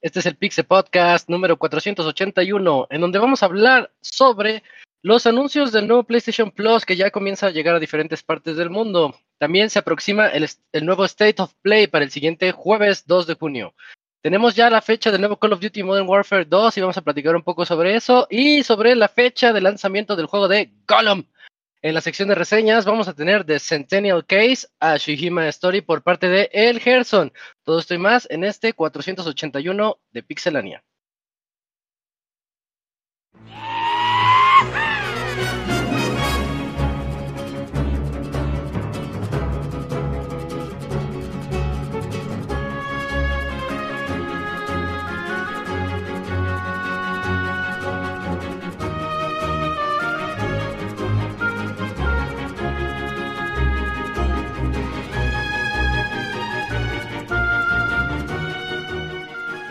Este es el Pixel Podcast número 481, en donde vamos a hablar sobre los anuncios del nuevo PlayStation Plus que ya comienza a llegar a diferentes partes del mundo. También se aproxima el, el, nuevo State of Play para el siguiente jueves 2 de junio. Tenemos ya la fecha del nuevo Call of Duty Modern Warfare 2 y vamos a platicar un poco sobre eso y sobre la fecha de lanzamiento del juego de Gollum. En la sección de reseñas vamos a tener The Centennial Case a Shihima Story por parte de El Gerson. Todo esto y más en este 481 de Pixelania.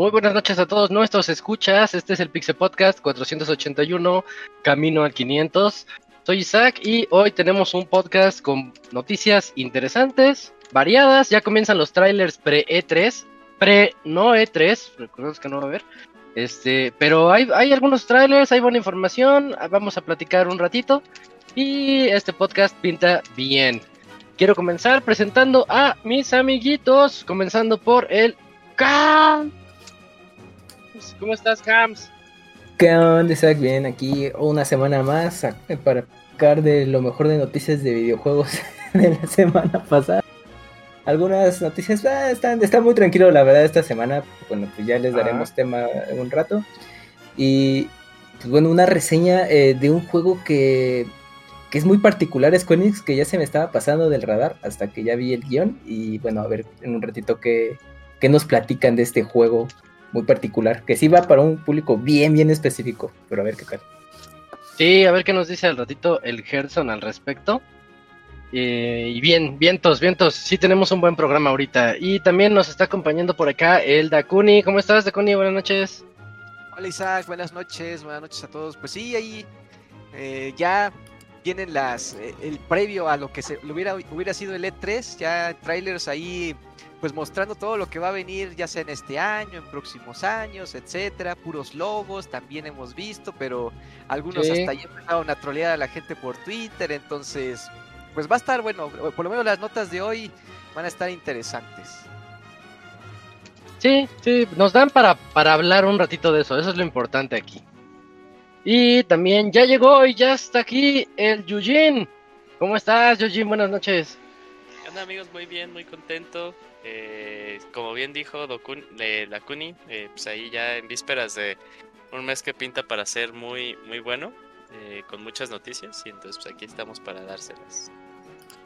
Muy buenas noches a todos nuestros escuchas. Este es el Pixel Podcast 481, Camino al 500. Soy Isaac y hoy tenemos un podcast con noticias interesantes, variadas. Ya comienzan los trailers pre-E3, pre-no E3, recordemos que no va a haber. Este, pero hay, hay algunos trailers, hay buena información. Vamos a platicar un ratito. Y este podcast pinta bien. Quiero comenzar presentando a mis amiguitos, comenzando por el Cam. ¿Cómo estás, Cams? ¿Qué onda, Isaac? Bien, aquí una semana más para hablar de lo mejor de noticias de videojuegos de la semana pasada. Algunas noticias ah, están, está muy tranquilo, la verdad, esta semana. Bueno, pues ya les daremos tema en un rato. Y, pues bueno, una reseña eh, de un juego que, que es muy particular, Square Enix, que ya se me estaba pasando del radar hasta que ya vi el guion. Y bueno, a ver en un ratito qué, qué nos platican de este juego muy particular, que sí va para un público bien, bien específico, pero a ver qué tal. Sí, a ver qué nos dice al ratito el Gerson al respecto. Eh, y bien, vientos, vientos, sí tenemos un buen programa ahorita. Y también nos está acompañando por acá el Dakuni. ¿Cómo estás, Dakuni? Buenas noches. Hola Isaac, buenas noches, buenas noches a todos. Pues sí, ahí eh, ya tienen las eh, el previo a lo que se hubiera, hubiera sido el E3, ya trailers ahí pues mostrando todo lo que va a venir, ya sea en este año, en próximos años, etcétera, puros logos, también hemos visto, pero algunos hasta ya empezaron a trolear a la gente por Twitter, entonces, pues va a estar bueno, por lo menos las notas de hoy van a estar interesantes. Sí, sí, nos dan para, para hablar un ratito de eso, eso es lo importante aquí. Y también ya llegó y ya está aquí el Yujin. ¿Cómo estás, Yujin? Buenas noches. ¿Qué onda, amigos? Muy bien, muy contento. Eh, como bien dijo Dokun, eh, Lakuni, eh, pues ahí ya en vísperas de un mes que pinta para ser muy, muy bueno, eh, con muchas noticias, y entonces pues aquí estamos para dárselas.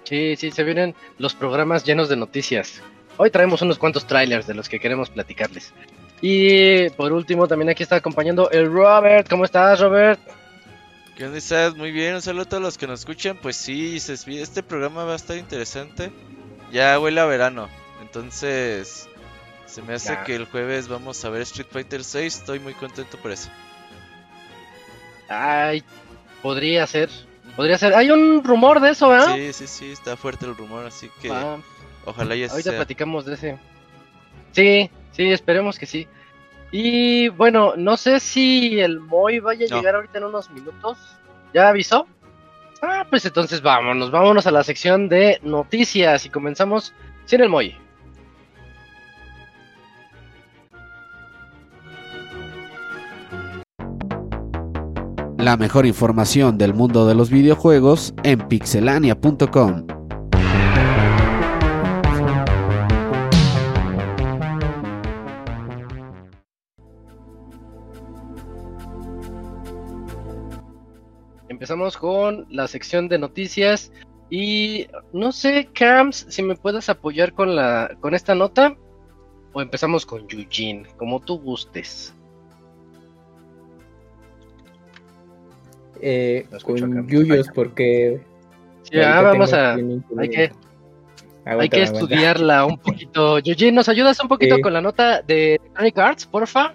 Sí, sí, se vienen los programas llenos de noticias. Hoy traemos unos cuantos trailers de los que queremos platicarles. Y por último, también aquí está acompañando el Robert. ¿Cómo estás, Robert? ¿Qué onda estás? Muy bien, un saludo a todos los que nos escuchan. Pues sí, este programa va a estar interesante. Ya huele a verano. Entonces, se me hace que el jueves vamos a ver Street Fighter 6. Estoy muy contento por eso. Ay, podría ser. Podría ser. Hay un rumor de eso, ¿verdad? Sí, sí, sí, está fuerte el rumor, así que ah. ojalá ya Ahorita platicamos de ese. Sí, sí, esperemos que sí. Y bueno, no sé si el Moy vaya a llegar ahorita en unos minutos. ¿Ya avisó? Ah, pues entonces vámonos, vámonos a la sección de noticias y comenzamos sin el Moy. La mejor información del mundo de los videojuegos en pixelania.com. empezamos con la sección de noticias. Y no sé, Cams, si me puedes apoyar con, la, con esta nota. O empezamos con Eugene, como tú gustes. Eh, con. Yuyos, porque. Sí, ah, vamos a. Hay que, hay que aguanta. estudiarla un poquito. Eugene, ¿nos ayudas un poquito Sí. con la nota de Electronic Arts, porfa?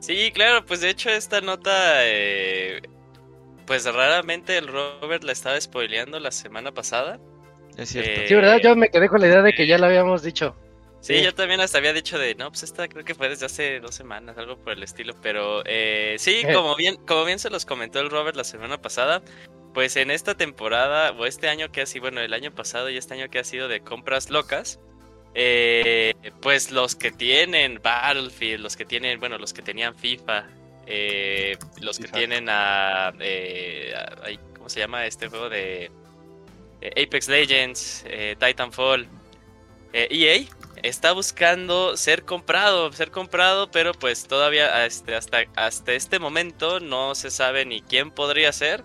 Sí, claro, pues de hecho esta nota, eh, pues raramente el Robert la estaba spoileando la semana pasada. Es cierto. Eh, Sí, ¿verdad? Yo me quedé con la idea de que ya la habíamos dicho. Sí, Sí. yo también hasta había dicho de, no, pues esta creo que fue desde hace dos semanas, algo por el estilo, pero eh, sí, Eh. como bien, como bien se los comentó el Robert la semana pasada, pues en esta temporada, o este año que ha sido, bueno, el año pasado y este año que ha sido de compras locas, eh, pues los que tienen Battlefield, los que tienen, bueno, los que tenían FIFA, eh, los que tienen a, eh, a- ¿cómo se llama este juego de eh, Apex Legends, eh, Titanfall, EA? Está buscando ser comprado, ser comprado, pero pues todavía este, hasta, hasta este momento no se sabe ni quién podría ser,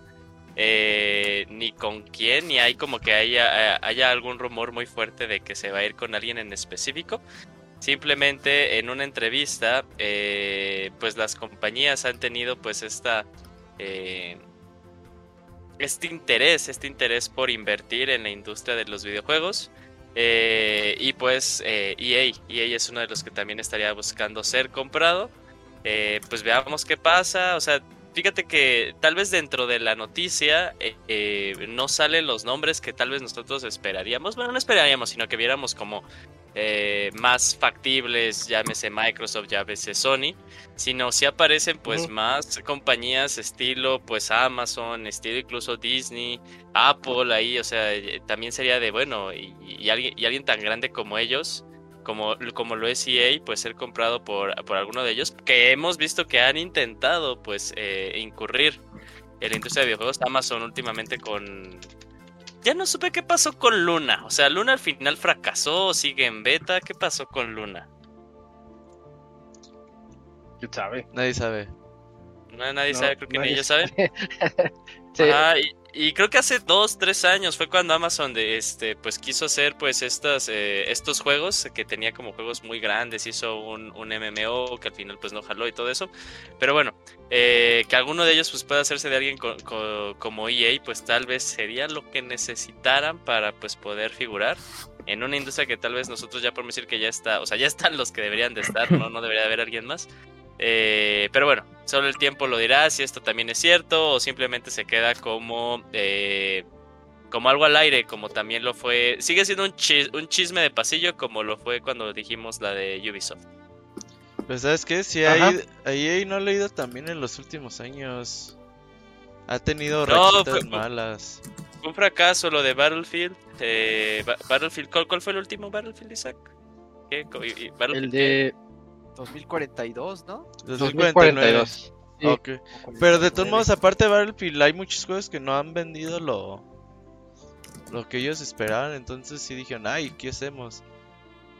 eh, ni con quién, ni hay como que haya, eh, haya algún rumor muy fuerte de que se va a ir con alguien en específico. Simplemente en una entrevista, eh, pues las compañías han tenido pues esta... este interés, este interés por invertir en la industria de los videojuegos. Eh, y pues eh, EA, EA es uno de los que también estaría buscando ser comprado. Eh, pues veamos qué pasa. O sea, fíjate que tal vez dentro de la noticia eh, eh, no salen los nombres que tal vez nosotros esperaríamos. Bueno, no esperaríamos, sino que viéramos como eh, más factibles, llámese Microsoft, llámese Sony, sino si aparecen pues más compañías estilo pues Amazon, estilo incluso Disney, Apple ahí, o sea, eh, también sería de bueno, y, y alguien, y alguien tan grande como ellos, como, como lo es EA, pues ser comprado por, por alguno de ellos, que hemos visto que han intentado pues eh, incurrir en la industria de videojuegos, Amazon últimamente con... Ya no supe qué pasó con Luna, o sea, Luna al final fracasó, sigue en beta, ¿qué pasó con Luna? ¿Quién sabe? Nadie sabe. No, nadie No, sabe, creo que ni ellos saben. Sí. Ajá, y, y creo que hace dos, tres años fue cuando Amazon de este, pues quiso hacer pues estas, eh, estos juegos que tenía como juegos muy grandes, hizo un, un MMO que al final pues no jaló y todo eso. Pero bueno, eh, que alguno de ellos pues pueda hacerse de alguien co- co- como EA, pues tal vez sería lo que necesitaran para pues poder figurar en una industria que tal vez nosotros ya podemos decir que ya está, o sea, ya están los que deberían de estar, no, no debería haber alguien más. Eh, pero bueno, solo el tiempo lo dirá si esto también es cierto o simplemente se queda como, eh, como algo al aire, como también lo fue. Sigue siendo un, chis- un chisme de pasillo como lo fue cuando dijimos la de Ubisoft. Pues sabes qué, si hay, a EA no le ha ido también en los últimos años. Ha tenido No, fue- malas. Fue un fracaso lo de Battlefield. eh, Ba- Battlefield ¿cuál, cuál fue el último Battlefield, Isaac? El qué? de 2042, ¿no? 2049. 2042. Sí. Ok. Pero de todos modos, aparte de Battlefield, hay muchos juegos que no han vendido lo, lo que ellos esperaban. Entonces sí dijeron, ay, ¿qué hacemos?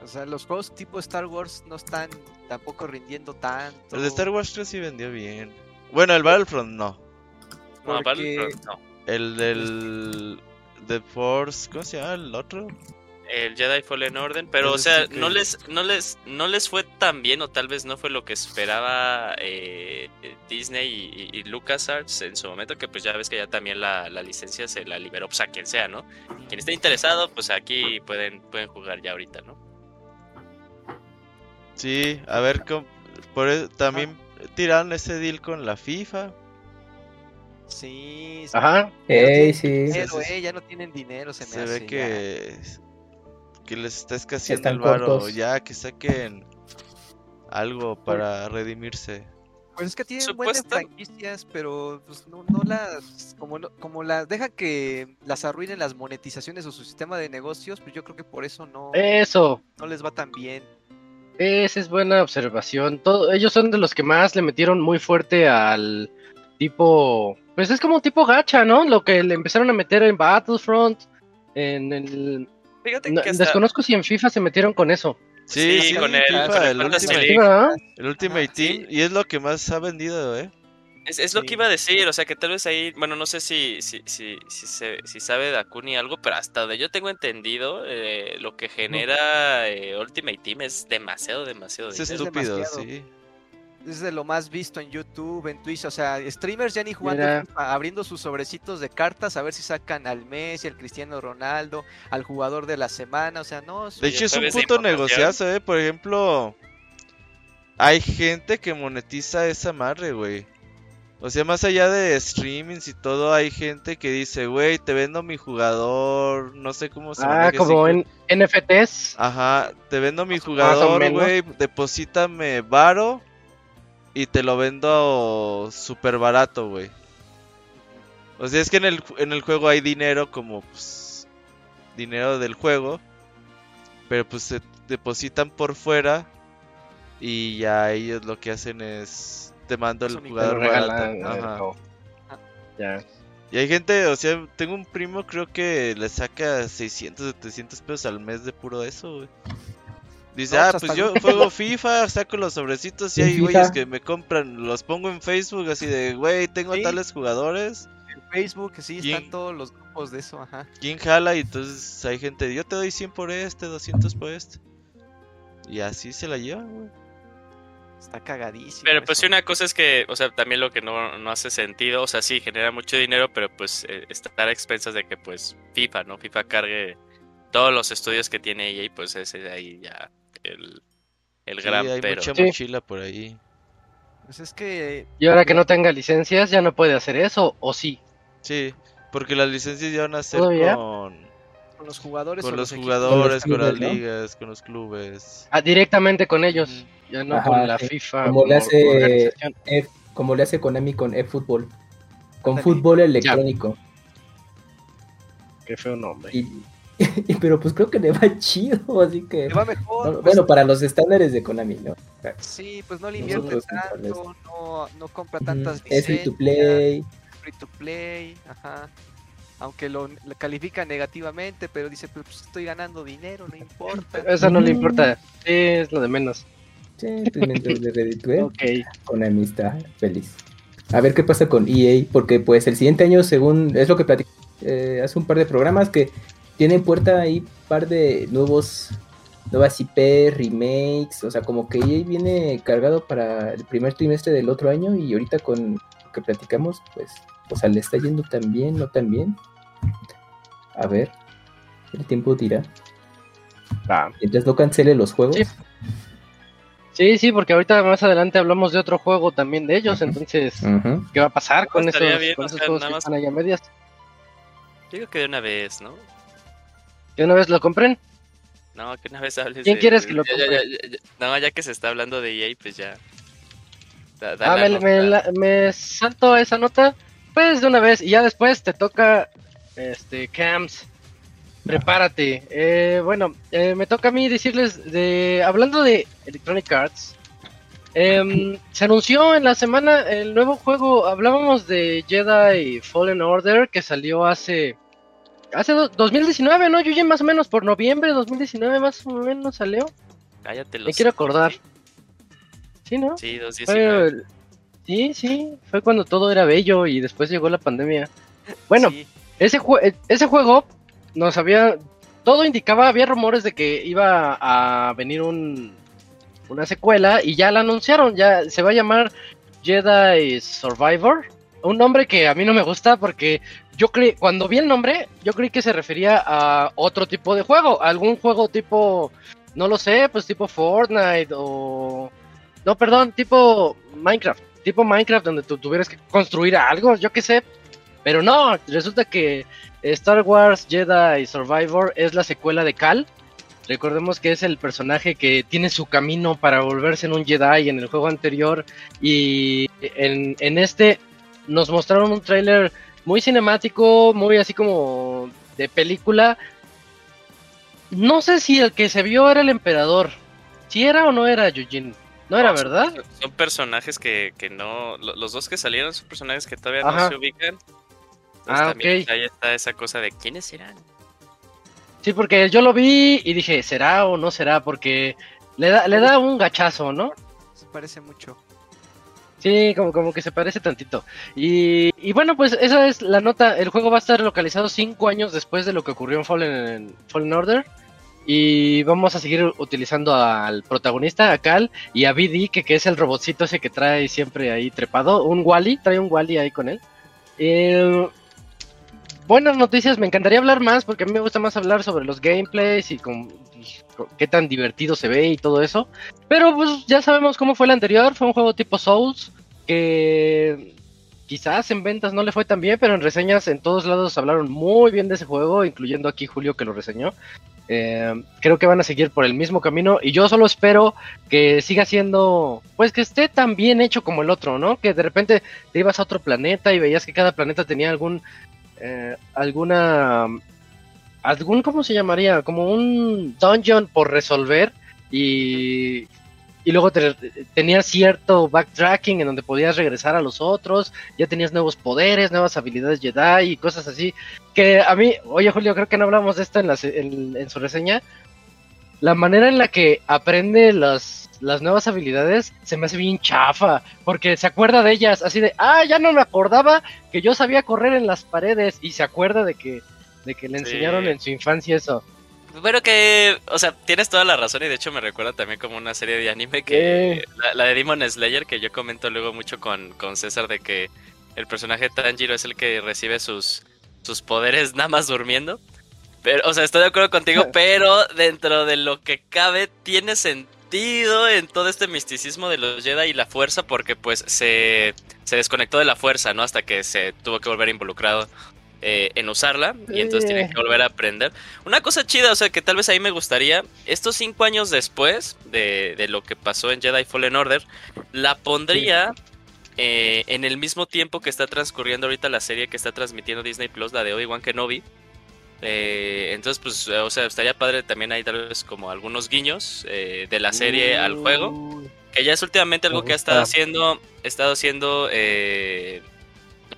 O sea, los juegos tipo Star Wars no están tampoco rindiendo tanto. El de Star Wars 3 sí vendió bien. Bueno, el Battlefront no. No, Battlefront no. El del. The Force. ¿Cómo se llama el otro? El Jedi Fallen Order, pero o sea, no les, no les, no les fue tan bien o tal vez no fue lo que esperaba eh, Disney y, LucasArts en su momento, que pues ya ves que ya también la, la licencia se la liberó pues a quien sea, ¿no? Quien esté interesado, pues aquí pueden, pueden jugar ya ahorita, ¿no? Sí, a ver, por eso también tiraron ese deal con la FIFA. Sí, sí. Ajá. Ey, sí. Dinero, Sí, sí, eh, ya no tienen dinero, se me hace. ve que, que les está escaseando Están el varo. Ya que saquen algo para redimirse. Pues es que tienen buenas franquicias, pero pues no, no las. Como, no- como las dejan que las arruinen las monetizaciones o su sistema de negocios, pues yo creo que por eso no, Eso. no les va tan bien. Esa es buena observación. Todo, ellos son de los que más le metieron muy fuerte al tipo. Pues es como tipo gacha, ¿no? Lo que le empezaron a meter en Battlefront. En el. Fíjate no, que hasta- desconozco si en FIFA se metieron con eso. Sí, Sí, sí, con el- FIFA, con el el Fantasy Ultimate, sí. Team. Y es lo que más ha vendido, ¿eh? Es, es lo Sí. que iba a decir, o sea que tal vez ahí, bueno, no sé si, si, si, si, se- si sabe Dakuni algo, pero hasta donde yo tengo entendido, eh, lo que genera eh, Ultimate Team es demasiado, demasiado Es dinero. estúpido, demasiado. sí. Es de lo más visto en YouTube, en Twitch, o sea, streamers ya ni jugando, Mira. Abriendo sus sobrecitos de cartas a ver si sacan al Messi, al Cristiano Ronaldo, al jugador de la semana, o sea, no, De hecho, es un información. negociazo, eh. Por ejemplo, hay gente que monetiza esa madre, güey. O sea, más allá de streamings y todo, hay gente que dice, güey, te vendo mi jugador, no sé cómo se Ah, maneja como en NFTs. Ajá, te vendo mi jugador, güey, deposítame varo y te lo vendo súper barato, güey. O sea, es que en el, en el juego hay dinero como, pues, dinero del juego, pero pues se depositan por fuera y ya ellos lo que hacen es, te mando el lo jugador regalan. barato. Ajá. Ya. Y hay gente, o sea, tengo un primo creo que le saca 600, 700 pesos al mes de puro eso, güey. Dice, No, ah, pues pues yo juego FIFA, saco los sobrecitos y ¿En hay güeyes que me compran, los pongo en Facebook así de, güey, tengo Sí. tales jugadores, en Facebook, sí, ¿Quién? están todos los grupos de eso, ajá. ¿quién jala? Y entonces hay gente, yo te doy 100 por este, 200 por este. Y así se la llevan, güey. Está cagadísimo. Pero pues eso. sí, una cosa es que, o sea, también lo que no, no hace sentido, o sea, sí, genera mucho dinero, pero pues eh, estar a expensas de que pues FIFA, ¿no? FIFA cargue todos los estudios que tiene ella y pues ese de ahí ya el, el Sí, gran hay pero. mucha Sí. mochila por ahí. Pues es que Y ahora que no tenga licencias, ya no puede hacer eso, o sí. Sí, porque las licencias ya van a ser ¿Todavía? con, con los jugadores con los jugadores, con las clubes, ¿no? ligas, con los clubes. Ah, directamente con ellos, ya no Ajá, con la sí. FIFA. Como le hace-. F- como le hace Konami con eFootball. Con fútbol electrónico. Qué feo nombre. Y- pero pues creo que le va chido, así que... Le va mejor. no, pues, bueno, para los estándares de Konami, ¿no? sí, pues no le invierte tanto, no, no compra tantas Ujú, Es free to play. free to play, ajá. Aunque lo, lo califica negativamente, pero dice, pues estoy ganando dinero, no importa. Eso no le Mm. importa, sí, es lo de menos. Sí, pues mientras le reditúe, Ok. Konami está feliz. A ver qué pasa con EA, porque pues el siguiente año, según es lo que platicé eh, hace un par de programas, que tienen puerta ahí un par de nuevos, nuevas IP, remakes, o sea, como que EA viene cargado para el primer trimestre del otro año y ahorita con lo que platicamos, pues, o sea, le está yendo tan bien, no tan bien. A ver, el tiempo dirá. Va. Mientras no cancele los juegos. Sí. Sí, sí, porque ahorita más adelante hablamos de otro juego también de ellos, entonces. ¿qué va a pasar con esos, bien, con o esos sea, juegos que más- están ahí a medias? Yo digo que de una vez, ¿no? ¿Que una vez lo compren? No, que una vez hables ¿Quién de- quieres que lo ya- compre? ya- ya- No, ya que se está hablando de EA, pues ya. Da- da Ah, me, la- me salto esa nota, pues de una vez, y ya después te toca, este, Cams, prepárate. Eh, bueno, eh, me toca a mí decirles, de hablando de Electronic Arts, em, se anunció en la semana el nuevo juego, hablábamos de Jedi Fallen Order, que salió hace... Hace do- 2019, ¿no? Yuji, más o menos por noviembre de 2019, más o menos salió. Cállate Me los. quiero acordar. Sí, ¿no? Sí, Fue 219. el- Sí, sí, fue cuando todo era bello y después llegó la pandemia. Bueno, Sí, ese, jue- eh, ese juego nos había... Todo indicaba, había rumores de que iba a venir un, una secuela y ya la anunciaron, ya se va a llamar Jedi Survivor. Un nombre que a mí no me gusta porque yo creí, cuando vi el nombre, yo creí que se refería a otro tipo de juego, algún juego tipo, no lo sé, pues tipo Fortnite o... No, perdón, tipo Minecraft, tipo Minecraft donde tú tuvieras que construir algo, yo qué sé. Pero no, resulta que Star Wars Jedi Survivor es la secuela de Cal. Recordemos que es el personaje que tiene su camino para volverse en un Jedi en el juego anterior. Y en, en este nos mostraron un tráiler muy cinemático, muy así como de película. No sé si el que se vio era el emperador. Si era o no era Yujin. No era, No, ¿verdad? Son personajes que, que no. lo- Los dos que salieron son personajes que todavía Ajá. no se ubican. Entonces Ah, también ok. ahí está esa cosa de quiénes serán. Sí, porque yo lo vi y dije, ¿será o no será? Porque le da, le da un gachazo, ¿no? se parece mucho. Sí, como, como que se parece tantito. Y, y bueno, pues esa es la nota. El juego va a estar localizado cinco años después de lo que ocurrió en Fallen, en Fallen Order. Y vamos a seguir utilizando al protagonista, a Cal, y a BD, que, que es el robotcito ese que trae siempre ahí trepado. Un Wally, trae un Wally ahí con él. Eh, buenas noticias, me encantaría hablar más porque a mí me gusta más hablar sobre los gameplays y y con qué tan divertido se ve y todo eso. Pero pues ya sabemos cómo fue el anterior, fue un juego tipo Souls que quizás en ventas no le fue tan bien, pero en reseñas en todos lados hablaron muy bien de ese juego, incluyendo aquí Julio que lo reseñó. Eh, creo que van a seguir por el mismo camino y yo solo espero que siga siendo, pues que esté tan bien hecho como el otro, ¿no? Que de repente te ibas a otro planeta y veías que cada planeta tenía algún, eh, alguna, algún, ¿cómo se llamaría? Como un dungeon por resolver y, y luego te, tenías cierto backtracking en donde podías regresar a los otros, ya tenías nuevos poderes, nuevas habilidades Jedi y cosas así. Que a mí, oye Julio, creo que no hablamos de esto en, la, en, en su reseña. La manera en la que aprende las, las nuevas habilidades se me hace bien chafa, porque se acuerda de ellas, así de, ah, ya no me acordaba que yo sabía correr en las paredes y se acuerda de que, de que le Sí. enseñaron en su infancia eso. Pero que, o sea, tienes toda la razón y de hecho me recuerda también como una serie de anime que... La, la de Demon Slayer que yo comento luego mucho con, con César de que el personaje Tanjiro es el que recibe sus, sus poderes nada más durmiendo. Pero, o sea, estoy de acuerdo contigo, pero dentro de lo que cabe tiene sentido en todo este misticismo de los Jedi y la fuerza porque pues se, se desconectó de la fuerza, ¿no? Hasta que se tuvo que volver involucrado eh, en usarla y entonces tiene que volver a aprender. Una cosa chida, o sea, que tal vez ahí me gustaría, estos cinco años después de, de lo que pasó en Jedi Fallen Order, la pondría eh, en el mismo tiempo que está transcurriendo ahorita la serie que está transmitiendo Disney Plus, la de Obi-Wan Kenobi. Eh, entonces, pues, o sea, estaría padre también ahí tal vez como algunos guiños eh, de la serie al juego. Que ya es últimamente algo que ha estado haciendo, ha estado haciendo, eh,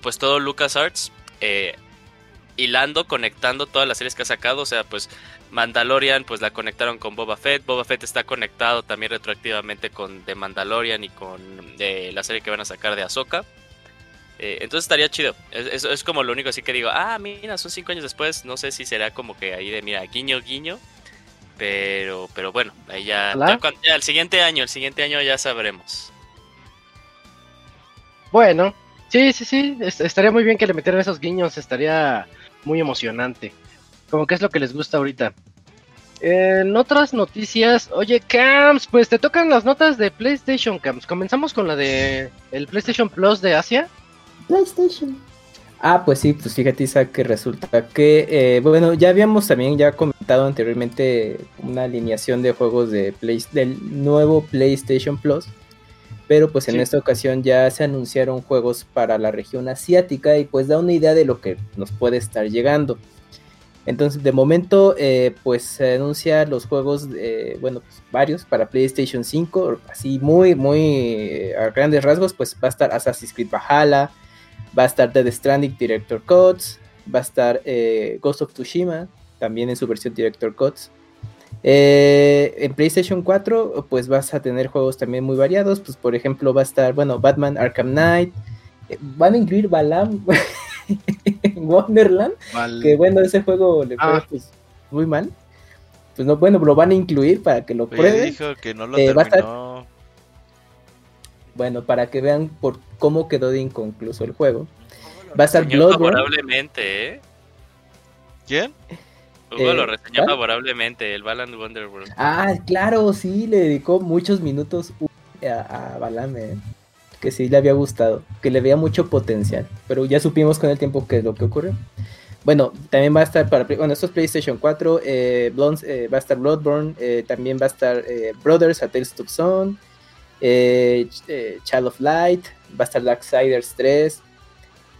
pues todo LucasArts, eh, hilando, conectando todas las series que ha sacado, o sea, pues Mandalorian, pues la conectaron con Boba Fett, Boba Fett está conectado también retroactivamente con The Mandalorian y con eh, la serie que van a sacar de Ahsoka. Eh, entonces estaría chido. Es, es- es como lo único así que digo, ah, mira, son cinco años después. No sé si será como que ahí de, mira, guiño, guiño. Pero, pero bueno, ahí ya, ya ya el siguiente año, el siguiente año ya sabremos. Bueno, sí, sí, sí, est- estaría muy bien que le metieran esos guiños, estaría muy emocionante. Como que es lo que les gusta ahorita. En otras noticias, oye, Camps, pues te tocan las notas de PlayStation Camps. Comenzamos con la de el PlayStation Plus de Asia. PlayStation. Ah, pues sí, pues fíjate, Isaac, que resulta que, eh, bueno, ya habíamos también ya comentado anteriormente una alineación de juegos de Play- del nuevo PlayStation Plus, pero pues en Sí. esta ocasión ya se anunciaron juegos para la región asiática y pues da una idea de lo que nos puede estar llegando. Entonces, de momento, eh, pues se anuncia los juegos, eh, bueno, pues, varios para PlayStation 5, así muy, muy a grandes rasgos, pues va a estar Assassin's Creed Valhalla, va a estar Dead Stranding Director Cuts, va a estar eh, Ghost of Tsushima, también en su versión Director Cuts. Eh, en PlayStation 4, pues vas a tener juegos también muy variados, pues por ejemplo va a estar, bueno, Batman Arkham Knight, eh, van a incluir Balam Wonderland, que bueno, ese juego le fue Ah. pues, muy mal. Pues no, bueno, lo van a incluir para que lo Oye, prueben. dijo que no lo Eh, a terminó. Bueno, para que vean por cómo quedó de inconcluso el juego. Va a estar Bloodborne. favorablemente, ¿eh? ¿Quién? Hugo Eh, lo reseñó ¿cuál? favorablemente, el Balan Wonderworld. Ah, claro, sí, le dedicó muchos minutos a, a Balam, eh, que sí le había gustado, que le veía mucho potencial, pero ya supimos con el tiempo qué es lo que ocurrió. Bueno, también va a estar para, bueno, esto es PlayStation 4, eh, eh, va a estar Bloodborne, eh, también va a estar eh, Brothers, A Tales of Zone, eh, Ch- eh, Child of Light, va a estar Darksiders 3,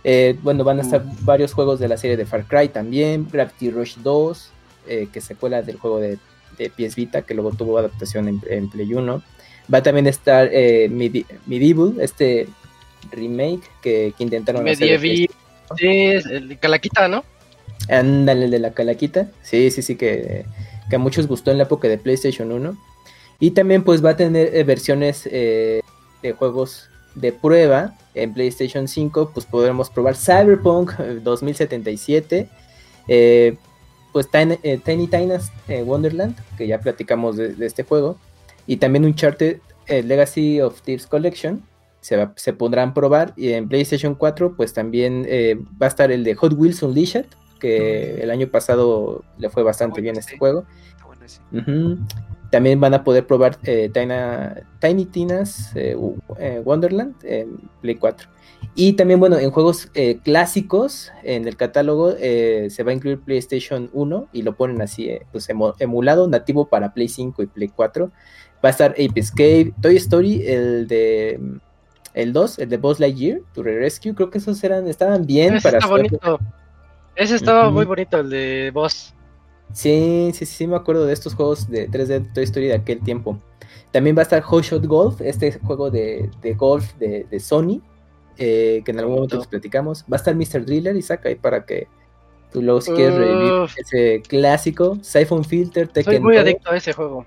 eh, bueno, van a estar varios juegos de la serie de Far Cry también, Gravity Rush 2, eh, que es secuela del juego de, de PS Vita, que luego tuvo adaptación en, en Play 1. Va a también estar eh, Medi- Medieval, este remake que, que intentaron hacer. Medieval. Sí, es el Calaquita, ¿no? Ándale, el de la calaquita. Sí, sí, sí, que, que a muchos gustó en la época de PlayStation 1. Y también pues va a tener eh, versiones eh, de juegos de prueba en PlayStation 5, pues podremos probar Cyberpunk 2077, eh, pues Tiny, eh, Tiny Tina's eh, Wonderland, que ya platicamos de, de este juego, y también Uncharted eh, Legacy of Thieves Collection, se, va- se podrán probar, y en PlayStation 4, pues también eh, va a estar el de Hot Wheels Unleashed, que el año pasado le fue bastante bien este juego. También van a poder probar eh, Tina- Tiny Tina's eh, eh, Wonderland en Play 4. Y también, bueno, en juegos eh, clásicos, en el catálogo se va a incluir PlayStation 1 y lo ponen así, pues emulado, nativo para Play 5 y Play 4. Va a estar Ape Escape, Toy Story, el de el 2, el de Buzz Lightyear, To Rescue, creo que esos eran, estaban bien Ese para está bonito. Ese estaba muy bonito, el de Boss. Sí, sí, sí, me acuerdo de estos juegos de 3D Toy Story de aquel tiempo. También va a estar Hot Shot Golf, este juego de, de golf de, de Sony, eh, que en algún momento les platicamos. Va a estar Mr. Driller, Isaac, ahí para que tú luego si quieres revivir ese clásico. Siphon Filter, Soy Tekken muy Tag, adicto a ese juego.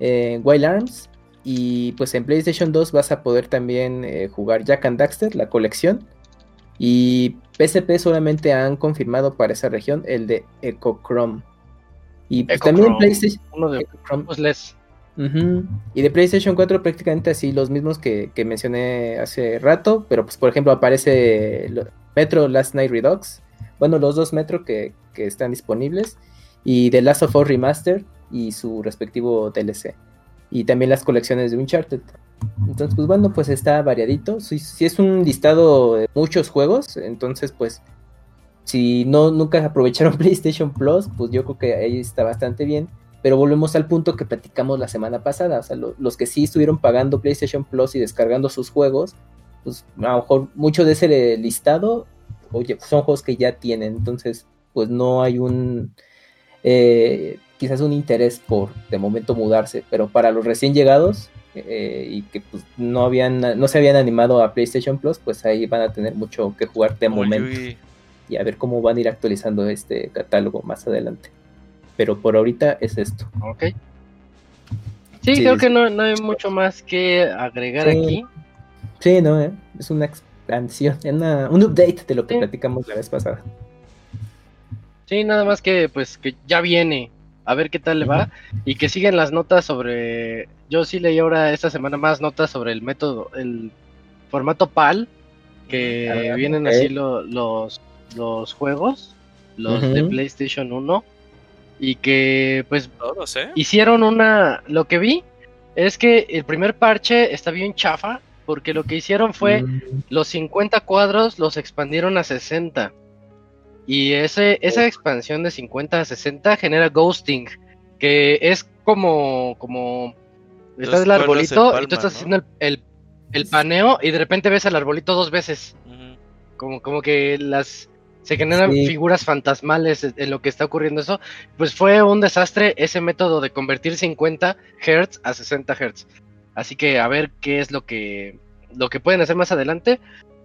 eh, Wild Arms. Y pues en PlayStation 2 vas a poder también eh, jugar Jack and Daxter, la colección. Y PSP solamente han confirmado para esa región el de Echo Chrome. Y pues también. PlayStation. Uno de. Y de PlayStation 4 prácticamente así los mismos que, que mencioné hace rato, pero pues por ejemplo aparece Metro Last Night Redux, bueno los dos Metro que, que están disponibles, y The Last of Us Remaster y su respectivo DLC, y también las colecciones de Uncharted. Entonces pues bueno, pues está variadito, si, es un listado de muchos juegos, entonces pues si no nunca aprovecharon PlayStation Plus, pues yo creo que ahí está bastante bien. Pero volvemos al punto que platicamos la semana pasada. O sea, lo- los que sí estuvieron pagando PlayStation Plus y descargando sus juegos, pues a lo mejor mucho de ese listado, oye, son juegos que ya tienen. Entonces, pues no hay un, eh, quizás un interés por de momento mudarse. Pero para los recién llegados eh, y que pues no habían, no se habían animado a PlayStation Plus, pues ahí van a tener mucho que jugar de Como momento y a ver cómo van a ir actualizando este catálogo más adelante. Pero por ahorita es esto. Ok. Sí, Sí, creo que no, no hay mucho más que agregar Sí. aquí. Sí, no, ¿eh? es una expansión, una- un update de lo que Sí. platicamos la vez pasada. Sí, nada más que pues que ya viene. A ver qué tal le va. Y que siguen las notas sobre. Yo sí leí ahora esta semana más notas sobre el método, el formato PAL. Que Ah, vienen así lo- los, los juegos. Los de. PlayStation 1. Y que pues Todos, ¿eh? hicieron una. Lo que vi es que el primer parche está bien chafa. Porque lo que hicieron fue Mm, los 50 cuadros los expandieron a 60. Y ese, esa expansión de 50 a 60 genera ghosting, que es como, como está Los el en arbolito y tú estás ¿no? haciendo el, el, el paneo y de repente ves al arbolito dos veces. Como, como que las se generan Sí. figuras fantasmales en lo que está ocurriendo eso. Pues fue un desastre ese método de convertir 50 Hz a 60 Hz. Así que a ver qué es lo que lo que pueden hacer más adelante.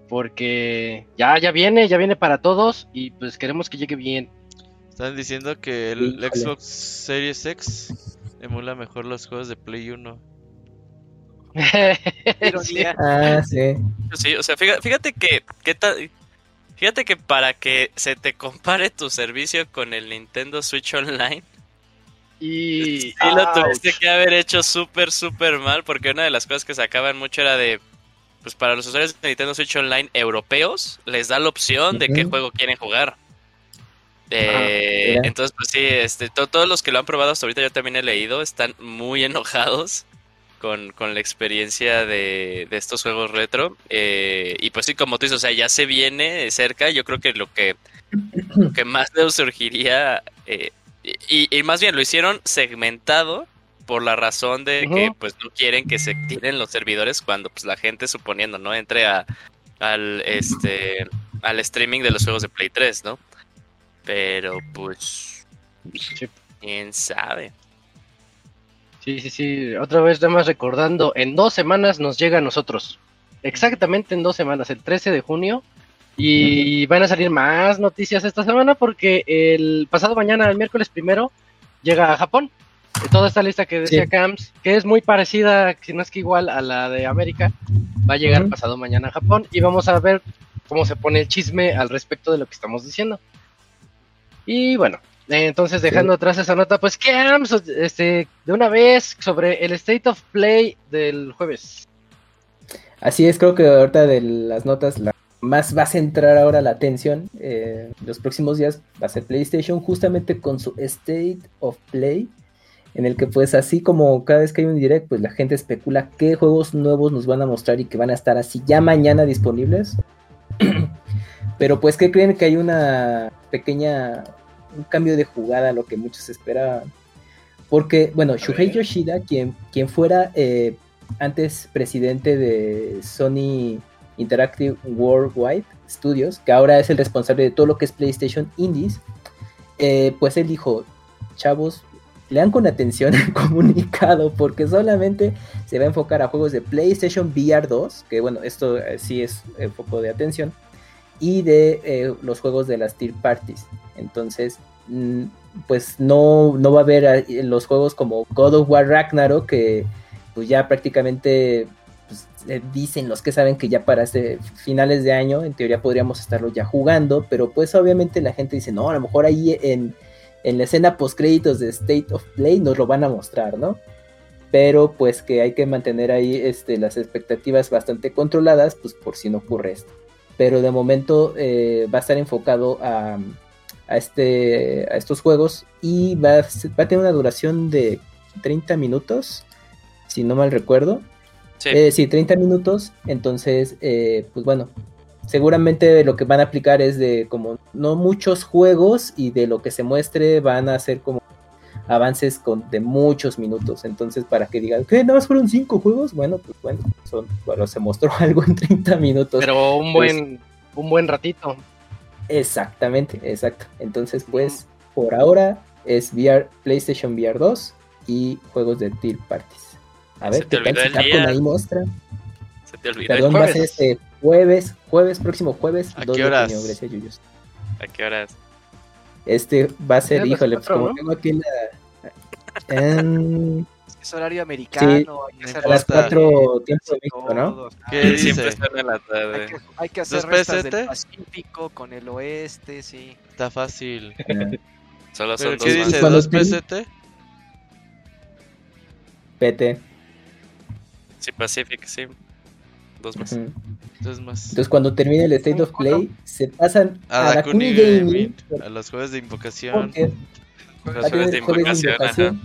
Porque ya, ya viene, ya viene para todos. Y pues queremos que llegue bien. Están diciendo que el Híjole. Xbox Series X emula mejor los juegos de Play 1. Sí. Ironía. Ah, sí. Sí, o sea, fíjate, fíjate que, ¿qué tal? Fíjate que para que se te compare tu servicio con el Nintendo Switch Online, Y sí lo tuviste que haber hecho súper, súper mal, porque una de las cosas que sacaban mucho era de, pues para los usuarios de Nintendo Switch Online europeos, les da la opción de qué juego quieren jugar. Eh, Ah, entonces, pues sí, este, to- todos los que lo han probado hasta ahorita, yo también he leído, están muy enojados con, con la experiencia de, de estos juegos retro. Eh, y pues sí, como tú dices, o sea, ya se viene cerca. Yo creo que lo que, lo que más les surgiría, eh, y, y más bien lo hicieron segmentado por la razón de que pues no quieren que se tiren los servidores cuando pues la gente suponiendo no entre a, al este al streaming de los juegos de Play 3, ¿no? Pero pues quién sabe. Sí, sí, sí. Otra vez, nada más recordando, en dos semanas nos llega a nosotros. Exactamente en dos semanas, el 13 de junio. Y van a salir más noticias esta semana porque el pasado mañana, el miércoles primero, llega a Japón. Toda esta lista que decía Sí. Camps, que es muy parecida, si no es que igual a la de América, va a llegar pasado mañana a Japón y vamos a ver cómo se pone el chisme al respecto de lo que estamos diciendo. Y bueno, entonces dejando atrás esa nota, pues Camps, este, de una vez sobre el State of Play del jueves. Así es, creo que ahorita de las notas la más va a centrar ahora la atención eh, los próximos días va a ser PlayStation justamente con su State of Play en el que pues así como cada vez que hay un direct pues la gente especula qué juegos nuevos nos van a mostrar y que van a estar así ya mañana disponibles. Pero pues que creen que hay una pequeña un cambio de jugada a lo que muchos esperaban porque bueno Shuhei Yoshida quien, quien fuera eh, antes presidente de Sony Interactive Worldwide Studios, que ahora es el responsable de todo lo que es PlayStation Indies, eh, pues él dijo, chavos, lean con atención el comunicado porque solamente se va a enfocar a juegos de PlayStation VR 2, que bueno, esto eh, sí es el foco de atención, y de eh, los juegos de las tier parties. Entonces, mm, pues no, no va a haber eh, los juegos como God of War Ragnarok, que pues ya prácticamente pues, dicen los que saben que ya para este finales de año en teoría podríamos estarlo ya jugando, pero pues obviamente la gente dice, no, a lo mejor ahí en, en la escena post créditos de State of Play nos lo van a mostrar, ¿no? Pero pues que hay que mantener ahí este, las expectativas bastante controladas, pues por si no ocurre esto. Pero de momento eh, va a estar enfocado a, a, este, a estos juegos y va a, va a tener una duración de 30 minutos, si no mal recuerdo. Sí. Eh, sí, 30 minutos. Entonces, eh, pues bueno, seguramente lo que van a aplicar es de como no muchos juegos y de lo que se muestre van a ser como avances con, de muchos minutos. Entonces, para que digan, ¿qué? ¿Nada más fueron 5 juegos? Bueno, pues bueno, son, bueno, se mostró algo en 30 minutos. Pero un buen, un buen ratito. Exactamente, exacto. Entonces, pues, por ahora es VR, PlayStation VR 2 y juegos de Tier Parties. A ver, Se te ¿qué tal olvidó si el Capcom día. ahí muestra? Se te olvidó. Perdón, el va a ser este jueves, jueves, próximo jueves, ¿A 2 qué de horas? junio, gracias, Yuyos. ¿A qué horas? Este va a ser, híjole, pues como ¿no? tengo aquí la... Es horario americano. hay que hacer a las importa. 4 tiempo de México, ¿no? todos, ¿Qué ah, dice? Siempre están en la Hay tarde. que, hay que hacer ¿Dos restas del PST? Pacífico con el oeste, sí. Está fácil. Solo son ¿Pero dos qué dice? ¿Dos PST? PT. Sí, Pacific, sí. Dos más. Ujú. Dos más. Entonces cuando termine el State of Play, se pasan A a Dakuni Dakuni Gaming. Gaming. A los jueves de invocación. porque Los a jueves de tener jueves de invocación,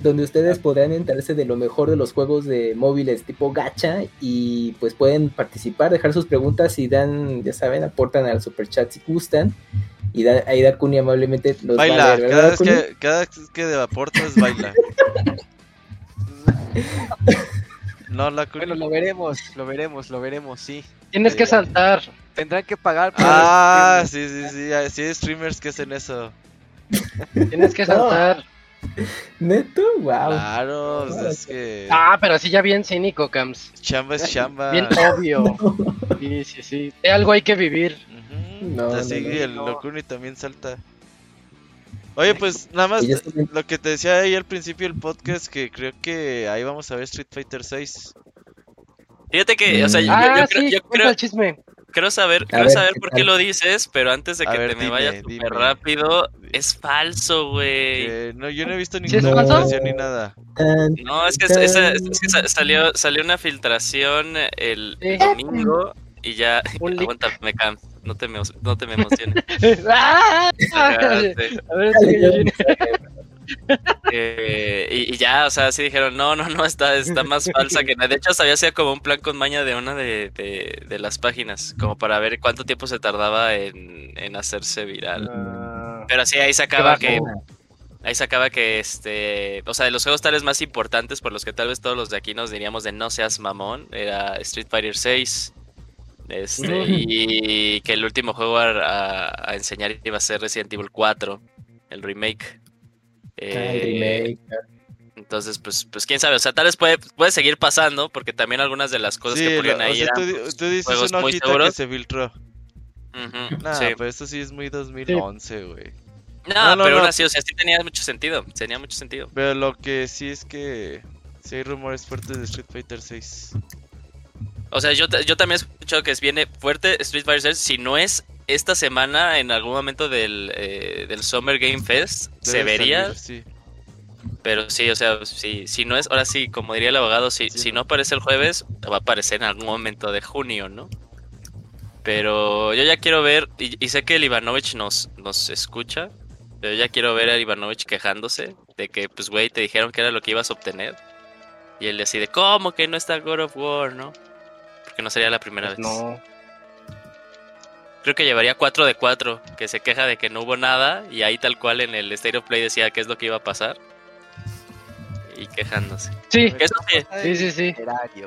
donde ustedes podrán enterarse de lo mejor de los juegos de móviles tipo gacha y pues pueden participar, dejar sus preguntas y dan, ya saben, aportan al super chat si gustan y da, ahí Dakuni amablemente los va a Baila, leer, cada que, cada vez que aportas, baila. No, la Bueno, lo veremos, lo veremos, lo veremos, sí. Tienes que saltar. Tendrán que pagar por Ah, sí, sí, sí. hay- Sí hay streamers que hacen eso. Tienes que saltar. ¿Neto? Wow. Claro, pues es que. Ah, pero así ya bien cínico, Cams. Chamba es chamba. Bien obvio. Sí, sí, sí. De algo hay que vivir. No, Así no, no, que el no. Locuni también salta. Oye, pues nada más lo que te decía ahí al principio del podcast, que creo que ahí vamos a ver Street Fighter 6. Fíjate que, o sea, yo, ah, yo creo, sí, yo creo, chisme. quiero saber, A quiero ver, saber ¿qué por qué lo dices, pero antes de que ver, te me dime, dime. súper rápido, es falso, güey. Que no, yo no he visto ¿Sí es ninguna filtración ni nada. No, es que, es- esa- es que sa- salió, salió una filtración el domingo y ya. Un leak. Aguántame, Cam. No te me, no te me emociones. ¡Ah! A ver. Eh, y, y ya, o sea, sí dijeron, no, no, no, está, está más falsa que nada. De hecho, había sido como un plan con maña de una de, de, de las páginas, como para ver cuánto tiempo se tardaba en, en hacerse viral. Ah, Pero sí, ahí sacaba que, ahí sacaba que, este, o sea, de los juegos tales más importantes por los que tal vez todos los de aquí nos diríamos de no seas mamón, era Street Fighter 6. Este, y que el último juego a, a- a enseñar iba a ser Resident Evil 4, el remake. Ah, el Eh, remake. entonces, pues, pues quién sabe, o sea, tal vez puede, puede seguir pasando, porque también algunas de las cosas Sí, que ponían o ahí sea, tú, eran, pues, tú dices juegos una muy hojita que seguros. se filtró. Nah, sí. pero esto sí es muy 2011, güey. No, No, no, pero no. aún así, o sea, sí tenía mucho sentido. Tenía mucho sentido. Pero lo que sí es que sí hay rumores fuertes de Street Fighter 6. O sea, yo, yo también he escuchado que viene fuerte Street Fighter 6. Si no es esta semana, en algún momento del, eh, del Summer Game Fest, se vería. salir, sí. Pero sí, o sea, si, si no es, ahora sí, como diría el abogado, si, Sí, si no. aparece el jueves, va a aparecer en algún momento de junio, ¿no? Pero yo ya quiero ver, y, y sé que el Ivanovich nos, nos escucha, pero ya quiero ver a Ivanovich quejándose de que, pues, güey, te dijeron que era lo que ibas a obtener. Y él decide, ¿cómo que no está God of War, no? Porque no sería la primera Pues vez. no. Creo que llevaría 4 de 4, que se queja de que no hubo nada, y ahí tal cual en el State of Play decía qué es lo que iba a pasar. Y quejándose. Sí, Eso sí, sí, sí, sí.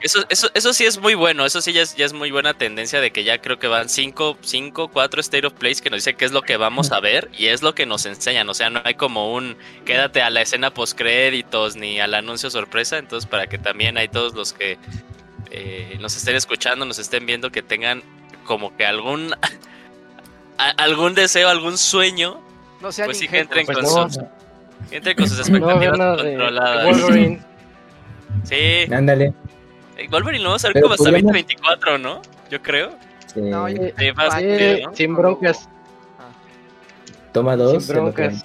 Eso, eso, eso sí es muy bueno, eso sí ya es, ya es muy buena tendencia de que ya creo que van 5, 5, 4 State of Plays que nos dice qué es lo que vamos a ver y es lo que nos enseñan, o sea, no hay como un quédate a la escena post créditos ni al anuncio sorpresa, entonces para que también hay todos los que eh, nos estén escuchando, nos estén viendo que tengan como que algún a- algún deseo, algún sueño, No sean pues sí que entren Pues con no. sus entren con sus expectativas controladas. Wolverine. Sí, Ándale. eh, Wolverine lo vamos a ver Pero como hasta podríamos- 2024, ¿no? Yo creo. Sí. No, ya- Sí, sin broncas. Toma dos. Sin broncas.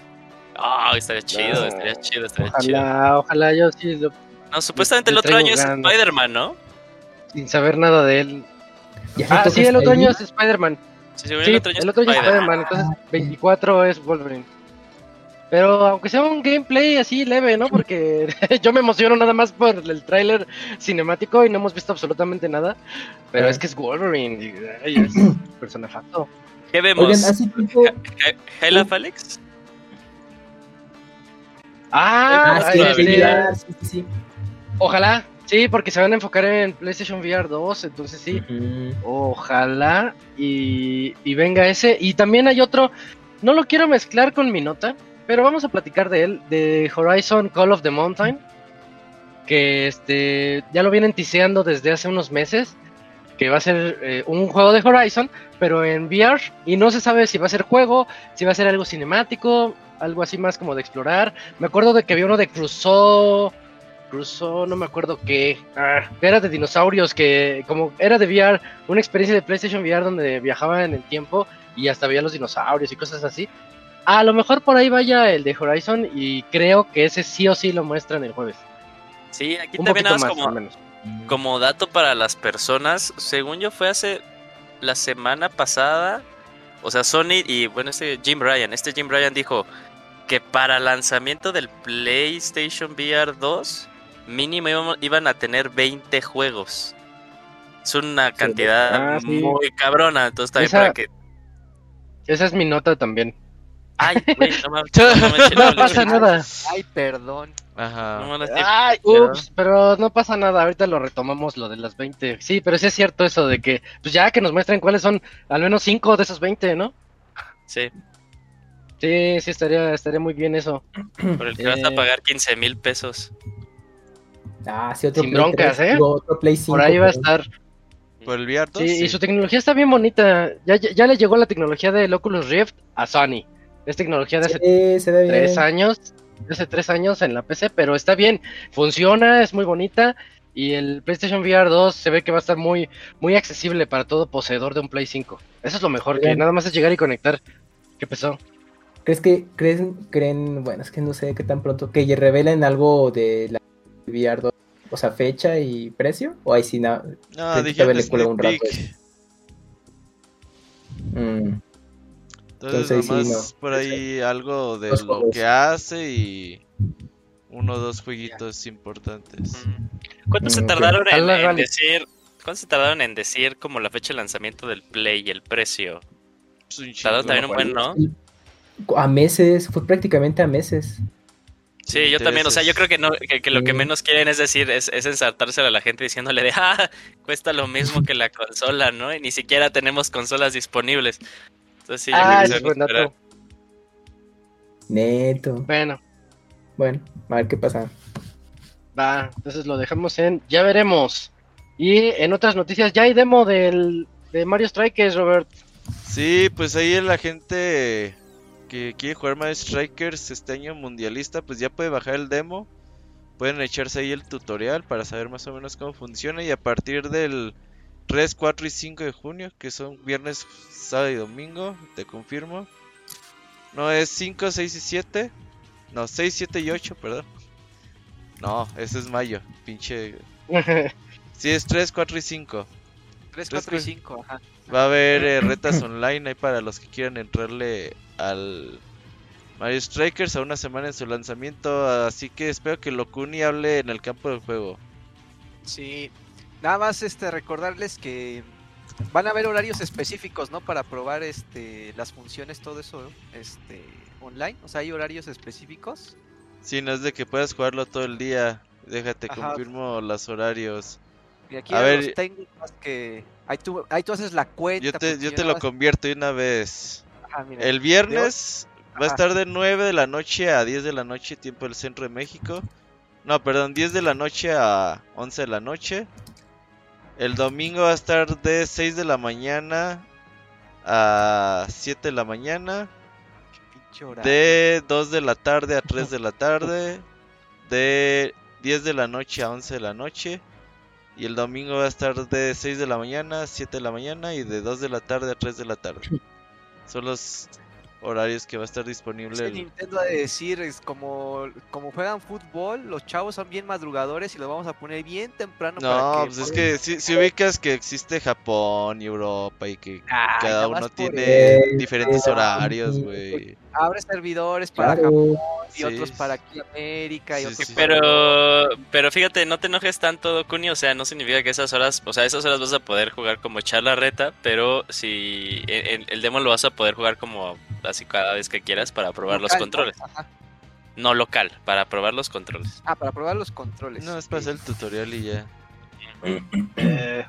Ah, estaría chido, estaría chido, estaría chido. Ojalá, ojalá yo sí, lo- No, supuestamente el otro año es. Spider-Man, ¿no? Sin saber nada de él. ¿Ya se Ah, sí, el otro año es Spider-Man. Sí, el otro año el otro año es Spider-Man. Entonces 24 es Wolverine. Pero aunque sea un gameplay así leve, ¿no? Porque yo me emociono nada más por el tráiler cinemático y no hemos visto absolutamente nada. Pero es que es Wolverine, y, ay, es. ¿Qué vemos? Oigan, hace tiempo. He- ¿Hela Félix? Ah, Ah, sí, sí, sí. ojalá, sí, porque se van a enfocar en PlayStation VR 2, entonces sí. Ojalá y, y venga ese. Y también hay otro, no lo quiero mezclar con mi nota, pero vamos a platicar de él, de Horizon Call of the Mountain, que este ya lo vienen tiseando desde hace unos meses, que va a ser eh, un juego de Horizon, pero en VR, y no se sabe si va a ser juego, si va a ser algo cinemático, algo así más como de explorar. Me acuerdo de que había uno de Crusoe. Crusoe, no me acuerdo qué. Ah, que era de dinosaurios, que como era de VR, una experiencia de PlayStation VR donde viajaba en el tiempo y hasta veía los dinosaurios y cosas así. A lo mejor por ahí vaya el de Horizon y creo que ese sí o sí lo muestran el jueves. Sí, aquí Un también más como, menos. como dato para las personas, según yo fue hace la semana pasada, o sea, Sony y bueno, este Jim Ryan, este Jim Ryan dijo que para lanzamiento del PlayStation VR 2 mínimo íbamos- iban a tener 20 juegos. Es una cantidad Ah, sí. muy cabrona, entonces también Esa- para que Esa es mi nota también. Ay, güey, no mames, no No pasa nada. Ay, perdón. Ajá. no Ay, ups, pero no pasa nada, ahorita lo retomamos lo de las 20. Sí, pero sí es cierto eso de que, pues ya que nos muestren cuáles son al menos 5 de esos 20, ¿no? Sí, Sí, sí, estaría, estaría muy bien eso. por el que vas a Eh. pagar 15 mil pesos. Ah, sí, otro Sin Play broncas, 3, ¿eh? otro Play 5, Por ahí va a pero- estar. Por el VR 2. Sí, y su tecnología está bien bonita. Ya, ya, ya le llegó la tecnología del Oculus Rift a Sony. Es tecnología de hace Sí, se ve bien. tres años, de hace tres años en la PC, pero está bien, funciona, es muy bonita y el PlayStation VR 2 se ve que va a estar muy, muy accesible para todo poseedor de un Play 5. Eso es lo mejor, que nada más es llegar y conectar. ¿Qué pasó? ¿Crees que creen, creen, bueno, es que no sé qué tan pronto, que revelen algo de la VR 2, o sea, fecha y precio? ¿O ahí sí nada? No, le cuela un rato. Mm, Entonces, Entonces, sí, nomás no. por ahí algo de Dos lo juegos. que hace y uno o dos jueguitos importantes. ¿Cuánto se Mm, tardaron en, Ojalá, en vale. decir? ¿Cuánto se tardaron en decir como la fecha de lanzamiento del Play y el precio? Es un Tardaron también un buen, ¿no? A meses, fue prácticamente a meses. Sí, yo también, o sea, yo creo que no, que, que lo que menos quieren es decir, es, es ensartársela a la gente diciéndole de, ah, cuesta lo mismo que la consola, ¿no? Y ni siquiera tenemos consolas disponibles. Entonces sí, yo creo ah, que ese se. Neto. Bueno, Bueno, a ver qué pasa. va, entonces lo dejamos en ya veremos. Y en otras noticias, ya hay demo del, de Mario Strikers, Robert. Sí, pues ahí la gente que quiere jugar Mario Strikers este año mundialista, pues ya puede bajar el demo. Pueden echarse ahí el tutorial para saber más o menos cómo funciona. Y a partir del 3, 4 y 5 de junio, que son viernes, sábado y domingo, te confirmo. No, es 5, 6 y 7. No, 6, 7 y 8, perdón. No, ese es mayo, pinche. Sí, es 3, 4 y 5. 3, 4 y 5, ajá. Va a haber eh, retas online ahí para los que quieran entrarle al Mario Strikers a una semana en su lanzamiento. Así que espero que Locuni hable en el campo del juego. Sí, nada más este recordarles que van a haber horarios específicos, ¿no? Para probar este las funciones, todo eso, este online. O sea, hay horarios específicos. Sí, no es de que puedas jugarlo todo el día. Déjate, Ajá. confirmo los horarios. Y aquí A a ver, los técnicos que ahí tú, ahí tú haces la cuenta. Yo te, pues, yo te lo más- convierto de una vez. Ajá, mira, El viernes va a estar de 9 de la noche a 10 de la noche, tiempo del centro de México. No, perdón, 10 de la noche a 11 de la noche. El domingo va a estar de 6 de la mañana a 7 de la mañana. De 2 de la tarde a 3 de la tarde. De 10 de la noche a 11 de la noche. Y el domingo va a estar de 6 de la mañana a 7 de la mañana y de 2 de la tarde a 3 de la tarde. Son los horarios que va a estar Es disponible. que el- Nintendo ha de decir, es como, como juegan fútbol, los chavos son bien madrugadores y los vamos a poner bien temprano para No, que pues es que si, si ubicas que existe Japón y Europa y que Ay, cada uno tiene diferentes horarios, güey. Abre servidores para Claro. Japón y Sí, otros para aquí América y Sí, otros sí. para Pero, pero fíjate, no te enojes tanto, Dokuni, o sea, no significa que esas horas, o sea, esas horas vas a poder jugar como echar la reta, pero si en- el demo lo vas a poder jugar como así cada vez que quieras para probar los controles. Ajá. No local, para probar los controles. Ah, para probar los controles. No, es para hacer el tutorial y ya. Eh,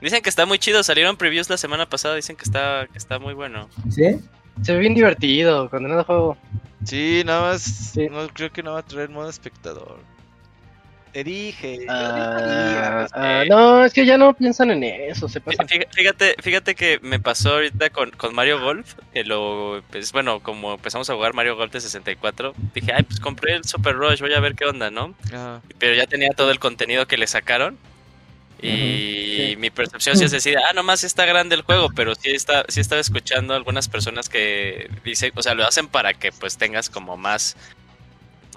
Dicen que está muy chido, salieron previews la semana pasada, dicen que está, que está muy bueno. ¿Sí? Se ve bien divertido, condenado juego. Sí, nada más. Sí. No, creo que no va a traer modo espectador. Te dije. Ah, ah, no, es que ya no piensan en eso, se pasa. Fí- Fíjate, fíjate que me pasó ahorita con, con Mario Golf, que lo, pues bueno, como empezamos a jugar Mario Golf de 64, dije, ay, pues compré el Super Rush, voy a ver qué onda, ¿no? Pero ya tenía todo el contenido que le sacaron. Y mi percepción sí es decir, ah, nomás está grande el juego, pero sí, está, sí estaba escuchando algunas personas que dicen, o sea, lo hacen para que pues tengas como más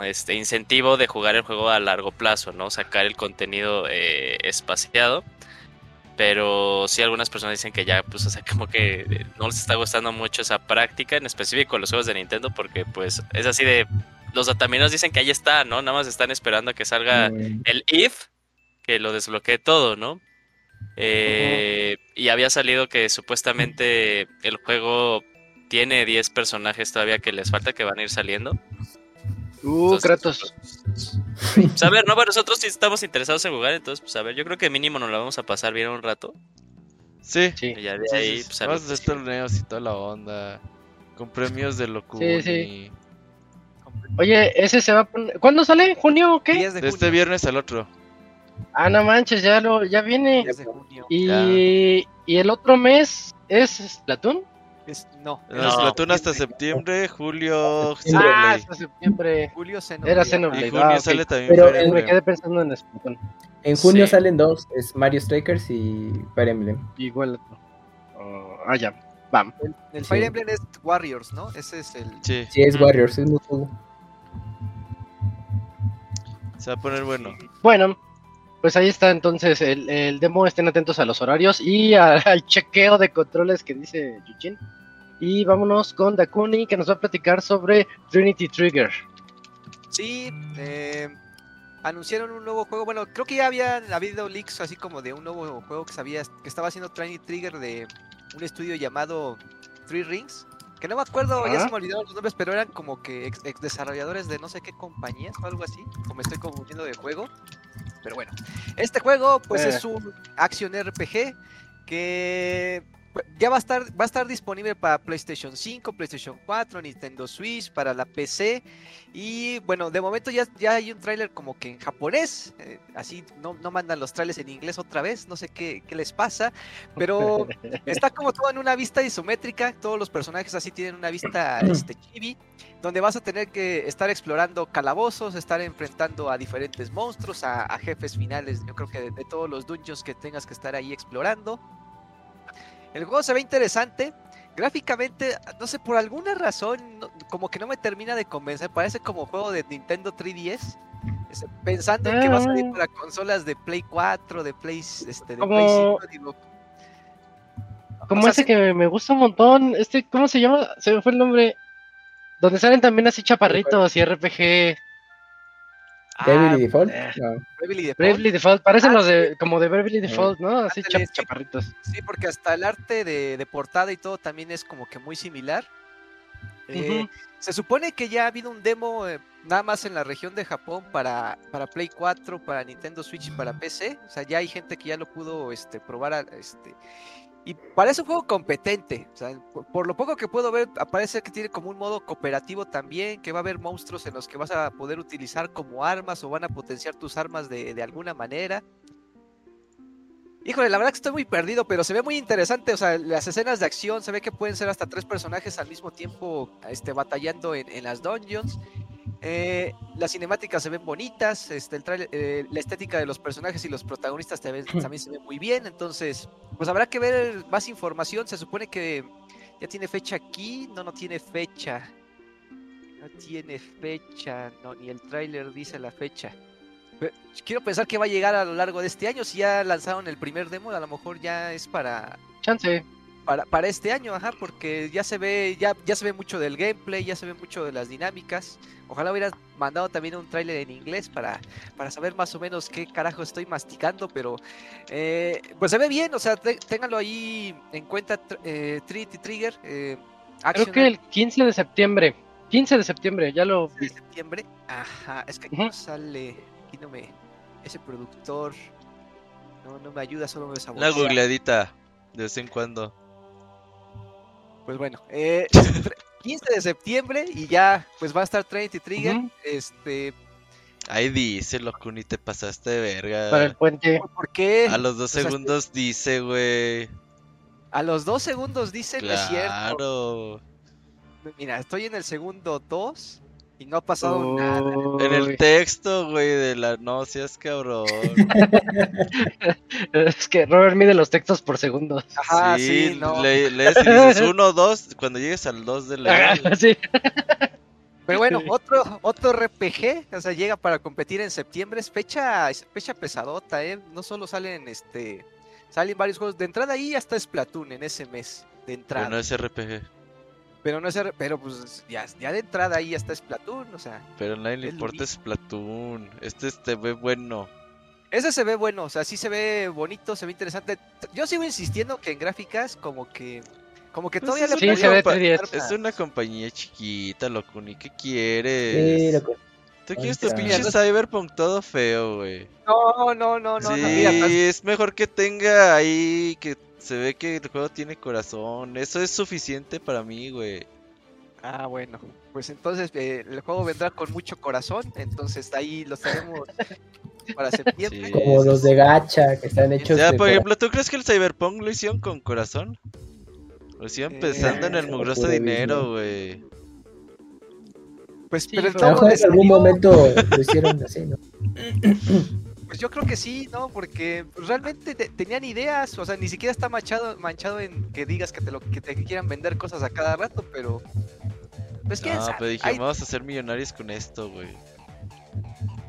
este incentivo de jugar el juego a largo plazo, ¿no? Sacar el contenido eh, espaciado. Pero sí algunas personas dicen que ya, pues, o sea, como que eh, no les está gustando mucho esa práctica, en específico los juegos de Nintendo, porque pues es así de... Los dataminos dicen que ahí está, ¿no? Nada más están esperando a que salga Mm, el if que lo desbloquee todo, ¿no? Eh, Y había salido que supuestamente el juego tiene 10 personajes todavía que les falta que van a ir saliendo. Uh, Entonces, Kratos. Pues a ver, no, bueno, nosotros sí estamos interesados en jugar, entonces, pues a ver, yo creo que mínimo nos la vamos a pasar bien un rato. Sí. Sí. Y ya de Sí, ahí, pues a Vamos a ver, hacer torneos y toda la onda. Con premios de locura. Sí, sí. Oye, ese se va a poner... ¿Cuándo sale? ¿Junio o qué? 10 de De este junio. viernes al otro. Ah, no manches, ya lo, ya viene. 10 de junio. Y, y el otro mes es Splatoon. Es- no, No, No. Splatoon hasta septiembre, julio, Ah, Xenoblade. hasta septiembre. Julio Era Y Xenoblade. junio ah, también Pero Fire Me quedé pensando en Splatoon. En junio Sí. salen dos, es Mario Strikers y Fire Emblem. Igual. Oh, ah, ya. Bam. El, el Sí. Fire Emblem es Warriors, ¿no? Ese es el. Sí, Sí, es. Warriors, es muy juego. se va a poner bueno. Bueno, pues ahí está entonces el, demo. Estén atentos a los horarios y al chequeo de controles que dice Yuchin. Y vámonos con Dakuni que nos va a platicar sobre Trinity Trigger. Sí, eh, anunciaron un nuevo juego. Bueno, creo que ya habían habido leaks así como de un nuevo juego que sabía que estaba haciendo Tiny Trigger de un estudio llamado Three Rings. Que no me acuerdo, ya se me olvidaron los nombres, pero eran como que ex, ex desarrolladores de no sé qué compañías o algo así. O me estoy confundiendo de juego. Pero bueno, este juego pues Eh. es un action RPG que ya va a estar va a estar disponible para PlayStation 5, PlayStation 4, Nintendo Switch, para la PC y bueno, de momento ya, ya hay un tráiler como que en japonés, eh, así no, no mandan los trailers en inglés otra vez, no sé qué, qué les pasa, pero está como todo en una vista isométrica, todos los personajes así tienen una vista este, chibi, donde vas a tener que estar explorando calabozos, estar enfrentando a diferentes monstruos, a, a jefes finales, yo creo que de, de todos los dungeons que tengas que estar ahí explorando. El juego se ve interesante. Gráficamente, no sé, por alguna razón, no- como que no me termina de convencer. Parece como juego de Nintendo 3DS. es- Pensando en que va a salir Ah. para consolas de Play 4, de Play, este, de Como- Play 5. Digo, Como o sea, ese sí- que me, me gusta un montón. Este, ¿cómo se llama? Se me fue el nombre. Donde salen también así chaparritos y RPG. Bravely ah, Default. eh. No. Bravely Default. Bravely Default. Parecen Ah, los de, como de Bravely Default, ¿no? Así Ándale, chap- sí. chaparritos. Sí, porque hasta el arte de, de portada y todo también es como que muy similar. Eh, Ujú. Se supone que ya ha habido un demo eh, nada más en la región de Japón para, para Play 4, para Nintendo Switch y para PC. O sea, ya hay gente que ya lo pudo este, probar. a- Este, y parece un juego competente. Por lo poco que puedo ver, parece que tiene como un modo cooperativo también, que va a haber monstruos en los que vas a poder utilizar como armas o van a potenciar tus armas de, de alguna manera. Híjole, la verdad que estoy muy perdido, pero se ve muy interesante. O sea, las escenas de acción se ve que pueden ser hasta tres personajes al mismo tiempo este, batallando en, en las dungeons. Eh, las cinemáticas se ven bonitas, este, el trailer- eh, la estética de los personajes y los protagonistas también, también se ve muy bien. Entonces, pues habrá que ver más información. Se supone que ya tiene fecha aquí. No, no tiene fecha. No tiene fecha. No, ni el tráiler dice la fecha. Quiero pensar que va a llegar a lo largo de este año. Si ya lanzaron el primer demo, a lo mejor ya es para, Chance. Para, para este año, ajá, porque ya se ve, ya, ya se ve mucho del gameplay, ya se ve mucho de las dinámicas. Ojalá hubieran mandado también un tráiler en inglés para, para saber más o menos qué carajo estoy masticando, pero eh, pues se ve bien, o sea, te- ténganlo ahí en cuenta, eh, Trinity Trigger. Eh, Creo que el 15 de septiembre. 15 de septiembre, ya lo de vi. septiembre. Ajá, es que aquí no sale, aquí no me, ese productor no, no me ayuda, solo me Una sabotea. googleadita de vez en cuando. Pues bueno, eh, 15 de septiembre y ya pues va a estar Trinity Trigger. Este, Ahí dice, loco, ni te pasaste de verga. Para el puente. ¿por- ¿por qué? A los dos segundos dice, güey. A los dos segundos dice, no es cierto. Claro. Mira, estoy en el segundo 2 y no ha pasado nada. En el texto, güey, de la... No seas cabrón. Es que Robert mide los textos por segundos. Ajá, sí, no. le- lees y dices uno, dos. Cuando llegues al dos de Sí. Pero bueno, otro, otro RPG, o sea, llega para competir en septiembre, es fecha, es fecha pesadota, ¿eh? No solo salen, este, salen varios juegos, de entrada ahí hasta Splatoon en ese mes, de entrada. Pero no es RPG. Pero no es, R- pero pues ya, ya de entrada ahí hasta Splatoon, o sea, Pero a nadie le importa mismo. Splatoon. Este este ve bueno. ese se ve bueno, o sea, sí se ve bonito, se ve interesante. Yo sigo insistiendo que en gráficas como que, como que Pues todavía le Sí, se ve compa- 3DS. Es una compañía chiquita, loco, ni qué Sí, quieres. loco. Tú quieres tu pinche Cyberpunk todo feo, güey. No, no, no, no, sí, no, mira, es mejor que tenga ahí que se ve que el juego tiene corazón. Eso es suficiente para mí, güey. Ah, bueno, pues entonces eh, el juego vendrá con mucho corazón, entonces ahí lo tenemos para septiembre. Sí. Como los de Gacha, que están hechos Ya, de por ejemplo, ¿tú crees que el Cyberpunk lo hicieron con corazón? Lo Eh, hicieron pensando en el mugroso dinero, güey. Pues, Sí, pero el les en algún momento lo hicieron así, ¿no? Pues yo creo que sí, ¿no? Porque pues, realmente te- tenían ideas, o sea, ni siquiera está manchado, manchado en que digas que te lo que te quieran vender cosas a cada rato, pero pues quién No, sabe. pero dijimos, vamos a ser millonarios con esto, güey.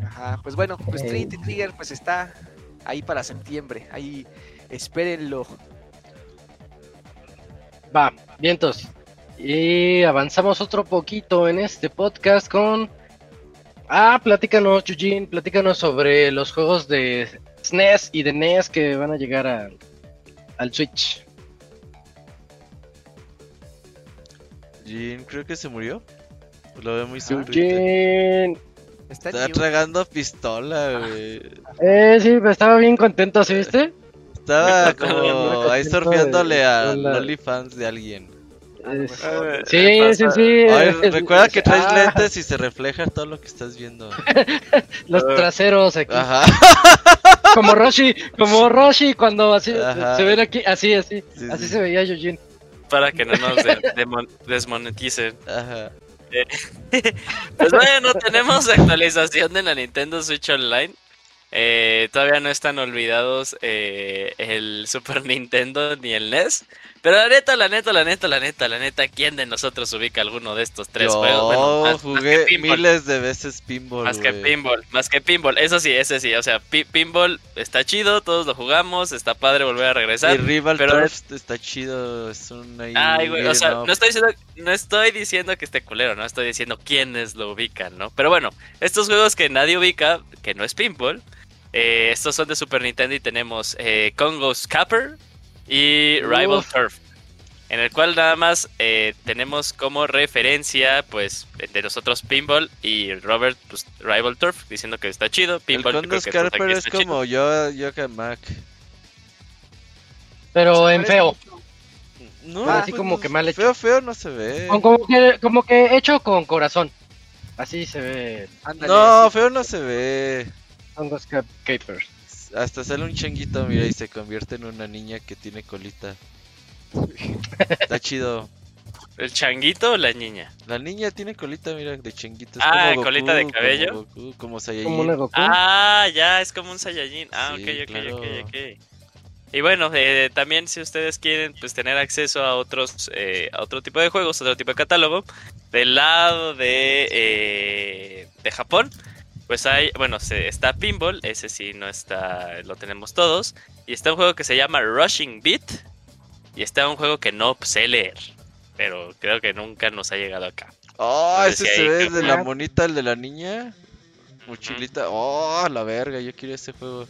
Ajá, pues bueno, pues. Trinity Trigger pues está ahí para septiembre, ahí espérenlo. Va, vientos. Y avanzamos otro poquito en este podcast con. Ah, platícanos, Yujin, platícanos sobre los juegos de SNES y de NES que van a llegar a- al Switch. Jin creo que se murió. Lo veo muy Ah, sonriente. Yujin. Está Está tragando pistola, güey. Eh, sí, estaba bien contento, ¿sí viste? Estaba como ahí surfeándole a OnlyFans de alguien. Es- Eh, Sí, sí, pasa- sí. Ay, es- recuerda que traes ah, lentes y se refleja todo lo que estás viendo. Los traseros aquí. Ajá. Como Roshi, como Roshi cuando así Ajá. se ven aquí, así, así. Sí, así sí. se veía Yojin. Para que no nos de- desmoneticen. Ajá. Pues bueno, tenemos actualización de la Nintendo Switch Online. Eh, todavía no están olvidados eh, el Super Nintendo ni el NES. Pero la neta, la neta, la neta, la neta, la neta, ¿quién de nosotros ubica alguno de estos tres Yo juegos? Bueno, más- más que jugué miles de veces pinball. Más que pinball, más que pinball, eso sí, ese sí, o sea, pi- pinball está chido, todos lo jugamos, está padre volver a Y regresar. Rival pero Turf está chido. Es un ahí. Ay, güey, o sea, no estoy diciendo, no estoy diciendo que esté culero, no estoy diciendo quiénes lo ubican, ¿no? Pero bueno, estos juegos que nadie ubica, que no es pinball, eh, estos son de Super Nintendo y tenemos eh, Congo Scapper y Rival Uf. Turf. En el cual nada más eh, tenemos como referencia, pues, de nosotros Pinball y Robert, pues, Rival Turf, diciendo que está chido. El Pinball, Condo creo que es está chido. como yo, yo Mac. Pero en feo. No, Así pues, como no, que mal hecho. Feo, feo no se ve. Con- Como que, como que hecho con corazón. Así se ve No, así. feo no se ve. Hongos Cap- Capers. Hasta sale un changuito, mira, y se convierte en una niña que tiene colita. Está chido. ¿El changuito o la niña? La niña tiene colita, mira, de changuito. Es Ah, como colita de Goku, cabello. Como, Goku, como Saiyajin. Como una Goku. Ah, ya, es como un Saiyajin. Ah, Sí, ok, ok, claro. ok, ok. Y bueno, eh, también si ustedes quieren pues tener acceso a otros, eh, a otro tipo de juegos, otro tipo de catálogo, del lado de, eh, de Japón, pues hay, bueno, se, está Pinball, ese sí no está, lo tenemos todos, y está un juego que se llama Rushing Beat, y está un juego que no sé leer, pero creo que nunca nos ha llegado acá. Oh, No sé ese si se ve creo de la monita, el de la niña. Mochilita. Oh, la verga, yo quiero ese juego.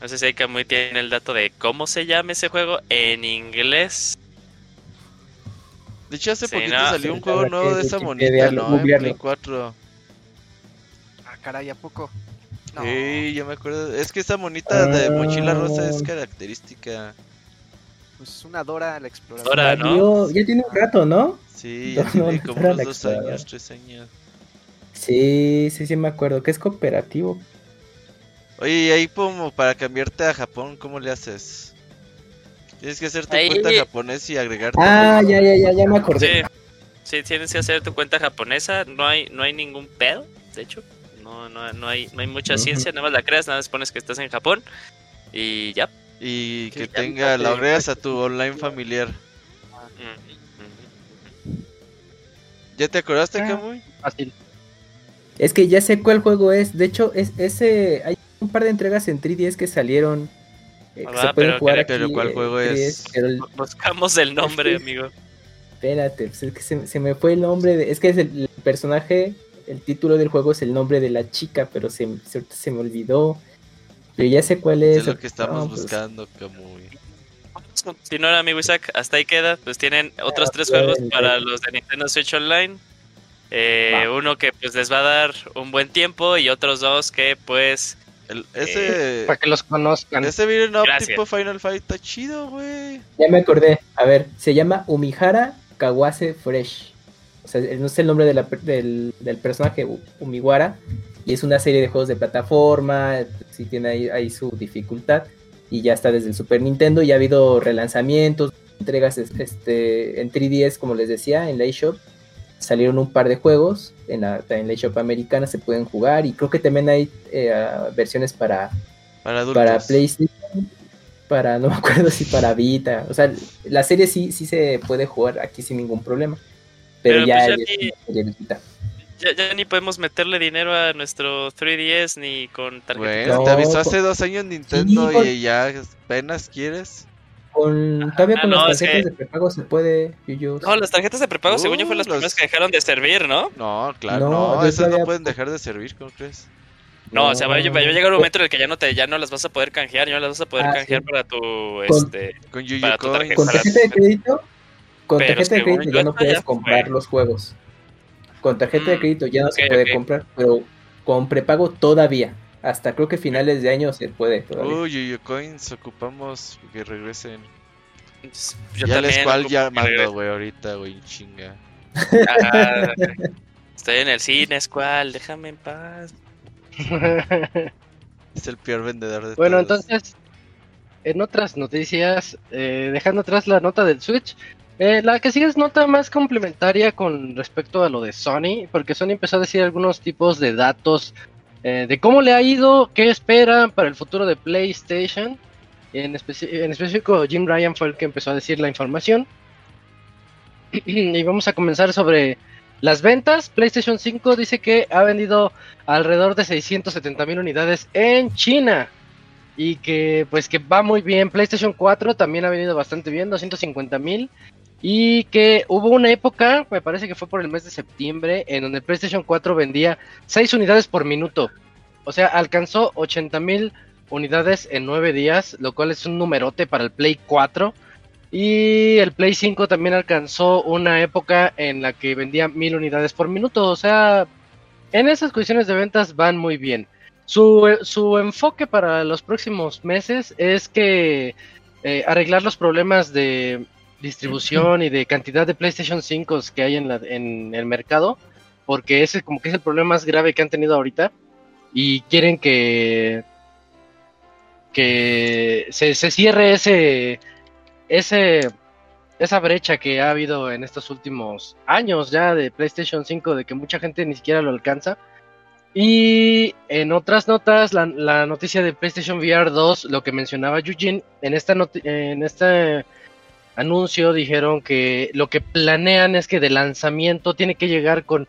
No sé si hay muy tiene el dato de cómo se llama ese juego en inglés. De hecho, hace Sí, poquito no. salió un juego nuevo de esa monita, ¿no? En googlearlo. Play 4. Caray, ¿a poco? No. Sí, yo me acuerdo. Es que esa monita de mochila rosa es Ah. característica. Pues una Dora la exploradora. Dora, ¿no? Ya tiene un rato, ¿no? Sí, ya tiene como unos dos exploradora. años, tres años. Sí, sí, sí me acuerdo. Que es cooperativo. Oye, y ahí como para cambiarte a Japón, ¿cómo le haces? Tienes que hacer tu Ahí- cuenta japonés y agregarte. Ah, ya, ya, ya, ya me acordé. Sí, sí, tienes que hacer tu cuenta japonesa. No hay, no hay ningún pedo, de hecho. No, no, no hay, no hay mucha ciencia, nada más la creas, nada más pones que estás en Japón. Y ya. Y que tenga, te- agregas a tu online familiar. ¿Ya te acordaste, Ah. Kamui? Fácil. Es que ya sé cuál juego es. De hecho, es ese hay un par de entregas en 3DS que salieron. eh, que Ah, se pueden pero jugar aquí. pero ¿cuál juego es? 3DS, pero el- Buscamos el nombre, amigo. espérate, pues es que se, se me fue el nombre. de- es que es el, el personaje, el título del juego es el nombre de la chica, pero se, se, se me olvidó. Pero ya sé cuál es. Es lo que estamos No, pues, buscando, Kamui. Si no, amigo Isaac, hasta ahí queda. Pues tienen otros Ah, tres ya, juegos para los de Nintendo Switch Online. Eh, uno que pues les va a dar un buen tiempo y otros dos que pues El- ese. Para que los conozcan. Ese Beat'em Up Gracias. tipo Final Fight está chido, güey. Ya me acordé. A ver, se llama Umihara Kawase Fresh. O sea, no es el nombre de la del, del personaje Umiwara. Y es una serie de juegos de plataforma. Sí tiene ahí, ahí su dificultad. Y ya está desde el Super Nintendo. Y ha habido relanzamientos, entregas es- este, en 3DS, como les decía, en la eShop. Salieron un par de juegos. En la, en la eShop americana se pueden jugar. Y creo que también hay eh, versiones para, Para adultos. para PlayStation, para no me acuerdo si para Vita, o sea, la serie sí sí se puede jugar aquí sin ningún problema, pero, Pero, ya, pues, ya ni- ya, ya podemos meterle dinero a nuestro 3DS ni con tarjeta. Bueno, No, te avisó hace dos años Nintendo Sí, y ya apenas quieres. Con, todavía Ah, con no, las es tarjetas que- de prepago se puede, Yuyu. No, las tarjetas de prepago, según yo, Uh, fue las los- primeras que dejaron de servir, ¿no? No, claro, No, no, esas no pueden dejar de servir, ¿cómo crees? No, o sea, va a, llegar un momento en el que ya no te, ya no las vas a poder canjear, ya no las vas a poder Ah, canjear sí. para tu, Con- este, Con Para tu tarjeta. Con tarjeta de crédito, con Pero tarjeta de crédito ya no puedes ya comprar fue. los juegos. Con tarjeta de Mm, crédito ya no se puede comprar, pero con prepago todavía. hasta creo que finales de año se puede todavía. Uy, Yuyu Coins, ocupamos que regresen. Yo ya les cual ya mando, güey, ahorita, güey, chinga. Ah, Estoy en el cine, Squall, déjame en paz. Es el peor vendedor de Bueno, todos. entonces, en otras noticias, eh, dejando atrás la nota del Switch, eh, la que sigue es nota más complementaria con respecto a lo de Sony, porque Sony empezó a decir algunos tipos de datos eh, de cómo le ha ido, qué esperan para el futuro de PlayStation. En, en específico, Jim Ryan fue el que empezó a decir la información. y vamos a comenzar sobre las ventas. PlayStation 5 dice que ha vendido alrededor de 670 mil unidades en China y que pues que va muy bien. PlayStation 4 también ha venido bastante bien, 250 mil. Y que hubo una época, me parece que fue por el mes de septiembre, en donde PlayStation 4 vendía 6 unidades por minuto. O sea, alcanzó 80 mil unidades en 9 días, lo cual es un numerote para el Play 4. Y el Play 5 también alcanzó una época en la que vendía mil unidades por minuto. O sea, en esas cuestiones de ventas van muy bien. Su, su enfoque para los próximos meses es que eh, arreglar los problemas de distribución y de cantidad de PlayStation 5 que hay en, el mercado, porque ese como que es el problema más grave que han tenido ahorita y quieren que que se, se cierre ese ese esa brecha que ha habido en estos últimos años ya de PlayStation 5 de que mucha gente ni siquiera lo alcanza. Y en otras notas, la, noticia de PlayStation VR 2, lo que mencionaba Eugene, en esta en este anuncio dijeron que lo que planean es que de lanzamiento tiene que llegar con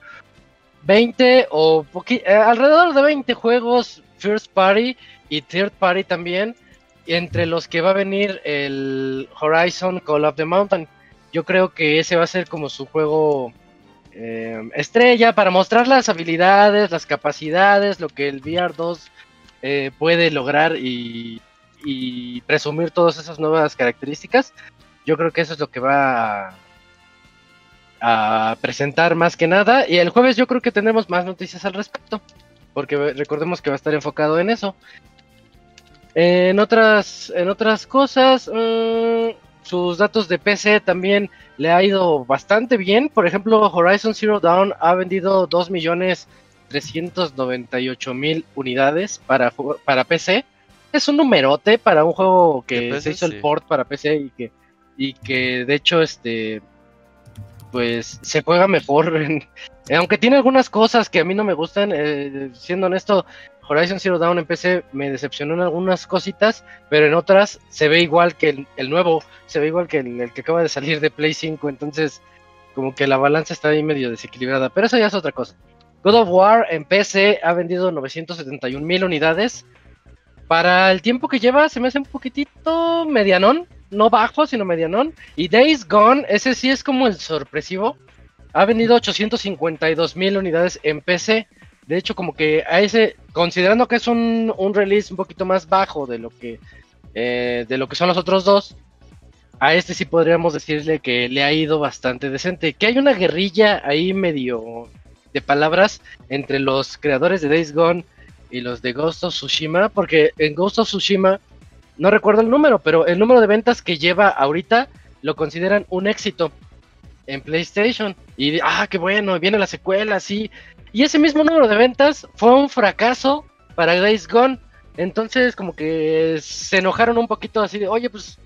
20 o eh, alrededor de 20 juegos first party y third party también, entre los que va a venir el Horizon Call of the Mountain. Yo creo que ese va a ser como su juego eh, estrella para mostrar las habilidades, las capacidades, lo que el VR 2 eh, puede lograr y presumir todas esas nuevas características. Yo creo que eso es lo que va a, a presentar más que nada. Y el jueves yo creo que tendremos más noticias al respecto. Porque recordemos que va a estar enfocado en eso. En otras, en otras cosas, mm, sus datos de PC también le ha ido bastante bien. Por ejemplo, Horizon Zero Dawn ha vendido 2.398.000 unidades para, para PC. Es un numerote para un juego que PC, se hizo el port para PC y que, y que de hecho este pues se juega mejor. aunque tiene algunas cosas que a mí no me gustan, eh, siendo honesto, Horizon Zero Dawn en PC me decepcionó en algunas cositas, pero en otras se ve igual que el, el nuevo, se ve igual que el, el que acaba de salir de Play 5, entonces como que la balanza está ahí medio desequilibrada, pero eso ya es otra cosa. God of War en PC ha vendido 971 mil unidades. Para el tiempo que lleva se me hace un poquitito medianón, no bajo, sino medianón. Y Days Gone, ese sí es como el sorpresivo. Ha vendido 852 mil unidades en PC. De hecho, como que a ese, considerando que es un, un release un poquito más bajo de lo que eh, de lo que son los otros dos, a este sí podríamos decirle que le ha ido bastante decente. Que hay una guerrilla ahí medio de palabras entre los creadores de Days Gone y los de Ghost of Tsushima, porque en Ghost of Tsushima no recuerdo el número, pero el número de ventas que lleva ahorita lo consideran un éxito en PlayStation. Y ah, qué bueno, viene la secuela, sí. Y ese mismo número de ventas fue un fracaso para Days Gone. Entonces, como que se enojaron un poquito así de, oye, pues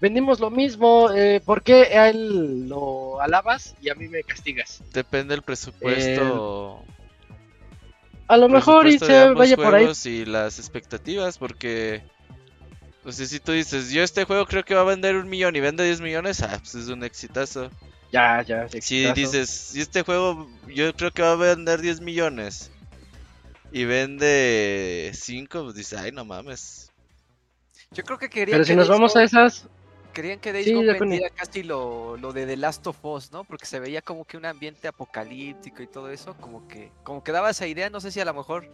vendimos lo mismo, eh, ¿por qué a él lo alabas y a mí me castigas? Depende del presupuesto. A lo mejor y se vaya por ahí. y las expectativas, porque. Sé si tú dices, yo este juego creo que va a vender un millón y vende 10 millones, ah, pues es un exitazo. Ya, ya. Si exitazo. dices, si este juego yo creo que va a vender 10 millones y vende 5, pues dices, ay, no mames. Yo creo que querían Pero que si nos Days vamos a esas, Querían que Days Sí, Gone vendiera casi lo, lo de The Last of Us, ¿no? Porque se veía como que un ambiente apocalíptico y todo eso, como que, como que daba esa idea, no sé si a lo mejor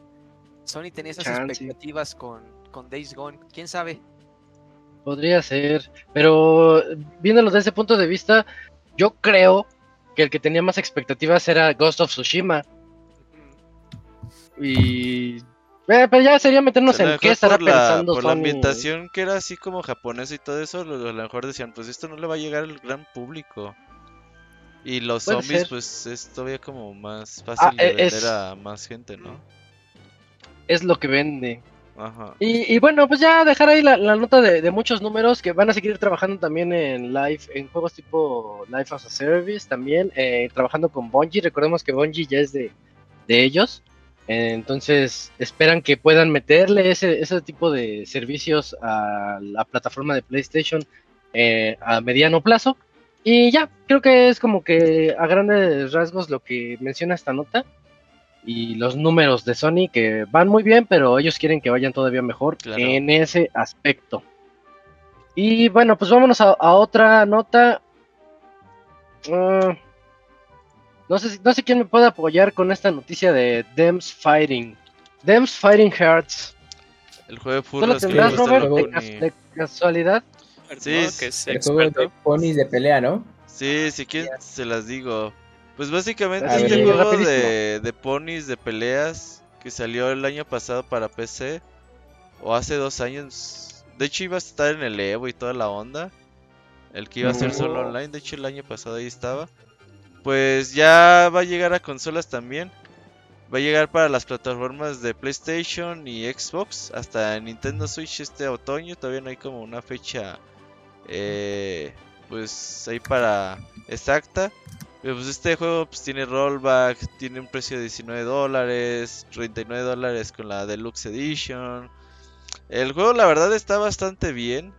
Sony tenía esas Chance. expectativas con, con Days Gone, quién sabe. Podría ser. Pero viéndolo desde ese punto de vista, yo creo que el que tenía más expectativas era Ghost of Tsushima. Y Eh, pero ya sería meternos en qué estará por la, pensando por la ambientación que era así como japonesa y todo eso, a lo mejor decían, pues esto no le va a llegar al gran público. Y los Puede zombies, ser. pues es todavía como más fácil Ah, de eh, vender es- a más gente, ¿no? Es lo que vende. Y, bueno, pues ya dejar ahí la, nota de, de muchos números que van a seguir trabajando también en live, en juegos tipo Life as a Service también, eh, trabajando con Bungie. Recordemos que Bungie ya es de, de ellos. Eh, entonces esperan que puedan meterle ese, ese tipo de servicios a la plataforma de PlayStation eh, a mediano plazo. Y ya, creo que es como que a grandes rasgos lo que menciona esta nota. Y los números de Sony que van muy bien, pero ellos quieren que vayan todavía mejor Claro. en ese aspecto. Y bueno, pues vámonos a, a otra nota. Ah, no, sé, si- no sé quién me puede apoyar con esta noticia de Dems Fighting. Dems Fighting Hearts. El juego de ¿Tú lo tendrás, Robert, cas- de casualidad? Sí, que es El juego de ponis de pelea, ¿no? Sí, si quieren se las digo. Pues básicamente A este ver, juego de, de ponis de peleas que salió el año pasado para PC o hace dos años. De hecho iba a estar en el Evo y toda la onda. El que iba a ser solo online, de hecho el año pasado ahí estaba. Pues ya va a llegar a consolas también. Va a llegar para las plataformas de PlayStation y Xbox hasta Nintendo Switch este otoño. Todavía no hay como una fecha eh, pues ahí para exacta. Pero pues este juego pues tiene rollback, tiene un precio de 19 dólares, 39 dólares con la Deluxe Edition. El juego la verdad está bastante bien.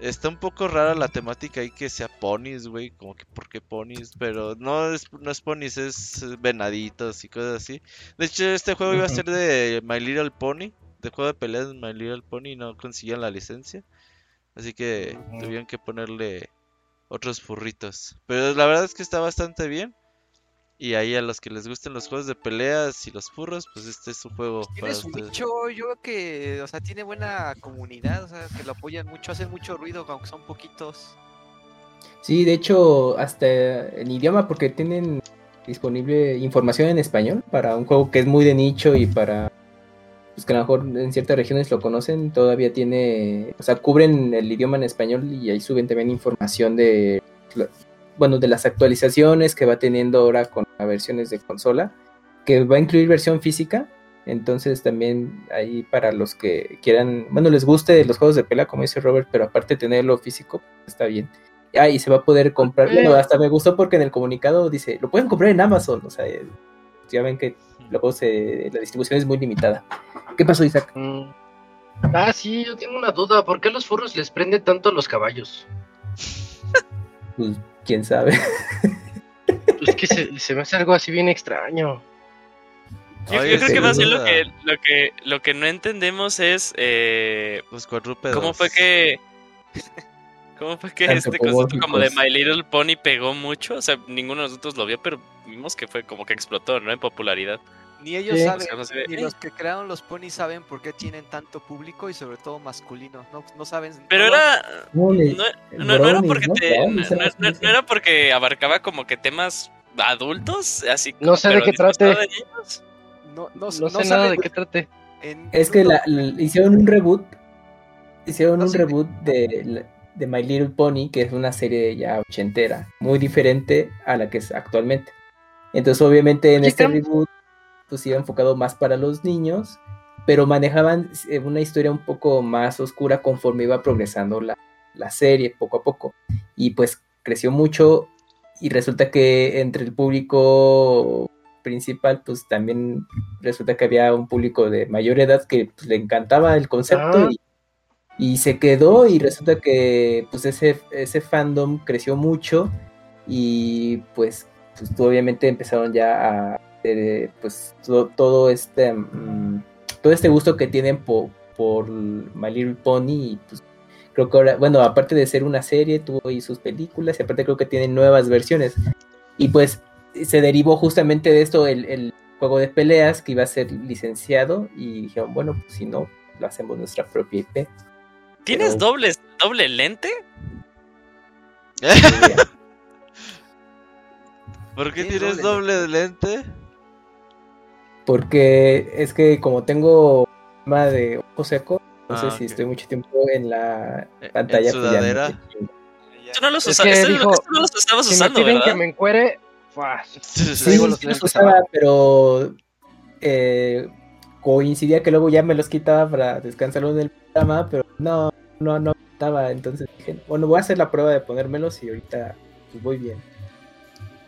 Está un poco rara la temática ahí que sea ponis, güey, como que por qué ponis, pero no es, no es ponis, es eh, venaditos y cosas así. De hecho, este juego iba a ser de My Little Pony, de juego de peleas de My Little Pony, y no consiguieron la licencia. Así que tuvieron que ponerle otros furritos. Pero la verdad es que está bastante bien. Y ahí a los que les gusten los juegos de peleas y los furros, pues este es un juego Tiene su ustedes. nicho, yo creo que, o sea, tiene buena comunidad, o sea, que lo apoyan mucho, hacen mucho ruido, aunque son poquitos. Sí, de hecho, hasta en idioma, porque tienen disponible información en español para un juego que es muy de nicho y para pues que a lo mejor en ciertas regiones lo conocen, todavía tiene, o sea, cubren el idioma en español y ahí suben también información de, bueno, de las actualizaciones que va teniendo ahora con las versiones de consola, que va a incluir versión física, entonces también ahí para los que quieran, bueno, les guste los juegos de pelea, como dice Robert, pero aparte tenerlo físico, está bien. Ah, y se va a poder comprar. Bueno, hasta me gustó porque en el comunicado dice, lo pueden comprar en Amazon. O sea, eh, ya ven que luego se, la distribución es muy limitada. ¿Qué pasó, Isaac? Mm. Ah, sí, yo tengo una duda. ¿Por qué a los furros les prende tanto los caballos? Pues quién sabe. Es que se, se me hace algo así bien extraño. Yo, Oye, yo creo que más bien lo que, lo que lo que no entendemos es eh, Los cuadrúpedos. cómo fue que cómo fue que este concepto como de My Little Pony pegó mucho. O sea, ninguno de nosotros lo vio, pero vimos que fue como que explotó, ¿no? En popularidad. Ni ellos Sí. saben, O sea, ni "Eh". los que crearon los ponis saben por qué tienen tanto público y sobre todo masculino. No, no saben. Pero no era No, era porque abarcaba como que temas adultos, así No sé de qué trate. de no, no, No, no sé nada saben de qué trate. en- Es que la, la- hicieron un reboot. Hicieron No un sé. reboot de, de My Little Pony, que es una serie ya ochentera, muy diferente a la que es actualmente. Entonces, obviamente, en este reboot, pues iba enfocado más para los niños, pero manejaban eh, una historia un poco más oscura conforme iba progresando la, la serie, poco a poco. Y pues creció mucho, y resulta que entre el público principal, pues también resulta que había un público de mayor edad que pues, le encantaba el concepto Ah. y, y se quedó y resulta que pues ese, ese fandom creció mucho y pues, pues obviamente empezaron ya a eh, pues todo, todo este mm, todo este gusto que tienen po- por My Little Pony y pues creo que ahora, bueno, aparte de ser una serie, tuvo ahí sus películas y aparte creo que tienen nuevas versiones. Y pues se derivó justamente de esto el, el juego de peleas que iba a ser licenciado y dijeron, bueno, pues si no, lo hacemos nuestra propia IP. ¿Tienes Pero- doble, doble lente? ¿Por qué Tienes tienes doble doble lente? Porque es que como tengo tema de ojo seco, entonces Ah, si ok. estoy mucho tiempo en la En pantalla, pues ya me. Tú no los, Es que este- dijo, este no los estabas Si me usando, piden ¿verdad? que me encuere. Sí, Traigo los sí los usaba, pero eh, coincidía que luego ya me los quitaba para descansarlo del programa, pero no, no, no estaba. Entonces dije, bueno, voy a hacer la prueba de ponérmelos y ahorita pues, voy bien.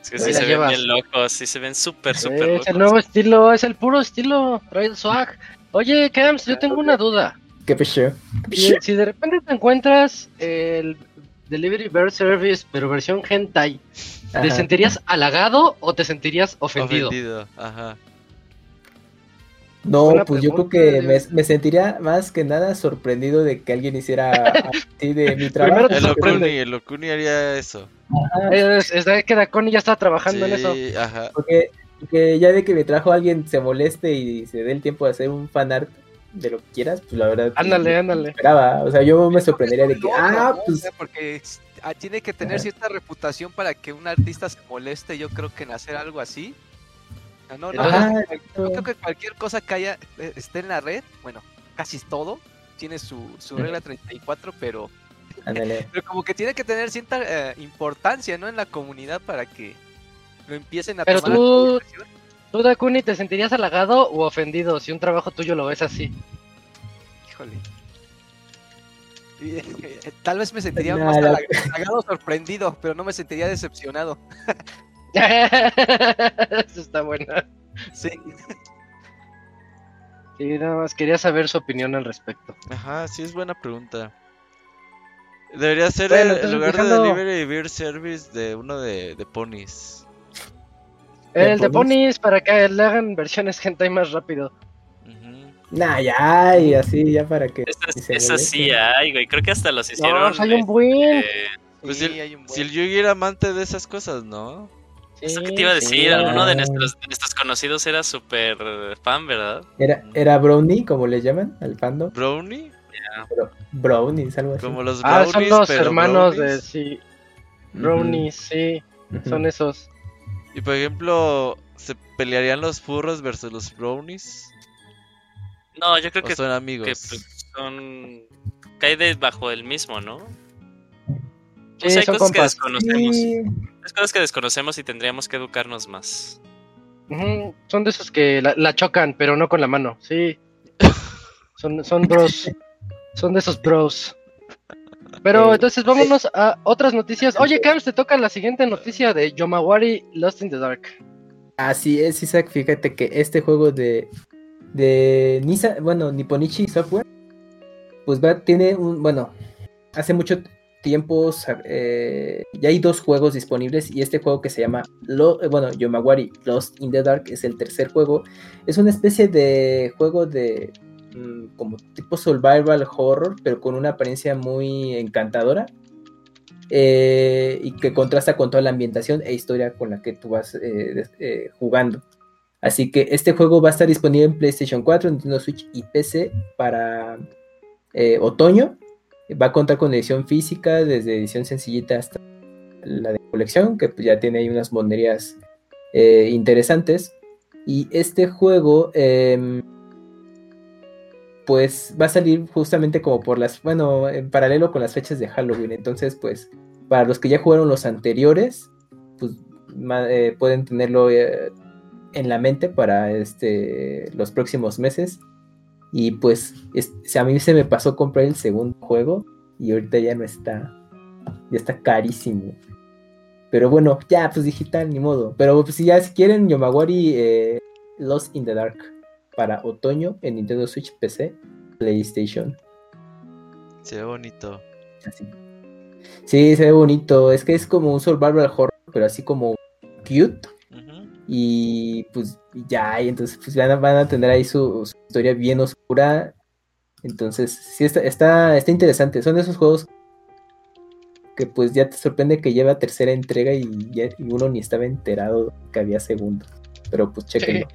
Es que sí se llevas. ven bien locos, sí se ven súper, súper es locos. el nuevo estilo, es el puro estilo, trae el swag. Oye, Camps, yo tengo una duda. ¿Qué pecho? Si, si de repente te encuentras el Delivery Bear Service, pero versión hentai, ¿te Ajá. sentirías halagado o te sentirías ofendido? Ofendido, ajá. No, Buena pues yo creo pregunta, que me, me sentiría más que nada sorprendido de que alguien hiciera así de mi trabajo. El. Okuni, el Okuni haría eso. Ajá, Es, es de que Dakoni ya está trabajando en eso. Sí, ajá. porque, porque ya de que me trajo alguien se moleste y se dé el tiempo de hacer un fanart de lo que quieras, pues la verdad. Ándale, ándale. esperaba. O sea, yo me sorprendería de que, ah, no, pues o sea, porque ah, tiene que tener Ajá. cierta reputación para que un artista se moleste, yo creo que en hacer algo así. Ah, No, no, Ajá, no, exacto. yo creo que cualquier cosa que haya eh, esté en la red, bueno, casi todo tiene su, su regla 34, pero, pero como que tiene que tener cierta eh, importancia, ¿no? En la comunidad para que lo empiecen a Pero tomar tú-. ¿Tú, Dakuni, te sentirías halagado o ofendido si un trabajo tuyo lo ves así? Híjole. Eh, Tal vez me sentiría más la- halag- halagado o sorprendido, pero no me sentiría decepcionado. Eso está bueno. Sí. Sí, nada más quería saber su opinión al respecto. Ajá, sí es buena pregunta. Debería ser Bueno, el, entonces, lugar dejando- de Delivery Beer Service de uno de, de ponies. El de? Ponies para que le hagan versiones hentai más rápido. Nah, ya, y así, ya para que. Se esas sí hay, güey. Creo que hasta los hicieron. No, hay un buen. eh, Pues Sí, el- hay un buen- Si el Yugi era amante de esas cosas, ¿no? Eso que te iba a sí, decir, alguno de nuestros, de nuestros conocidos era súper fan, ¿verdad? Era, era Brownie, como le llaman al fandom. Brownie, Pero brownies, algo así. como los Ah, son los pero hermanos de brownies. sí. Brownies, sí, son esos. Y por ejemplo, ¿se pelearían los furros versus los brownies? No, yo creo ¿O que, son que, amigos? pues, son. cae debajo del mismo, ¿no? Sí, Pues hay son cosas que desconocemos. Sí, Hay cosas que desconocemos y tendríamos que educarnos más. Son de esos que la, la chocan, pero no con la mano, sí. Son, son bros. Son de esos bros. Pero entonces vámonos a otras noticias. Oye, Camps, te toca la siguiente noticia de Yomawari Lost in the Dark. Así es, Isaac. Fíjate que este juego de, de Nisa, bueno, Nipponichi Software, pues va, tiene un, bueno, hace mucho tiempo eh, ya hay dos juegos disponibles y este juego que se llama, Lo, eh, bueno, Yomawari Lost in the Dark es el tercer juego. Es una especie de juego de mm, como tipo survival horror, pero con una apariencia muy encantadora. eh, y que contrasta con toda la ambientación e historia con la que tú vas jugando. Así que este juego va a estar disponible en PlayStation 4, Nintendo Switch y PC para otoño. Va a contar con edición física, desde edición sencillita hasta la de colección, que pues ya tiene ahí unas monerías eh, interesantes. Y este juego, em, pues va a salir justamente como por las, bueno, en paralelo con las fechas de Halloween. Entonces, pues, para los que ya jugaron los anteriores, pues eh, pueden tenerlo eh, en la mente para este los próximos meses. Y pues es- a mí se me pasó comprar el segundo juego y ahorita ya no está. Ya está carísimo. Pero bueno, ya pues digital, ni modo. Pero pues, si ya si quieren Yomawari eh, Lost in the Dark para otoño en Nintendo Switch PC, PlayStation. Se ve bonito. Así. Sí, se ve bonito. Es que es como un survival horror, pero así como cute. Y pues ya, y entonces pues van a, van a tener ahí su, su historia bien oscura. Entonces, sí, está, está, está interesante. Son de esos juegos que pues ya te sorprende que lleva tercera entrega y, ya- y uno ni estaba enterado que había segundo. Pero pues chequenlo.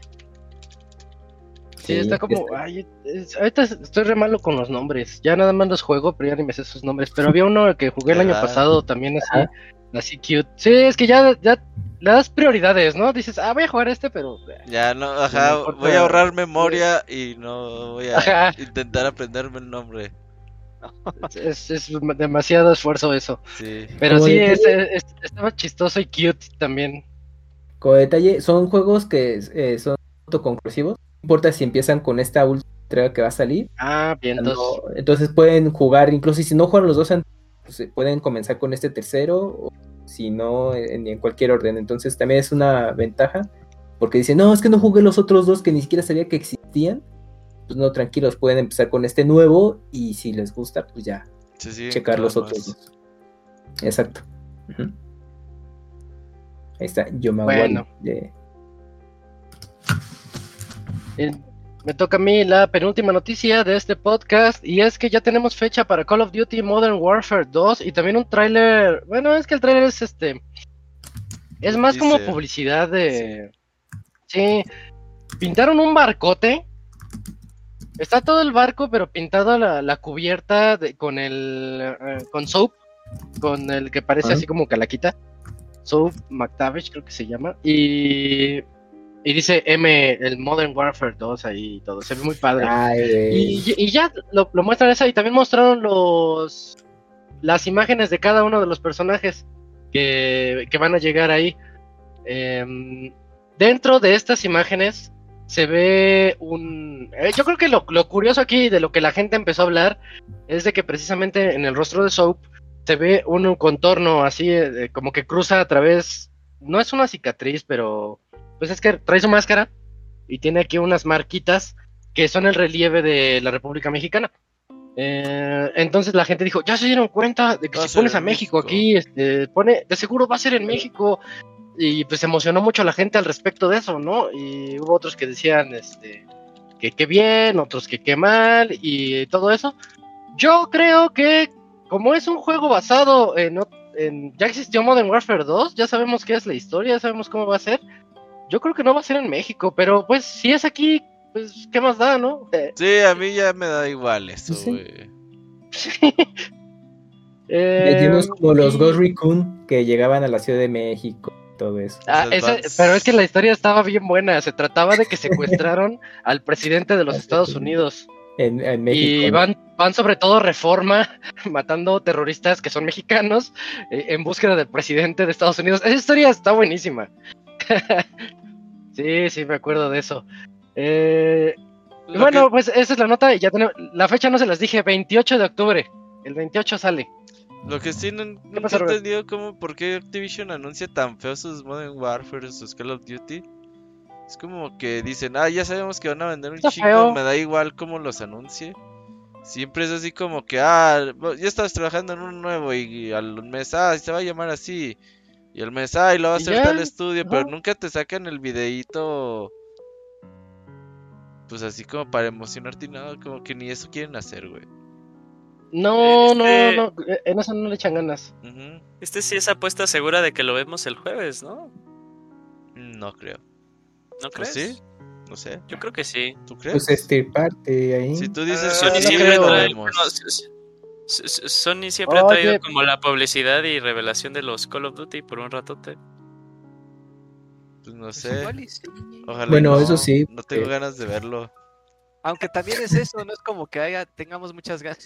Sí, está como. Ay, es- ahorita estoy re malo con los nombres. Ya nada más los juego, pero ya ni me sé sus nombres. Pero había uno que jugué el año ¿Verdad? pasado también así, Ajá. Así cute. Sí, es que ya, ya le das prioridades, ¿no? Dices, ah, voy a jugar este, pero... Ya no, ajá, voy a ahorrar memoria y no voy a Ajá. intentar aprenderme el nombre. Es, es demasiado esfuerzo eso. Sí. Pero Como sí, detalle- es- es- estaba chistoso y cute también. Como detalle, son juegos que eh, son autoconclusivos. No importa si empiezan con esta última entrega que va a salir. Ah, bien, entonces... No, entonces pueden jugar, incluso si no juegan los dos, antes, pues, eh, pueden comenzar con este tercero, o si no, en, en cualquier orden. Entonces también es una ventaja, porque dicen, no, es que no jugué los otros dos que ni siquiera sabía que existían. Pues no, tranquilos, pueden empezar con este nuevo y si les gusta, pues ya, checar los más. otros dos. Exacto. Ahí está, yo me Bueno. de... Me toca a mí la penúltima noticia de este podcast y es que ya tenemos fecha para Call of Duty Modern Warfare 2 y también un tráiler, bueno, es que el tráiler es este es más como publicidad de sí. pintaron un barcote. Está todo el barco, pero pintado la, la cubierta de- con el eh, con soap, con el que parece Ah. así como calaquita. Soap McTavish creo que se llama y y dice M, el Modern Warfare 2 ahí y todo. Se ve muy padre. Ay. Y, y ya lo, lo muestran esa y también mostraron los las imágenes de cada uno de los personajes que, que van a llegar ahí. Em, dentro de estas imágenes se ve un... eh, yo creo que lo, lo curioso aquí de lo que la gente empezó a hablar es de que precisamente en el rostro de Soap se ve un contorno así eh, como que cruza a través... No es una cicatriz, pero pues es que trae su máscara y tiene aquí unas marquitas que son el relieve de la República Mexicana. Eh, entonces la gente dijo, ya se dieron cuenta de que Va si pones a México, México. aquí, este, pone, de seguro va a ser en México. Y pues emocionó mucho a la gente al respecto de eso, ¿no? Y hubo otros que decían, este, que qué bien, otros que qué mal y todo eso. Yo creo que como es un juego basado en, en ya existió Modern Warfare 2, ya sabemos qué es la historia, ya sabemos cómo va a ser. Yo creo que no va a ser en México, pero pues si es aquí, pues qué más da, ¿no? Eh, Sí, a mí ya me da igual eso, Sí. güey. eh, Metimos como los Ghost Recon que llegaban a la Ciudad de México, todo eso. Ah, esa- pero es que la historia estaba bien buena. Se trataba de que secuestraron al presidente de los Estados Unidos. En, en México. Y ¿no? van, van sobre todo reforma, matando terroristas que son mexicanos eh, en búsqueda del presidente de Estados Unidos. Esa historia está buenísima. Sí, sí, me acuerdo de eso. Eh, bueno, que- pues esa es la nota. y Ya tenemos, la fecha no se las dije, 28 de octubre. El 28 sale. Lo que sí no, nunca he entendido como por qué Activision anuncia tan feo sus Modern Warfare, sus Call of Duty. Es como que dicen, ah, ya sabemos que van a vender un Está chingo, feo. me da igual cómo los anuncie. Siempre es así como que, ah, ya estás trabajando en un nuevo y, y al mes, ah, se va a llamar así. Y al mes, ah, y lo va a hacer tal estudio, pero nunca te sacan el videíto. Pues así como para emocionarte y nada, como que ni eso quieren hacer, güey. No, Este- no, no. eh, En eso no le echan ganas. Este sí es apuesta segura de que lo vemos el jueves, ¿no? No creo. ¿No ¿O crees? sí? No sé. Yo creo que sí. ¿Tú crees? Pues este parte ahí. Si tú dices Ah, Sony, no lo trae- Sony siempre ha traído como la publicidad y revelación de los Call of Duty por un ratote. Pues no Pues sé. Ojalá Bueno, no, eso sí, No tengo eh. ganas de verlo. Aunque también es eso, no es como que haya, tengamos muchas ganas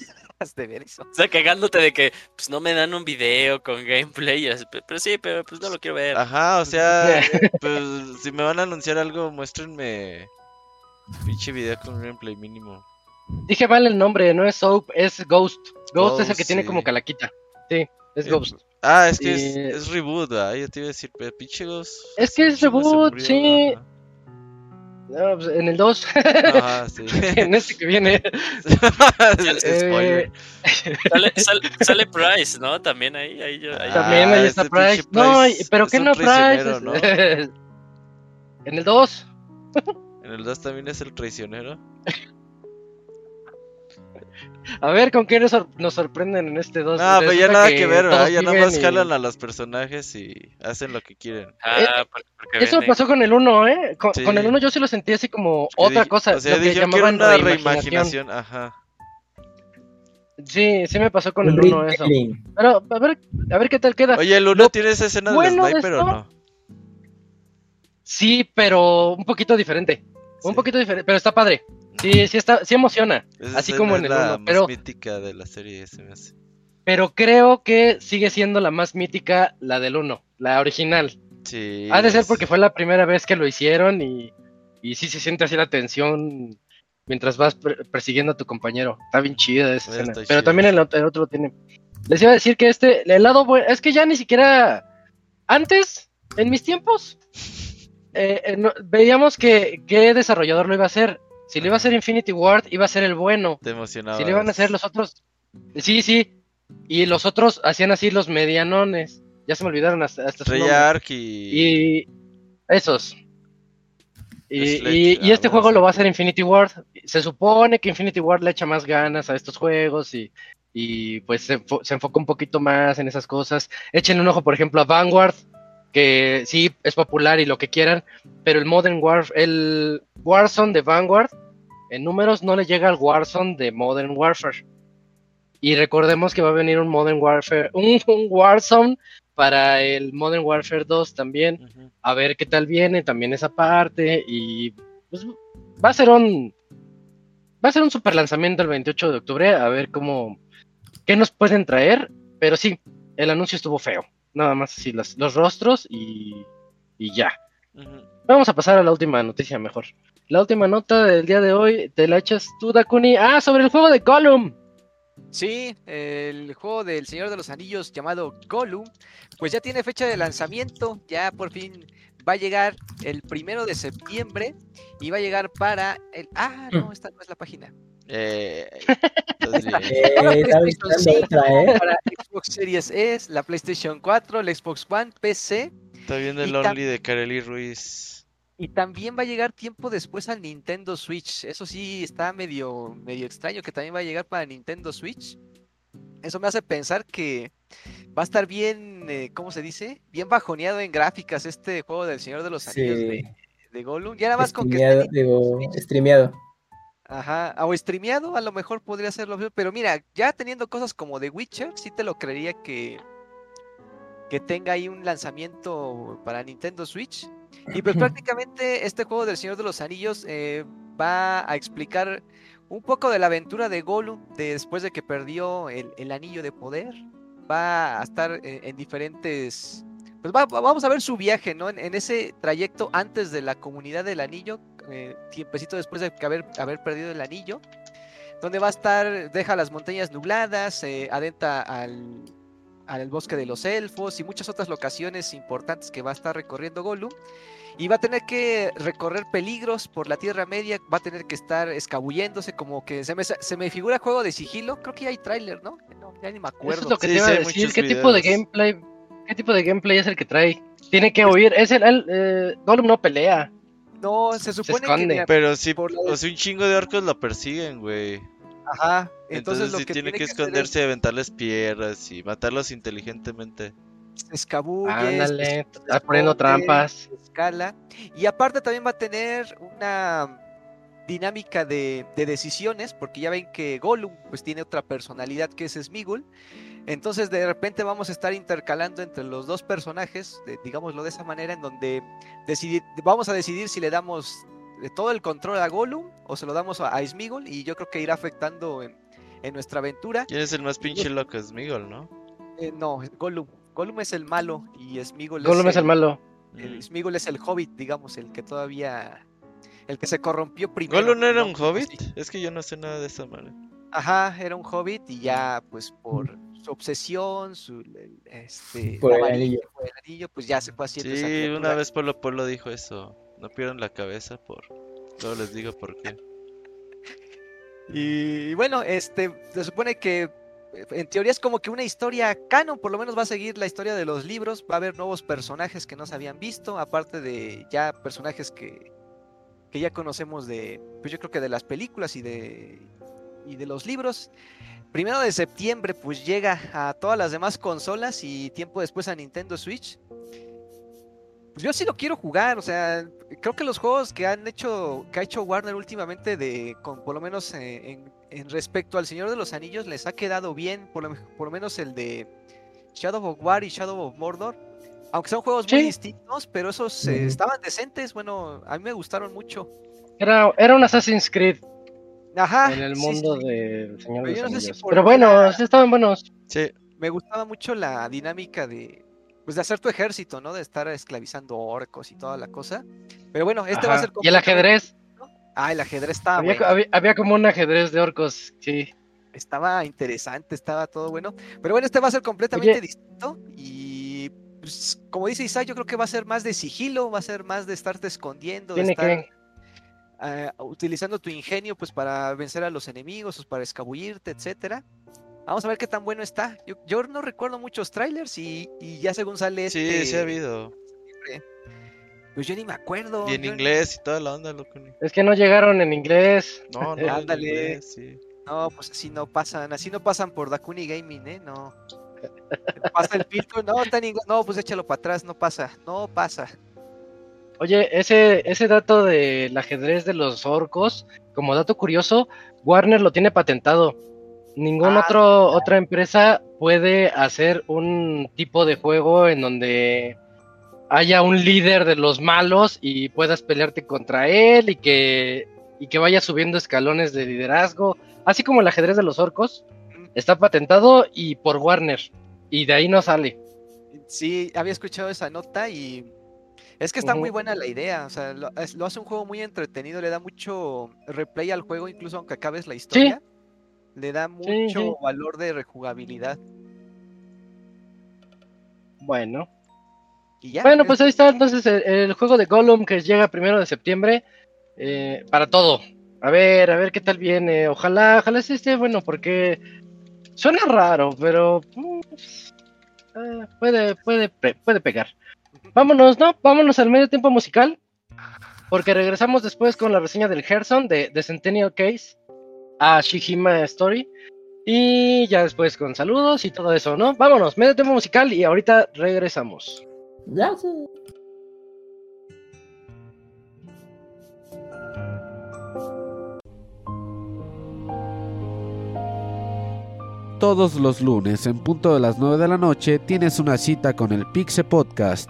de ver eso. O sea, cagándote de que pues no me dan un video con gameplay. Pero sí, pero pues no lo quiero ver. Ajá, o sea, pues si me van a anunciar algo, muéstrenme pinche video con gameplay mínimo. Dije mal el nombre, no es Soap, es Ghost. Ghost, es el que tiene sí. como calaquita. Sí, es Eh, Ghost. Ah, es que es, Y- es reboot, ¿verdad? Yo te iba a decir, pinche Ghost. Es que es reboot, murió, sí. No, pues, en el 2, Ajá, Ajá, sí. en este que viene. Spoiler. Sale, sal- sale Price, ¿no? También ahí. ahí, yo- ahí- Ah, También ahí está ese pinche Price. No, pero es ¿qué un no Price? Es- en el 2. En el 2 también es el traicionero. A ver con qué nos, sor- nos sorprenden en este 2. No, pues ya nada que ver, Ya nada más y- jalan a los personajes y hacen lo que quieren. Ah, por- porque Eso venden. pasó con el 1, ¿eh? Con, Sí. con el 1 yo sí lo sentí así como Que otra cosa. O sea, lo que llamaban una reimaginación. reimaginación. Ajá. Sí, sí me pasó con el 1 eso. Pero a ver, a ver qué tal queda. Oye, el 1 Lo tiene esa escena bueno del de sniper o esto- no? Sí, pero un poquito diferente. Un poquito diferente, pero está padre. Sí, sí está, sí emociona. Esa así como en el la uno, más pero- mítica de la serie, se me hace. Pero creo que sigue siendo la más mítica la del 1, la original. Sí. Ha de ser porque fue la primera vez que lo hicieron y, y sí se siente así la tensión mientras vas per- persiguiendo a tu compañero. Está bien chida esa escena. Pero también el, el otro tiene. Les iba a decir que este, el lado bueno, es que ya ni siquiera. Antes, en mis tiempos, eh, eh, no- veíamos que qué desarrollador lo iba a hacer. Si lo iba a hacer Infinity Ward, iba a ser el bueno. Te emocionaba. Si le iban a hacer los otros. Sí, sí. Y los otros hacían así los medianones. Ya se me olvidaron hasta, hasta su nombre. Y... Y esos. Y, y- y ah, este juego lo va a hacer Infinity Ward. Se supone que Infinity Ward le echa más ganas a estos juegos y, y pues se, se enfoca un poquito más en esas cosas. Échenle un ojo, por ejemplo, a Vanguard, que sí es popular y lo que quieran, pero el Modern War, el Warzone de Vanguard en números no le llega al Warzone de Modern Warfare. Y recordemos que va a venir un Modern Warfare, un, un Warzone para el Modern Warfare 2 también a ver qué tal viene también esa parte y pues va a ser un va a ser un super lanzamiento el 28 de octubre a ver cómo qué nos pueden traer pero sí el anuncio estuvo feo nada más así los, los rostros y, y ya. Vamos a pasar a la última noticia mejor. La última nota del día de hoy te la echas tú Dakuni. Ah sobre el juego de Gollum. Sí, el juego del Señor de los Anillos llamado Gollum, pues ya tiene fecha de lanzamiento, ya por fin va a llegar el primero de septiembre y va a llegar para el... Ah, no, esta no es la página. Eh. Eh, Para está PlayStation buscando 5, otra, ¿eh? para Xbox Series S, la PlayStation 4, el Xbox One, PC Está viendo el y Only de Kareli Ruiz. y también va a llegar tiempo después al Nintendo Switch. Eso sí está medio, medio extraño que también va a llegar para Nintendo Switch. Eso me hace pensar que va a estar bien, eh, ¿cómo se dice? Bien bajoneado en gráficas este juego del Señor de los Anillos Sí, de, de Gollum. Ya nada más con que esté digo, streameado. Ajá, o streameado a lo mejor podría ser lo mismo, pero mira, ya teniendo cosas como The Witcher, sí te lo creería que, que tenga ahí un lanzamiento para Nintendo Switch. Y pues prácticamente este juego del Señor de los Anillos eh, va a explicar un poco de la aventura de Gollum de- después de que perdió el, el anillo de poder. Va a estar en, en diferentes... Pues va- va- vamos a ver su viaje, ¿no? En, en ese trayecto antes de la comunidad del anillo, eh, tiempecito después de haber, haber perdido el anillo, donde va a estar, deja las montañas nubladas, eh, adentra al, al bosque de los elfos y muchas otras locaciones importantes que va a estar recorriendo Gollum. Y va a tener que recorrer peligros por la Tierra Media, va a tener que estar escabulléndose, como que se me, se me figura juego de sigilo. Creo que ya hay tráiler, ¿no? No, ya ni me Eso acuerdo. es lo que Sí, te iba sí, a hay decir. muchos ¿Qué tipo de gameplay? ¿Qué tipo de gameplay es el que trae? Tiene que oír. Es el, el, eh, Gollum no pelea. No, se supone que esconde. mira, Pero sí, por la- o sea, un chingo de orcos lo persiguen, güey. ajá, Entonces, entonces, lo sí que tiene que hacer es esconderse y aventarles piedras y matarlos inteligentemente. se escabulle, Ándale, está poniendo trampas. escala. Y aparte también va a tener una dinámica de, de decisiones, porque ya ven que Gollum pues tiene otra personalidad que es Smigul. Entonces de repente vamos a estar intercalando entre los dos personajes, de- digámoslo de esa manera, en donde decidi- vamos a decidir si le damos eh, todo el control a Gollum o se lo damos a, a Smigul y yo creo que irá afectando en, en nuestra aventura. ¿Quién es el más pinche loco? Smigol, ¿no? Eh, no, Gollum. Gollum es el malo y Smigul Gollum es el malo. el Mm. Sméagol es el hobbit, digamos, el que todavía. El que se corrompió primero. ¿Gollum no era ¿no? un hobbit? Sí. Es que yo no sé nada de esa manera. Ajá, era un hobbit y ya, pues por su obsesión, su. el- Este, Por el anillo. por el anillo, pues ya se fue haciendo esa Sí, criatura. una vez Polo Polo dijo eso. No pierdan la cabeza por... Luego les digo por qué. Y bueno, este, se supone que en teoría es como que una historia canon, por lo menos va a seguir la historia de los libros, va a haber nuevos personajes que no se habían visto, aparte de ya personajes que, que ya conocemos de, pues yo creo que de las películas y de, y de los libros. Primero de septiembre pues llega a todas las demás consolas y tiempo después a Nintendo Switch. Pues yo sí lo quiero jugar, o sea, creo que los juegos que han hecho, que ha hecho Warner últimamente de, con, por lo menos eh, en, en respecto al Señor de los Anillos, les ha quedado bien, por lo, por lo menos el de Shadow of War y Shadow of Mordor, Aunque son juegos muy distintos, pero esos eh, estaban decentes. Bueno, a mí me gustaron mucho. Era, era un Assassin's Creed Ajá. en el sí, mundo sí. del Señor Pero de los no sé si Pero bueno, sí estaban buenos. Sí, Me gustaba mucho la dinámica de, pues, de hacer tu ejército, ¿no? De estar esclavizando orcos y toda la cosa. Pero bueno, este va a ser Y el ajedrez. Ah, el ajedrez estaba había, bueno. había- había como un ajedrez de orcos, sí. Estaba interesante, estaba todo bueno. Pero bueno, este va a ser completamente Oye. distinto. Y pues, como dice Isaac, yo creo que va a ser más de sigilo, va a ser más de estarte escondiendo, de Tiene estar que. Eh, utilizando tu ingenio pues para vencer a los enemigos, pues, para escabullirte, etcétera. Vamos a ver qué tan bueno está. Yo, yo no recuerdo muchos trailers y, y ya según sale sí, este, sí ha habido. Pues yo ni me acuerdo. Y en yo- inglés y toda la onda, loco. Es que no llegaron en inglés. No, no, en Ándale. inglés, sí. No, pues así no pasan, así no pasan por Dakuni Gaming, ¿eh? No. Pasa el filtro, no, está en inglés. No, pues échalo para atrás, no pasa, no pasa. Oye, ese, ese dato del ajedrez de los orcos, como dato curioso, Warner lo tiene patentado. Ninguna Ah, otro, otra empresa puede hacer un tipo de juego en donde haya un líder de los malos y puedas pelearte contra él y que, y que vaya subiendo escalones de liderazgo. Así como el ajedrez de los orcos, está patentado y por Warner. Y de ahí no sale. Sí, había escuchado esa nota y es que está muy buena la idea. O sea, lo, es- lo hace un juego muy entretenido, le da mucho replay al juego, incluso aunque acabes la historia. Le da mucho sí. valor de rejugabilidad. Bueno. Y ya. Bueno, es- pues ahí está entonces el, el juego de Gollum que llega primero de septiembre eh, para todo. A ver, a ver qué tal viene. Ojalá, ojalá sí esté bueno porque suena raro, pero mm, eh, puede, puede, puede pegar. Vámonos, ¿no? Vámonos al medio tiempo musical porque regresamos después con la reseña del Gerson de, de Centennial Case a Shihima Story y ya después con saludos y todo eso, ¿no? Vámonos, medio tiempo musical y ahorita regresamos. Ya sé. Todos los lunes en punto de las 9 de la noche tienes una cita con el Pixe Podcast.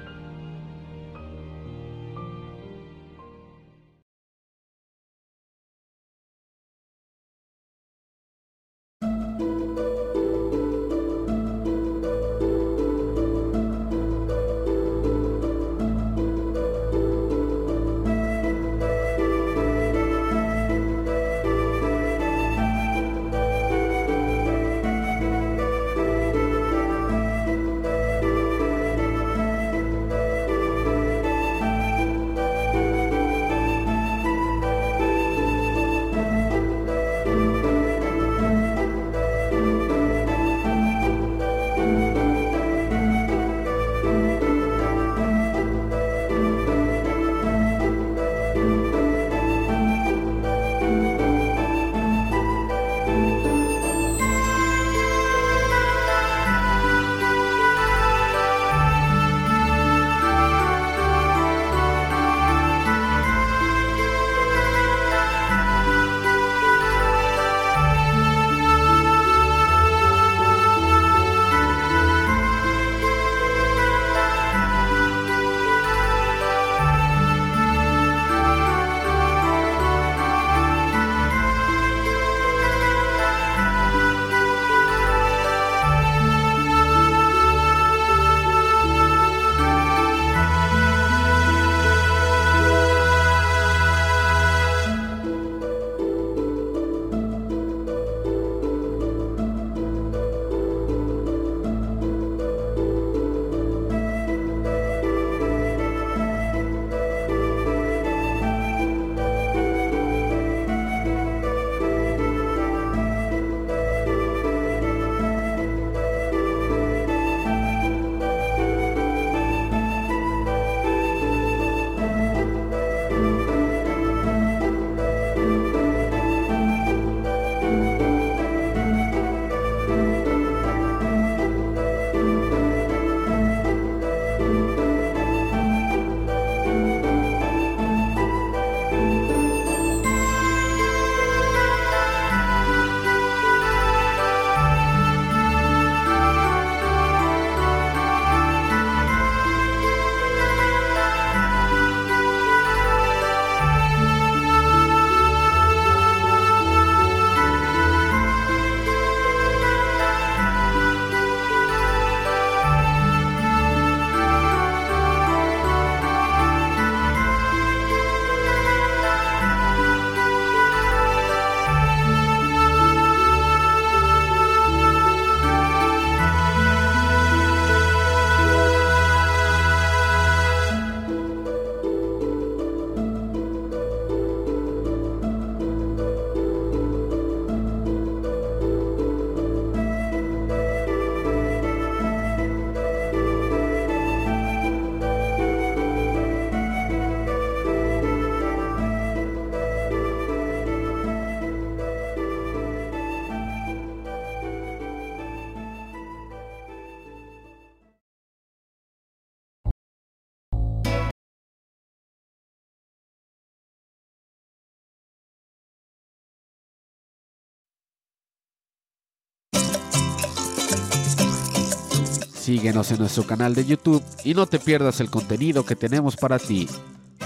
Síguenos en nuestro canal de YouTube y no te pierdas el contenido que tenemos para ti.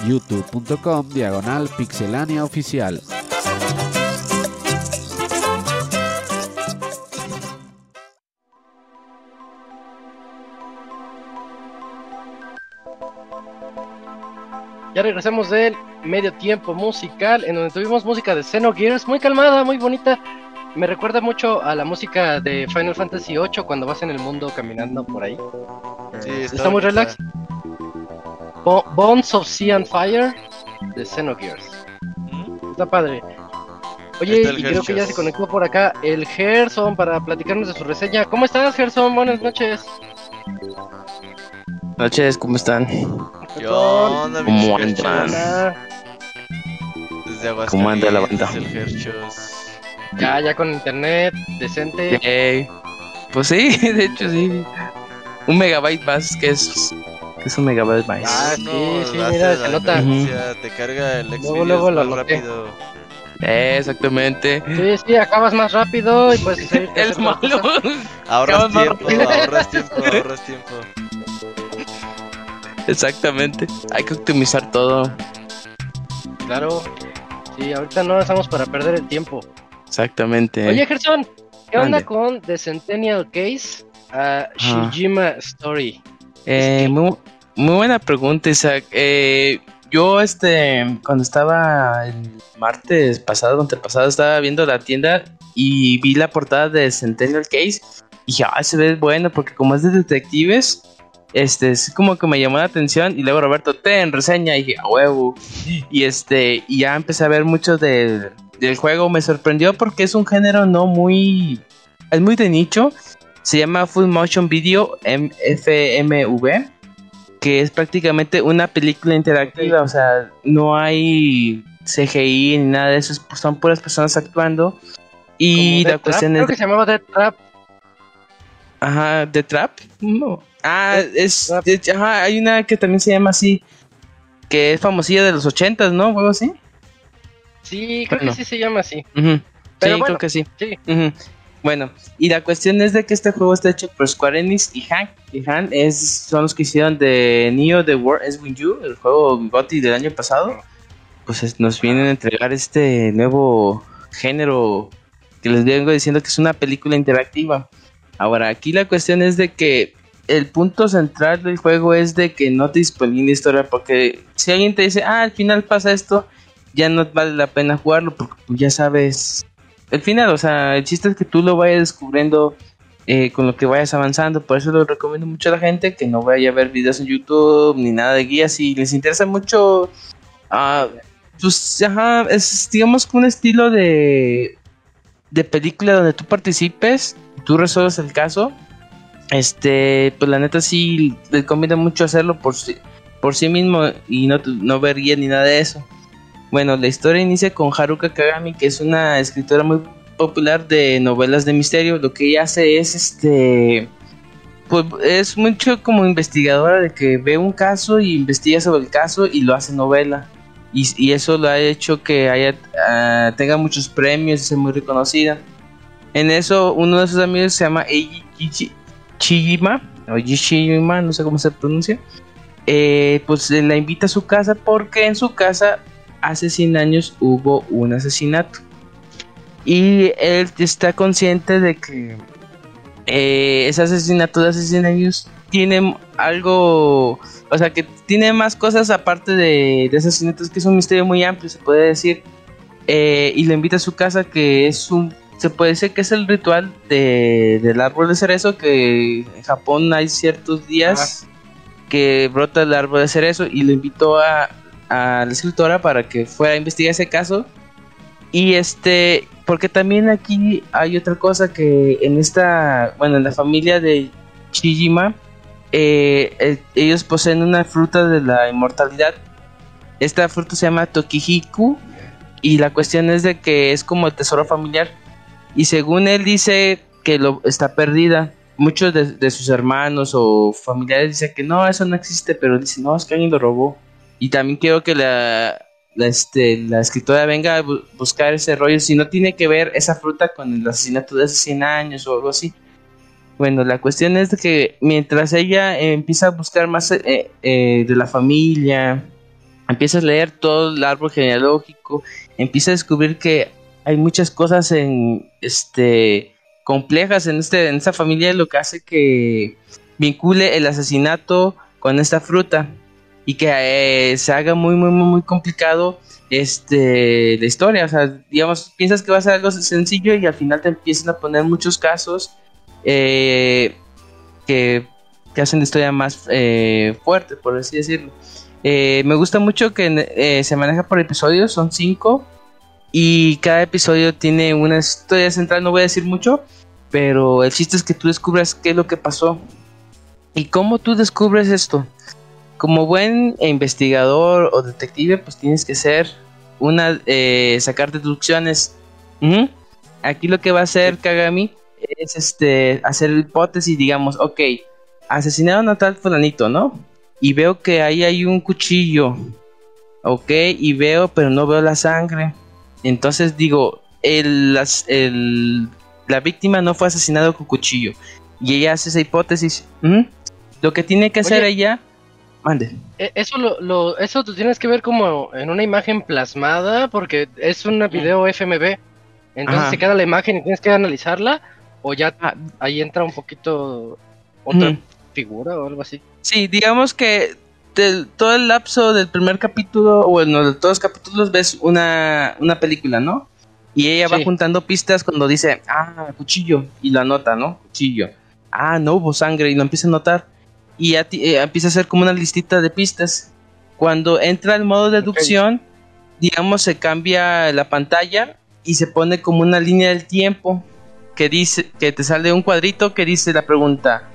youtube.com diagonal pixelania oficial. Ya regresamos del medio tiempo musical, en donde tuvimos música de Xenogears, muy calmada, muy bonita. Me recuerda mucho a la música de Final Fantasy VIII cuando vas en el mundo caminando por ahí. Sí, Eh, está, muy relax. Bo- Bones of Sea and Fire de Xenogears. ¿Mm? Está padre. Oye, y creo que ya se conectó por acá el Gerson para platicarnos de su reseña. ¿Cómo estás, Gerson? Buenas noches. noches, ¿cómo están? ¿Qué onda, ¿Cómo andan? ¿Cómo anda la banda? El. Ya, ya con internet decente. Yay. Pues sí, de hecho sí. Un megabyte más, que es, que es un megabyte más. Ah, sí, No, sí, hace mira, se nota. Te carga el Luego, luego lo más rápido. Eh, exactamente. Sí, sí, acabas más rápido y pues sí, Es malo. Ahorras tiempo, ahorras tiempo, ahorras tiempo. Exactamente. Hay que optimizar todo. Claro. Sí, ahorita no estamos para perder el tiempo. Exactamente. Oye, Gerson, ¿qué onda con The Centennial Case? a Shijima Story. Eh, muy, muy buena pregunta, Isaac. Eh, yo, este, cuando estaba el martes pasado, antepasado, estaba viendo la tienda y vi la portada de Centennial Case y dije, ah, se ve bueno porque como es de detectives, este, es como que me llamó la atención y luego Roberto, ten reseña y dije, a huevo. Y este, y ya empecé a ver mucho del, del juego, me sorprendió porque es un género no muy, es muy de nicho. Se llama Full Motion Video M- FMV, que es prácticamente una película interactiva, o sea, no hay CGI ni nada de eso, es- son puras personas actuando. Y la Trap, cuestión Creo es... que se llamaba Death Trap. Ajá, ¿The Trap? No. Ah, es... Trap. de- ajá, hay una que también se llama así, que es famosilla de los ochentas, ¿no? ¿O algo así? Sí, creo Bueno. que sí se llama así. Pero sí, bueno, creo que sí. sí. Ujú. Bueno, y la cuestión es de que este juego está hecho por Square Enix y Han. Y Han es, son los que hicieron de Neo The World is With You, el juego GOTY del año pasado. Pues es- nos vienen a entregar este nuevo género que les vengo diciendo que es una película interactiva. Ahora, aquí la cuestión es de que el punto central del juego es de que no te dispone historia, porque si alguien te dice, ah, al final pasa esto, ya no vale la pena jugarlo, porque pues, ya sabes el final, o sea, el chiste es que tú lo vayas descubriendo eh, con lo que vayas avanzando, por eso lo recomiendo mucho a la gente que no vaya a ver videos en YouTube ni nada de guías, si les interesa mucho, ah, pues, ajá, es digamos un estilo de, de película donde tú participes, tú resuelves el caso, este, pues la neta sí, les conviene mucho hacerlo por sí, por sí mismo y no, no ver guía ni nada de eso. Bueno, la historia inicia con Haruka Kagami, que es una escritora muy popular de novelas de misterio. Lo que ella hace es este. Pues es mucho como investigadora de que ve un caso y investiga sobre el caso y lo hace novela. Y, eso lo ha hecho que haya, ah, tenga muchos premios y sea muy reconocida. En eso, uno de sus amigos se llama Eiji Chijima, o Yishima, no sé cómo se pronuncia. Eh, pues la invita a su casa porque en su casa hace 100 años hubo un asesinato. Y él está consciente de que eh, ese asesinato de hace 100 años tiene algo, o sea, que tiene más cosas aparte de, de asesinatos, que es un misterio muy amplio, se puede decir. Eh, y le invita a su casa, que es un, se puede decir que es el ritual de, del árbol de cerezo, que en Japón hay ciertos días que brota el árbol de cerezo, y lo invitó a, a la escritora para que fuera a investigar ese caso. Y este, porque también aquí hay otra cosa que en esta, bueno, en la familia de Chijima, eh, ellos poseen una fruta de la inmortalidad. Esta fruta se llama Tokihiku y la cuestión es de que es como el tesoro familiar. Y según él dice que lo está perdida. Muchos de, de sus hermanos o familiares dicen que no, eso no existe, pero dice no, es que alguien lo robó. Y también quiero que la, la, este, escritora venga a bu- buscar ese rollo. Si no tiene que ver esa fruta con el asesinato de hace 100 años o algo así. Bueno, la cuestión es de que mientras ella empieza a buscar más eh, eh, de la familia, empieza a leer todo el árbol genealógico, empieza a descubrir que hay muchas cosas en este complejas en este en esta familia lo que hace que vincule el asesinato con esta fruta y que eh, se haga muy muy muy complicado este la historia. O sea digamos piensas que va a ser algo sencillo y al final te empiezan a poner muchos casos eh, que, que hacen la historia más eh, fuerte por así decirlo. Eh, me gusta mucho que eh, se maneja por episodios son cinco y cada episodio tiene una historia central no voy a decir mucho pero el chiste es que tú descubras qué es lo que pasó y cómo tú descubres esto como buen investigador o detective, pues tienes que ser una eh, sacar deducciones. Aquí lo que va a hacer Kagami es este hacer hipótesis, digamos, ok, asesinaron a tal fulanito, ¿no? Y veo que ahí hay un cuchillo. Ok, y veo, pero no veo la sangre. Entonces digo, el, las- el- la víctima no fue asesinado con cuchillo. Y ella hace esa hipótesis. Lo que tiene que hacer ella... Mande. E- Eso lo, lo, eso tú tienes que ver como en una imagen plasmada, porque es un video FMV. Entonces Ajá. se queda la imagen y tienes que analizarla, o ya Ah. ahí entra un poquito otra Ujú. figura o algo así. Sí, digamos que del- todo el lapso del primer capítulo, o bueno, de todos los capítulos ves una, una película, ¿no? Y ella va juntando pistas cuando dice, ah, cuchillo, y lo anota, ¿no? Cuchillo. Ah, no hubo sangre, y lo empieza a notar. Y ya ti- eh, empieza a hacer como una listita de pistas. Cuando entra el modo deducción, digamos, se cambia la pantalla y se pone como una línea del tiempo que dice, que te sale un cuadrito que dice la pregunta,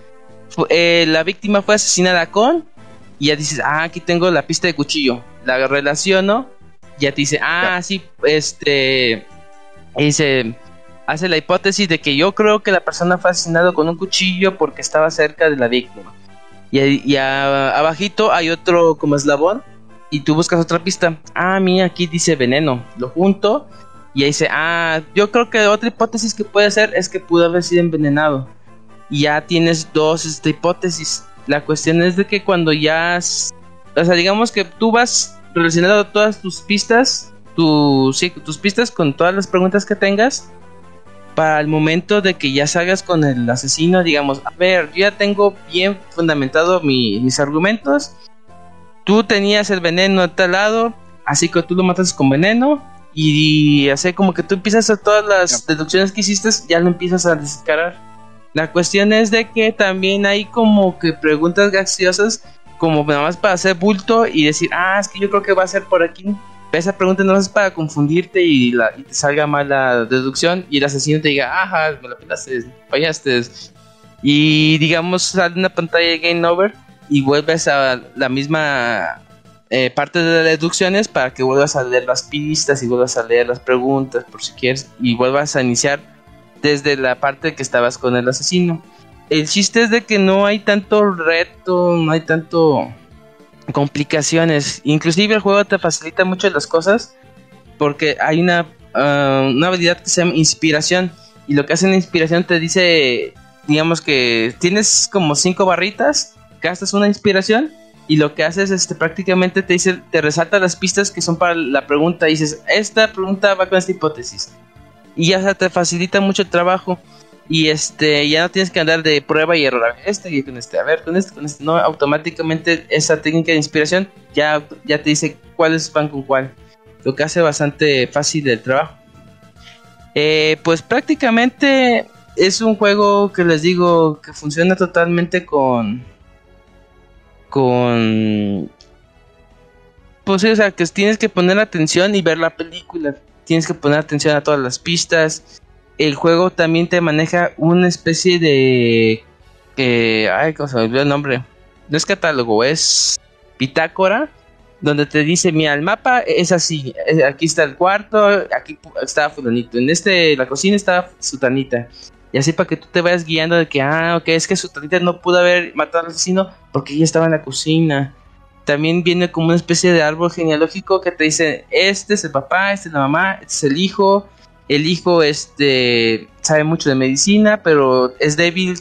eh, la víctima fue asesinada con y ya dices, ah, aquí tengo la pista de cuchillo. La relaciono, ya te dice, ah, sí, este, dice, hace la hipótesis de que yo creo que la persona fue asesinada con un cuchillo porque estaba cerca de la víctima. Y, abajito hay otro como eslabón y tú buscas otra pista. Ah, mira, aquí dice veneno. Lo junto y ahí dice, ah, yo creo que otra hipótesis que puede ser es que pudo haber sido envenenado. Y ya tienes dos este, hipótesis. La cuestión es de que cuando ya... O sea, digamos que tú vas relacionando todas tus pistas, tu, sí, tus pistas con todas las preguntas que tengas. Para el momento de que ya salgas con el asesino, digamos, a ver, yo ya tengo bien fundamentado mi- mis argumentos. Tú tenías el veneno a tal lado, así que tú lo matas con veneno. Y así como que tú empiezas a todas las deducciones que hiciste, ya lo empiezas a descarar. La cuestión es de que también hay como que preguntas graciosas, como nada más para hacer bulto y decir, ah, es que yo creo que va a ser por aquí. Esa pregunta no es para confundirte y, te salga mal la deducción y el asesino te diga, ajá, me la pelaste, fallaste. Y digamos, sale una pantalla de Game Over y vuelves a la misma eh, parte de las deducciones para que vuelvas a leer las pistas y vuelvas a leer las preguntas por si quieres y vuelvas a iniciar desde la parte que estabas con el asesino. El chiste es de que no hay tanto reto, no hay tanto complicaciones. Inclusive el juego te facilita mucho las cosas porque hay una, ah, una habilidad que se llama inspiración y lo que hace la inspiración te dice, digamos que tienes como cinco barritas, gastas una inspiración y lo que haces este prácticamente te dice, te resalta las pistas que son para la pregunta. Dices, esta pregunta va con esta hipótesis y ya te facilita mucho el trabajo y este ya no tienes que andar de prueba y error a ver, este y con este a ver con este con este no automáticamente esa técnica de inspiración ya ya te dice cuáles van con cuál lo que hace bastante fácil el trabajo Eh, pues prácticamente es un juego que les digo que funciona totalmente con con pues o sea que tienes que poner atención y ver la película tienes que poner atención a todas las pistas. El juego también te maneja una especie de... Eh, ay, ¿cómo se me olvidó el nombre? No es catálogo, es bitácora, donde te dice, mira, el mapa es así, aquí está el cuarto, aquí está fulanito, en este, la cocina está sutanita. Y así para que tú te vayas guiando de que, ah, ok, es que sutanita no pudo haber matado al asesino porque ella estaba en la cocina también viene como una especie de árbol genealógico que te dice, este es el papá, este es la mamá, este es el hijo, el hijo este sabe mucho de medicina, pero es débil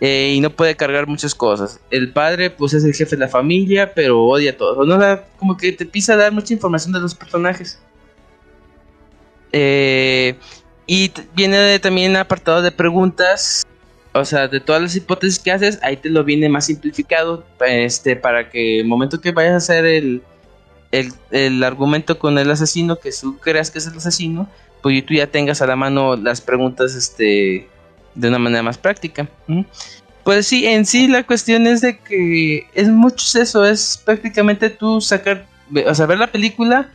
eh, y no puede cargar muchas cosas. El padre, pues es el jefe de la familia, pero odia a todos. ¿no? Da- como que te empieza a dar mucha información de los personajes. Eh, y viene también apartado de preguntas. O sea, de todas las hipótesis que haces, ahí te lo viene más simplificado. Este, para que el momento que vayas a hacer el, el, el argumento con el asesino, que tú creas que es el asesino, pues tú ya tengas a la mano las preguntas este, de una manera más práctica. Pues sí, en sí la cuestión es de que es mucho eso, es prácticamente tú sacar, o sea, ver la película,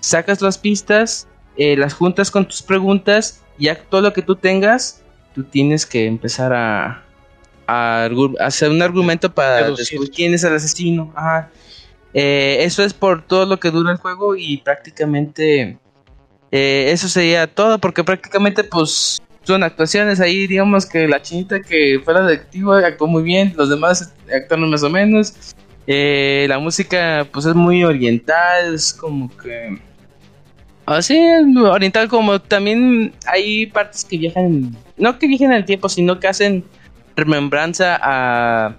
sacas las pistas, eh, las juntas con tus preguntas, y ya todo lo que tú tengas, tú tienes que empezar a, a hacer un argumento para descubrir quién es el asesino. Ajá. Eh, eso es por todo lo que dura el juego y prácticamente eh, eso sería todo porque prácticamente pues son actuaciones ahí digamos que la chinita que fue la detective actuó muy bien los demás actuaron más o menos. Eh, la música pues es muy oriental es como que así muy oriental como también hay partes que viajan no que viajan el tiempo sino que hacen remembranza a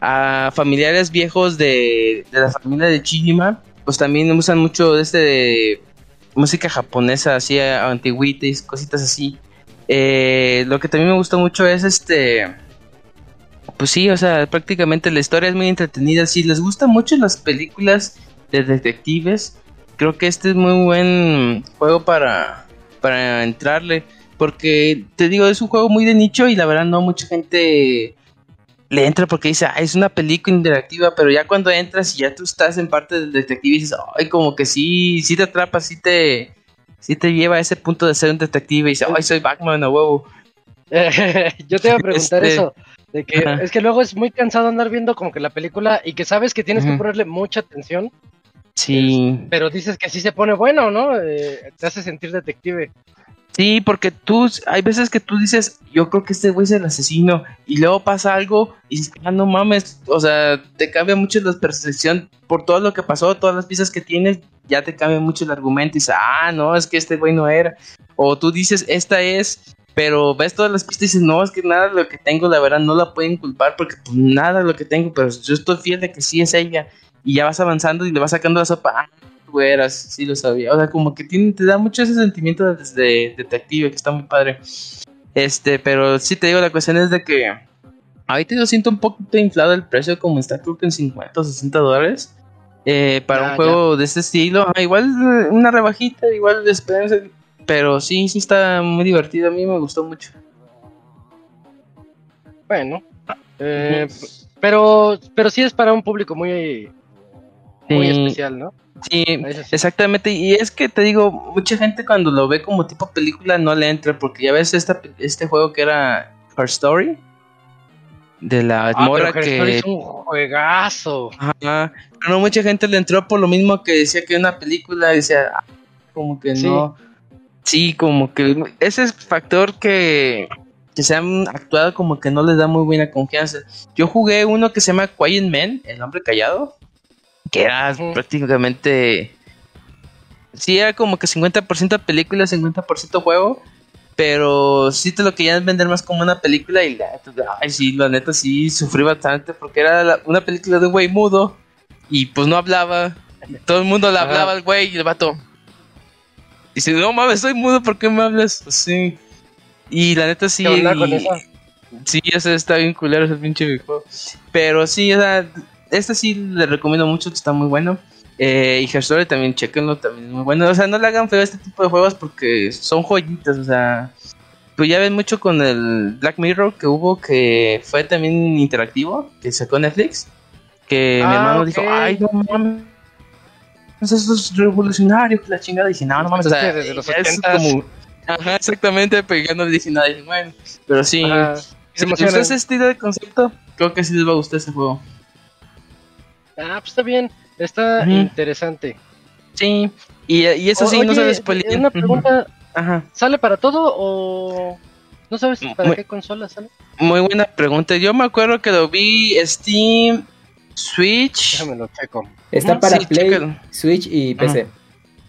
a familiares viejos de, de la familia de Chijima, pues también usan mucho este de música japonesa, así a- antigüitas, cositas así. Eh, lo que también me gustó mucho es este, pues sí, o sea, prácticamente la historia es muy entretenida. Si les gustan mucho las películas de detectives, creo que este es muy buen juego para, para entrarle. Porque te digo, es un juego muy de nicho y la verdad no mucha gente le entra porque dice, ah, es una película interactiva, pero ya cuando entras y ya tú estás en parte del detective y dices, ay, como que sí, sí te atrapa, sí te, sí te lleva a ese punto de ser un detective y dices, ay, soy Batman a huevo. Yo te iba a preguntar Este, eso. De que ajá. es que luego es muy cansado andar viendo como que la película y que sabes que tienes que ponerle mucha atención, Sí, pero dices que sí se pone bueno, ¿no? Eh, te hace sentir detective. Sí, porque tú, hay veces que tú dices, yo creo que este güey es el asesino, y luego pasa algo y ah, no mames, o sea, te cambia mucho la percepción por todo lo que pasó, todas las piezas que tienes, ya te cambia mucho el argumento y dices, ah, no, es que este güey no era. O tú dices, esta es, pero ves todas las pistas y dices, no, es que nada de lo que tengo, la verdad, no la pueden culpar porque pues nada de lo que tengo, pero yo estoy fiel de que sí es ella. Y ya vas avanzando y le vas sacando la sopa, ah, tú eras, sí lo sabía. O sea, como que tiene, te da mucho ese sentimiento de, de detective que está muy padre. Este, pero sí te digo, la cuestión es de que ahorita yo siento un poquito inflado el precio, como está creo que en 50 o 60 dólares. eh, para un juego de este estilo, Ah, igual una rebajita, igual espérense, pero sí, sí está muy divertido, a mí me gustó mucho. Bueno, eh, pero, pero sí es para un público muy, muy Sí. especial, ¿no? Sí, exactamente. Y es que te digo, mucha gente cuando lo ve como tipo película no le entra, porque ya ves esta, este juego que era Her Story, de la Ah, morra pero Her Story que... es un juegazo. Ajá. Pero no mucha gente le entró por lo mismo que decía que una película, decía, ah, como que Sí. no. Sí, como que ese es factor que, que se han actuado como que no les da muy buena confianza. Yo jugué uno que se llama Quiet Man, el hombre callado, que era prácticamente... Sí, era como que 50% película, 50% juego. Pero sí te lo querían vender más como una película y la neta, ay sí, la neta sí sufrí bastante porque era la- una película de un güey mudo y pues no hablaba. y todo el mundo le hablaba al güey y el vato. Dice, no mames, soy mudo, ¿por qué me hablas? Sí. Y la neta sí. ¿Qué onda con y- eso? Sí, ese está bien culero ese pinche videojuego. Pero sí, o sea, este sí le recomiendo mucho, está muy bueno. Eh, y Her Story también, chequenlo, también es muy bueno. O sea, no le hagan feo a este tipo de juegos porque son joyitas, o sea. Pues ya ven mucho con el Black Mirror que hubo, que fue también interactivo, que sacó Netflix. Que mi Ah, hermano ok. dijo, ay, no mames. Eso es revolucionario, que la chingada. dije, no, no mames, o sea, Desde los ya es 80s. como. Ajá, exactamente, pero ya no le dije nada. Dije, bueno, pero sí. Ajá. Si les gusta ese estilo de concepto, creo que sí les va a gustar ese juego. Ah, pues está bien, está interesante. Sí, y, y eso sí, no Oye, se spoilear. Una pregunta, Ajá, ¿sale para todo o no sabes para Muy- qué consola sale? muy buena pregunta. Yo me acuerdo que lo vi Steam, Switch. Déjame lo checo. Está para sí, Play, chécalo. Switch y PC.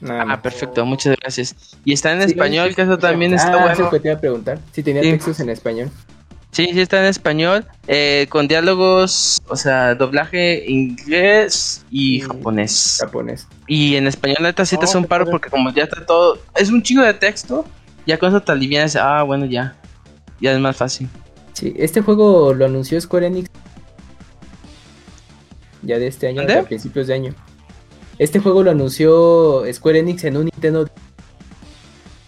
Nada Ah, más. perfecto, muchas gracias. Y está en Sí, español, que eso también Ah, está eso bueno. que te iba a preguntar. Si tenía Sí. textos en español. Sí, sí está en español, eh, con diálogos, o sea, doblaje inglés y Y- japonés. Japonés. Y en español neta sí te Oh, hace un paro porque como ya está todo, es un chingo de texto, ya con eso te alivianas, ah, bueno, ya, ya es más fácil. Sí, este juego lo anunció Square Enix ya de este año, a principios de año. Este juego lo anunció Square Enix en un Nintendo.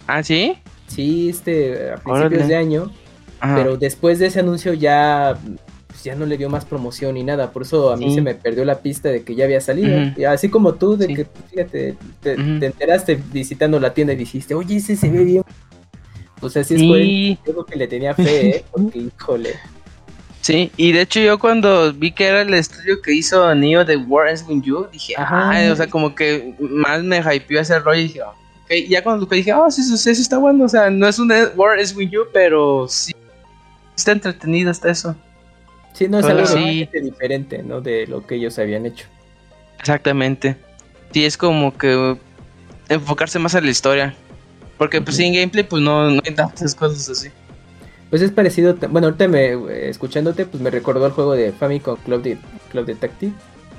Ah, ¿sí? Sí, este, a principios Órale. de año. Ajá. Pero después de ese anuncio ya, pues, ya no le dio más promoción ni nada. Por eso a mí Sí. se me perdió la pista de que ya había salido. Y así como tú, de Sí. que, fíjate, te, enteraste visitando la tienda y dijiste, oye, ese se ve bien. Pues así Square Enix, Sí, yo creo que le tenía fe, ¿eh? Porque, híjole. sí, y de hecho yo cuando vi que era el estudio que hizo Neo de War is With You, dije, Ajá. ay, o sea, como que más me hypeó ese rollo y dije, ok, ya cuando lo dije, ah, sí, sí, sí, está bueno, o sea, no es un War is With You, pero sí, está entretenido hasta eso. Sí, no es Pero algo sí. totalmente diferente, ¿no? De lo que ellos habían hecho. Exactamente. Sí, es como que enfocarse más en la historia. Porque pues sin gameplay pues no, no hay tantas cosas así. Pues es parecido, bueno, ahorita me, eh, escuchándote, pues me recordó el juego de Famicom Club, de, Club Detective,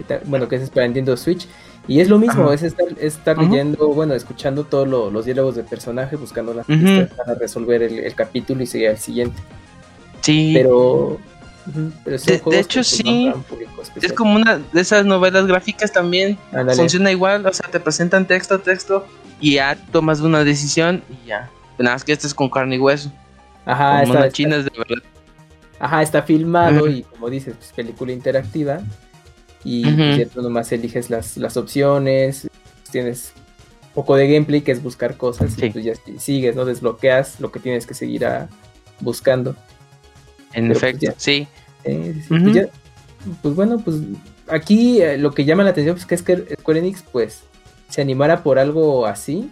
que bueno, que es para Nintendo Switch, y es lo mismo, Ajá. es estar, es estar leyendo, bueno, escuchando todos lo- los diálogos de personaje, buscando las pistas para resolver el, el capítulo y seguir al siguiente, Sí. pero... pero De- hecho, que, pues, sí. Es como una de esas novelas gráficas también. Funciona igual, o sea, te presentan texto, texto y ya tomas una decisión y ya. Nada más que este es con carne y hueso. Ajá, como está, china es de verdad. Ajá, está filmado y como dices, pues película interactiva. Y Ujú. pues, ya tú nomás eliges las, las opciones, tienes un poco de gameplay que es buscar cosas Sí. y pues ya si- sigues, ¿no? Desbloqueas lo que tienes que seguir a- buscando. En Pero, pues, efecto, sí. Eh, sí, pues, ya- pues, bueno, pues aquí eh, lo que llama la atención pues, que es que Square Enix pues se animara por algo así.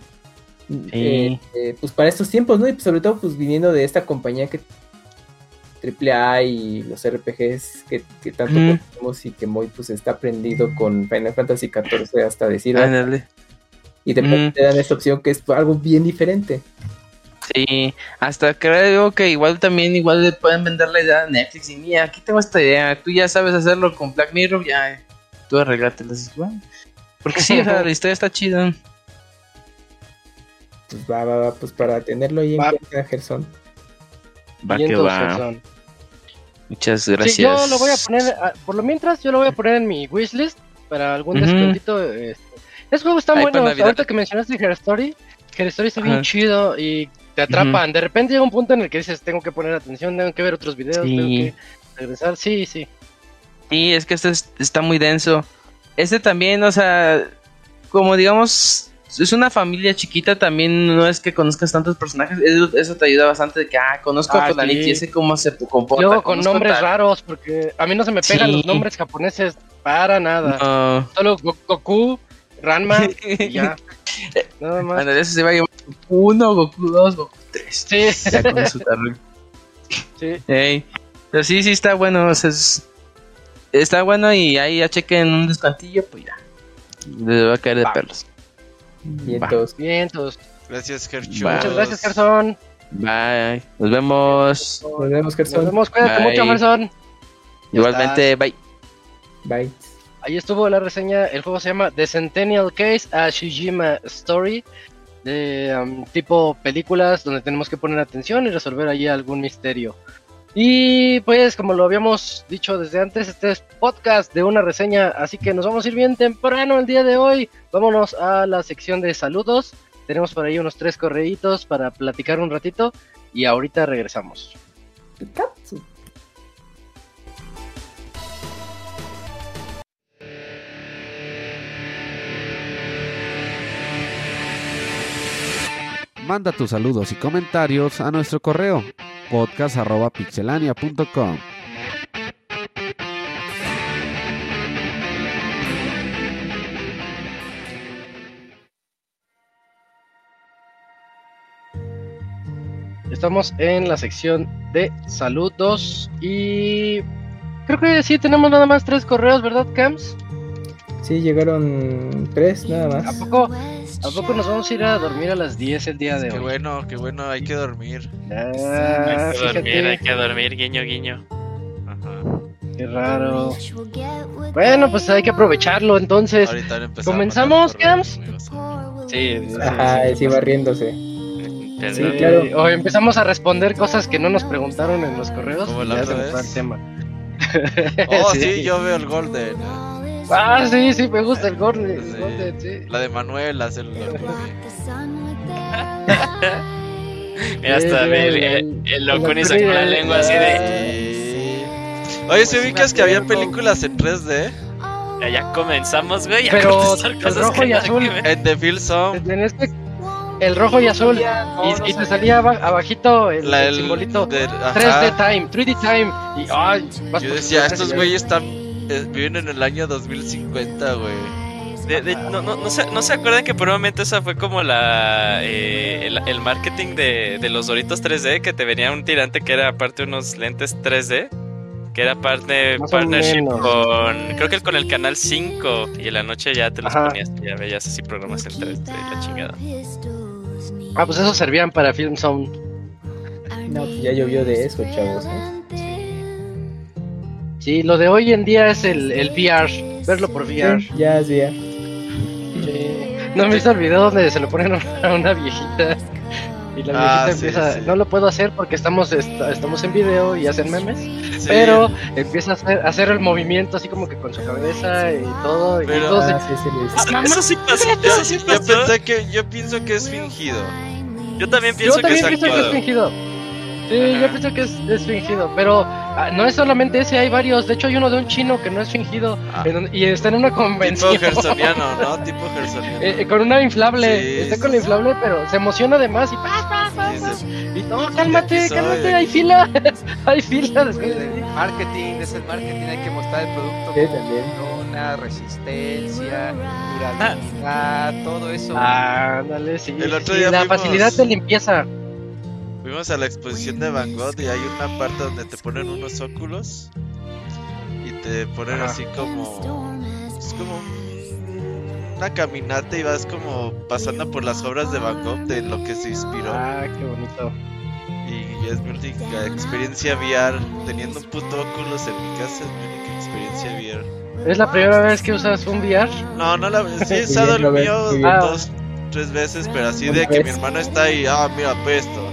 eh, eh, pues para estos tiempos, ¿no? Y pues, sobre todo pues viniendo de esta compañía que triple A y los RPGs que, que tanto conocemos y que muy pues está aprendido con Final Fantasy XIV hasta decir "Ah", y de te dan esta opción que es algo bien diferente. Sí, hasta creo que igual también igual le pueden vender la idea a Netflix y mira, aquí tengo esta idea, tú ya sabes hacerlo con Black Mirror, ya tú. Dices, bueno, Porque sí, o sea, la historia está chida. Pues va, va, va, pues para tenerlo ahí en Va. cuenta, Gerson. Va que va. Gerson. Muchas Sí, gracias. yo lo voy a poner, ah, por lo mientras, yo lo voy a poner en mi wishlist para algún Ujú. descuentito. Este. Ese juego está Ahí bueno. ahorita que mencionaste Her Story, Her Story está bien chido y te atrapan. De repente llega un punto en el que dices, tengo que poner atención, tengo que ver otros videos, Sí. tengo que regresar. Sí, sí. Sí, es que este es- está muy denso. Este también, o sea, como digamos, es una familia chiquita, también no es que conozcas tantos personajes. Eso, eso te ayuda bastante de que, ah, conozco Ah, a Fulanito sí. y sé cómo se comporta. Luego con nombres tal. raros, porque a mí no se me pegan Sí. los nombres japoneses para nada. No. Solo Go- Goku, Ranma y ya. Nada más. Bueno, de eso se va a llamar Goku 1, Goku 2, Goku 3. Sí, Ya con su tarro. sí. Ey, Pero sí, sí está bueno. o sea, es- está bueno y ahí ya chequen un descantillo, pues ya. Les va a caer de Va. perros. Vientos. Vientos. Gracias. Va. Muchas gracias, Gerson. Bye. Nos vemos. Nos vemos, Nos Gerson. vemos, cuídate Bye. mucho, Gerson. Igualmente, bye. Bye. Ahí estuvo la reseña. El juego se llama The Centennial Case a Shijima Story. De um, tipo películas donde tenemos que poner atención y resolver allí algún misterio. Y pues, como lo habíamos dicho desde antes, este es podcast de una reseña. Así que nos vamos a ir bien temprano el día de hoy. Vámonos a la sección de saludos. Tenemos por ahí unos tres correitos para platicar un ratito. Y ahorita regresamos. Pikachu. Manda tus saludos y comentarios a nuestro correo podcast.pixelania.com. Estamos en la sección de saludos y creo que sí tenemos nada más tres correos, ¿verdad, Cams? Sí, llegaron tres nada ¿A más. poco? ¿A poco nos vamos a ir a dormir a las 10 el día de Qué hoy? bueno, qué bueno, hay que dormir. Ah, hay que dormir, hay que dormir, guiño, guiño. Ajá. qué raro. Bueno, pues hay que aprovecharlo entonces. ¿comenzamos, amigos. Sí, sí, sí, Ajá, sí. sí va riéndose. Sí, claro. O empezamos a responder cosas que no nos preguntaron en los correos. Como la ya otra se vez. el tema. Oh, sí, yo veo el Golden. Ah, sí, sí, me gusta el Sí. Sí. La de Manuela, se lo Mira, hasta el, el- el, el Locuni Locuni sacó la lengua así de. Oye, ¿se ubicas que había películas en 3D? Ya, comenzamos, güey. Pero el rojo y azul. En The Field Song. En este, el rojo y azul. y, y te salía aba- abajito el, La- el el- simbolito. de- ajá. 3D time, 3D time. Y ay, vas Yo decía, estos güeyes están. Eh, viven en el año 2050, güey. De- de- no, no, no, se, ¿No se acuerdan que por un momento esa fue como la eh, el, el marketing de, de los Doritos 3D? Que te venía un tirante que era aparte unos lentes 3D. Que era parte partnership con. Creo que con el canal 5. Y en la noche ya te los Ajá. ponías y ya veías así programas en 3D. La chingada. Ah, pues esos servían para Film Zone. No, pues ya llovió de eso, chavos. ¿eh? Sí, lo de hoy en día es el, el VR. Verlo por VR. Sí, ya, sí, ya. Sí. No me visto el video donde se lo ponen a una viejita. Y la viejita Ah, sí, empieza. sí. No lo puedo hacer porque estamos, est- estamos en video y hacen memes. Sí. Pero empieza a hacer, a hacer el movimiento así como que con su cabeza y todo. Y Pero- todo se- Ah, sí, sí, lo hice. Eso, sí pasó. Eso sí Yo pasó. pensé que. Yo pienso que es fingido. Yo también Yo pienso que también es pienso que es fingido. Sí, Ajá. yo pienso que es, es fingido. Pero ah, no es solamente ese, hay varios. De hecho, hay uno de un chino que no es fingido. Ah. en y está en una Tipo convención. gersoniano, ¿no? Tipo gersoniano. Eh, eh, con una inflable. Sí, está sí, con la sí. inflable, pero se emociona además y ¡paz, paz, paz, Sí, paz! sí. Y no, cálmate, cálmate, hay fila. hay fila después de ti. marketing, es el marketing, hay que mostrar el producto Sí, como también. funciona, resistencia, durabilidad, todo eso. Ah, Ándale, sí. El otro sí, día la fuimos- facilidad de limpieza. Fuimos a la exposición de Van Gogh y hay una parte donde te ponen unos óculos y te ponen así como. Es como un- una caminata y vas como pasando por las obras de Van Gogh de lo que se inspiró. Ah, qué bonito. Y es mi única experiencia VR. Teniendo un puto óculos en mi casa, es mi única experiencia VR. ¿Es la primera vez que usas un VR? No, no la sí he usado el mío dos, tres veces, pero así de que mi hermano está ahí, ah, mira, pesto.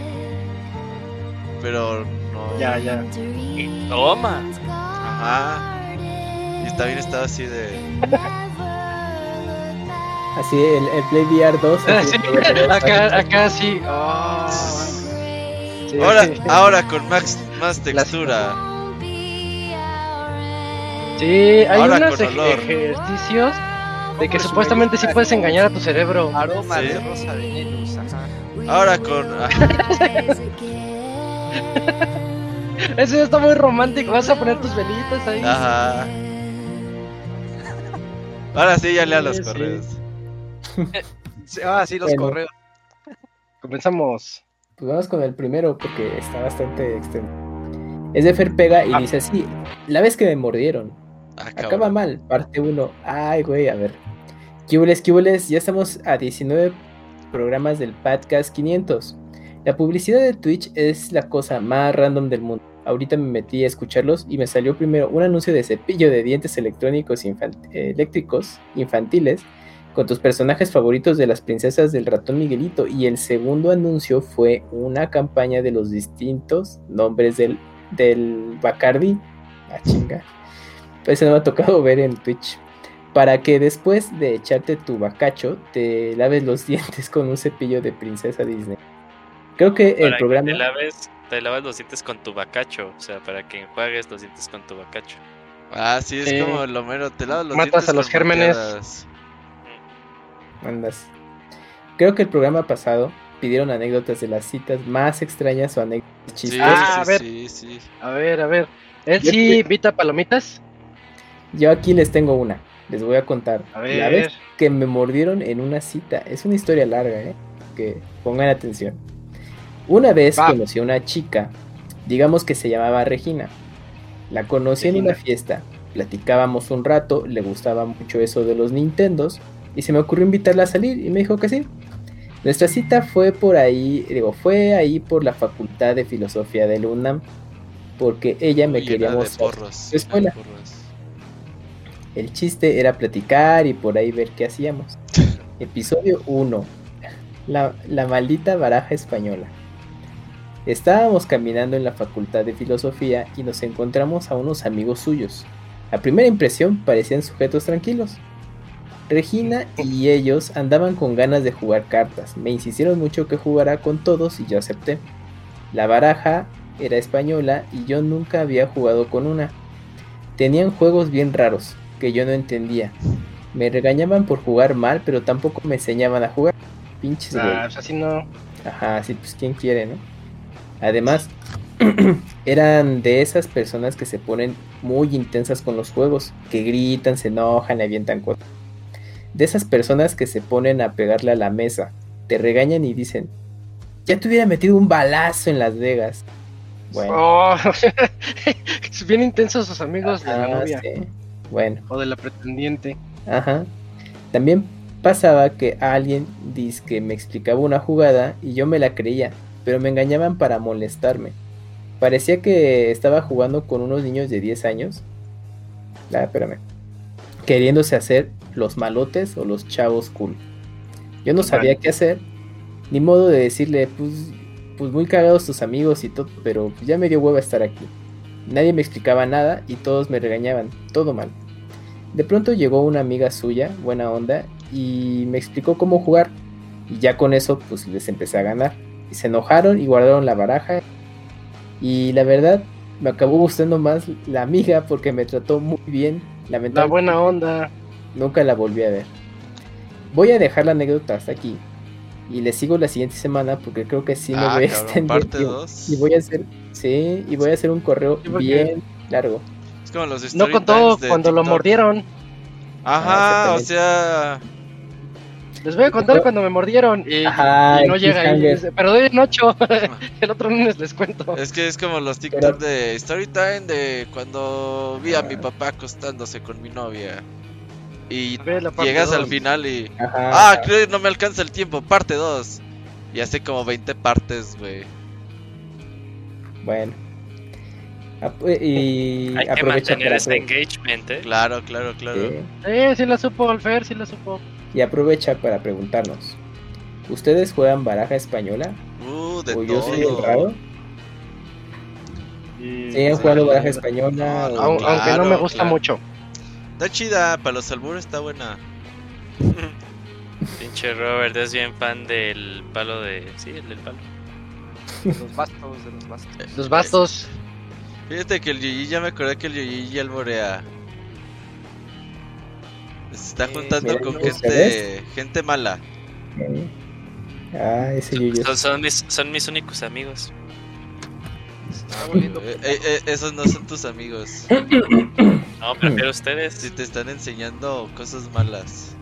Pero no. Ya, ya. Toma. Ajá. Y también estaba así de. Así, el, el Play VR 2. Ah, así, sí, pero- acá, acá sí. Oh. Sí. Ahora, ahora con más, más textura. Sí, hay ahora unos con ej- olor. ejercicios de que Pues, supuestamente sí gusta puedes engañar a tu cerebro. Aroma Sí. de rosa de Venus, ajá. Ahora con. Eso ya está muy romántico. Vas a poner tus velitas ahí. Ajá. Ahora sí, ya lea los Sí, correos. Sí, Ah, sí, los Bueno. correos. Comenzamos. Pues vamos con el primero porque está bastante extenso. Es de Fer Pega y Ah. dice así: La vez que me mordieron, Ah, acaba mal, parte 1. Ay, güey, a ver. Kibules, Kibules, ya estamos a 19 programas del podcast 500. La publicidad de Twitch es la cosa más random del mundo. Ahorita me metí a escucharlos y me salió primero un anuncio de cepillo de dientes electrónicos eléctricos infantiles con tus personajes favoritos de las princesas del ratón Miguelito. Y el segundo anuncio fue una campaña de los distintos nombres del, del Bacardi. Ah, chinga. Ese no me ha tocado ver en Twitch. Para que después de echarte tu bacacho, te laves los dientes con un cepillo de princesa Disney. Creo que el Para que programa. te laves, te lavas los dientes con tu bacacho. O sea, para que enjuagues los dientes con tu bacacho. Ah, sí, es como el Homero. Te lavas los Matas dientes a los con gérmenes. malteadas. Andas. Creo que el programa pasado pidieron anécdotas de las citas más extrañas o anécdotas Sí, chistosas. Ah, sí, a ver. sí, sí. A ver, a ver. ¿Él sí invita palomitas? Yo aquí les tengo una. Les voy a contar. A La ver. vez que me mordieron en una cita. Es una historia larga, ¿eh? Que pongan atención. Una vez conocí a una chica, digamos que se llamaba Regina. La conocí en una fiesta. Platicábamos un rato, le gustaba mucho eso de los Nintendos. y se me ocurrió invitarla a salir y me dijo que sí. Nuestra cita fue por ahí, digo, fue ahí por la Facultad de Filosofía del UNAM, porque ella me quería de mostrar porros, su llena de escuela. El chiste era platicar y por ahí ver qué hacíamos. Episodio 1. La, la maldita baraja española. Estábamos caminando en la facultad de filosofía y nos encontramos a unos amigos suyos. A primera impresión parecían sujetos tranquilos. Regina y ellos andaban con ganas de jugar cartas. Me insistieron mucho que jugara con todos y yo acepté. La baraja era española y yo nunca había jugado con una. Tenían juegos bien raros que yo no entendía. Me regañaban por jugar mal, pero tampoco me enseñaban a jugar. Pinches güey. Ah, así no. Ajá, sí, pues quién quiere, ¿no? Además, eran de esas personas que se ponen muy intensas con los juegos, que gritan, se enojan, le avientan cosas. De esas personas que se ponen a pegarle a la mesa, te regañan y dicen, ya te hubiera metido un balazo en Las Vegas. Bueno, Oh, bien intensos sus amigos de la novia sí. Bueno, o de la pretendiente. Ajá. También pasaba que alguien dice que me explicaba una jugada y yo me la creía, pero me engañaban para molestarme. Parecía que estaba jugando con unos niños de 10 años. Ah, espérame. Queriéndose hacer los malotes o los chavos cool. Yo no sabía qué hacer, ni modo de decirle, pues, pues muy cagados tus amigos y todo, pero ya me dio hueva estar aquí. Nadie me explicaba nada y todos me regañaban, todo mal. De pronto llegó una amiga suya, buena onda, y me explicó cómo jugar. Y ya con eso, pues les empecé a ganar. Y se enojaron y guardaron la baraja. Y la verdad, me acabó gustando más la amiga porque me trató muy bien. La Lamentablemente, buena onda. nunca la volví a ver. Voy a dejar la anécdota hasta aquí. Y le sigo la siguiente semana porque creo que sí me Ah, voy a cabrón, extender. dos. Y voy a hacer, sí, y voy a hacer un correo Sí, bien largo. Es como los No contó cuando lo mordieron. Ajá, Ah, o sea, Les voy a contar cuando me mordieron. Y, Ajá, y no llega ahí. cliffhanger. dice, Pero doy en 8. El otro lunes les cuento. es que es como los TikTok de story time de cuando vi a mi papá acostándose con mi novia. Y llegas al final y Ajá. ah, creo que no me alcanza el tiempo, parte 2. Y hace como 20 partes, güey. Bueno. Ap- Y Hay que mantener ese engagement, ¿eh? Claro, claro, claro. Sí. Eh, sí la supo, Alfer, sí la supo. Y aprovecha para preguntarnos. ¿Ustedes juegan baraja española? Uh, de ¿O yo soy el todo. raro? ¿Sí han Sí, jugado baraja española? no, Aun- Aunque no me gusta claro. mucho. Está chida, para los albures está buena. Pinche Robert es bien fan del palo de. Sí, el del palo. Los bastos, de los bastos. Los bastos. Fíjate que el Yuyi ya me acordé que el Yuyi ya alborea. Se está Eh, juntando con ¿no gente, gente mala. Eh. Ah, ese. Son, son mis, son mis únicos amigos. Volviendo eh, eh, esos no son tus amigos. No, prefiero ustedes. Si te están enseñando cosas malas.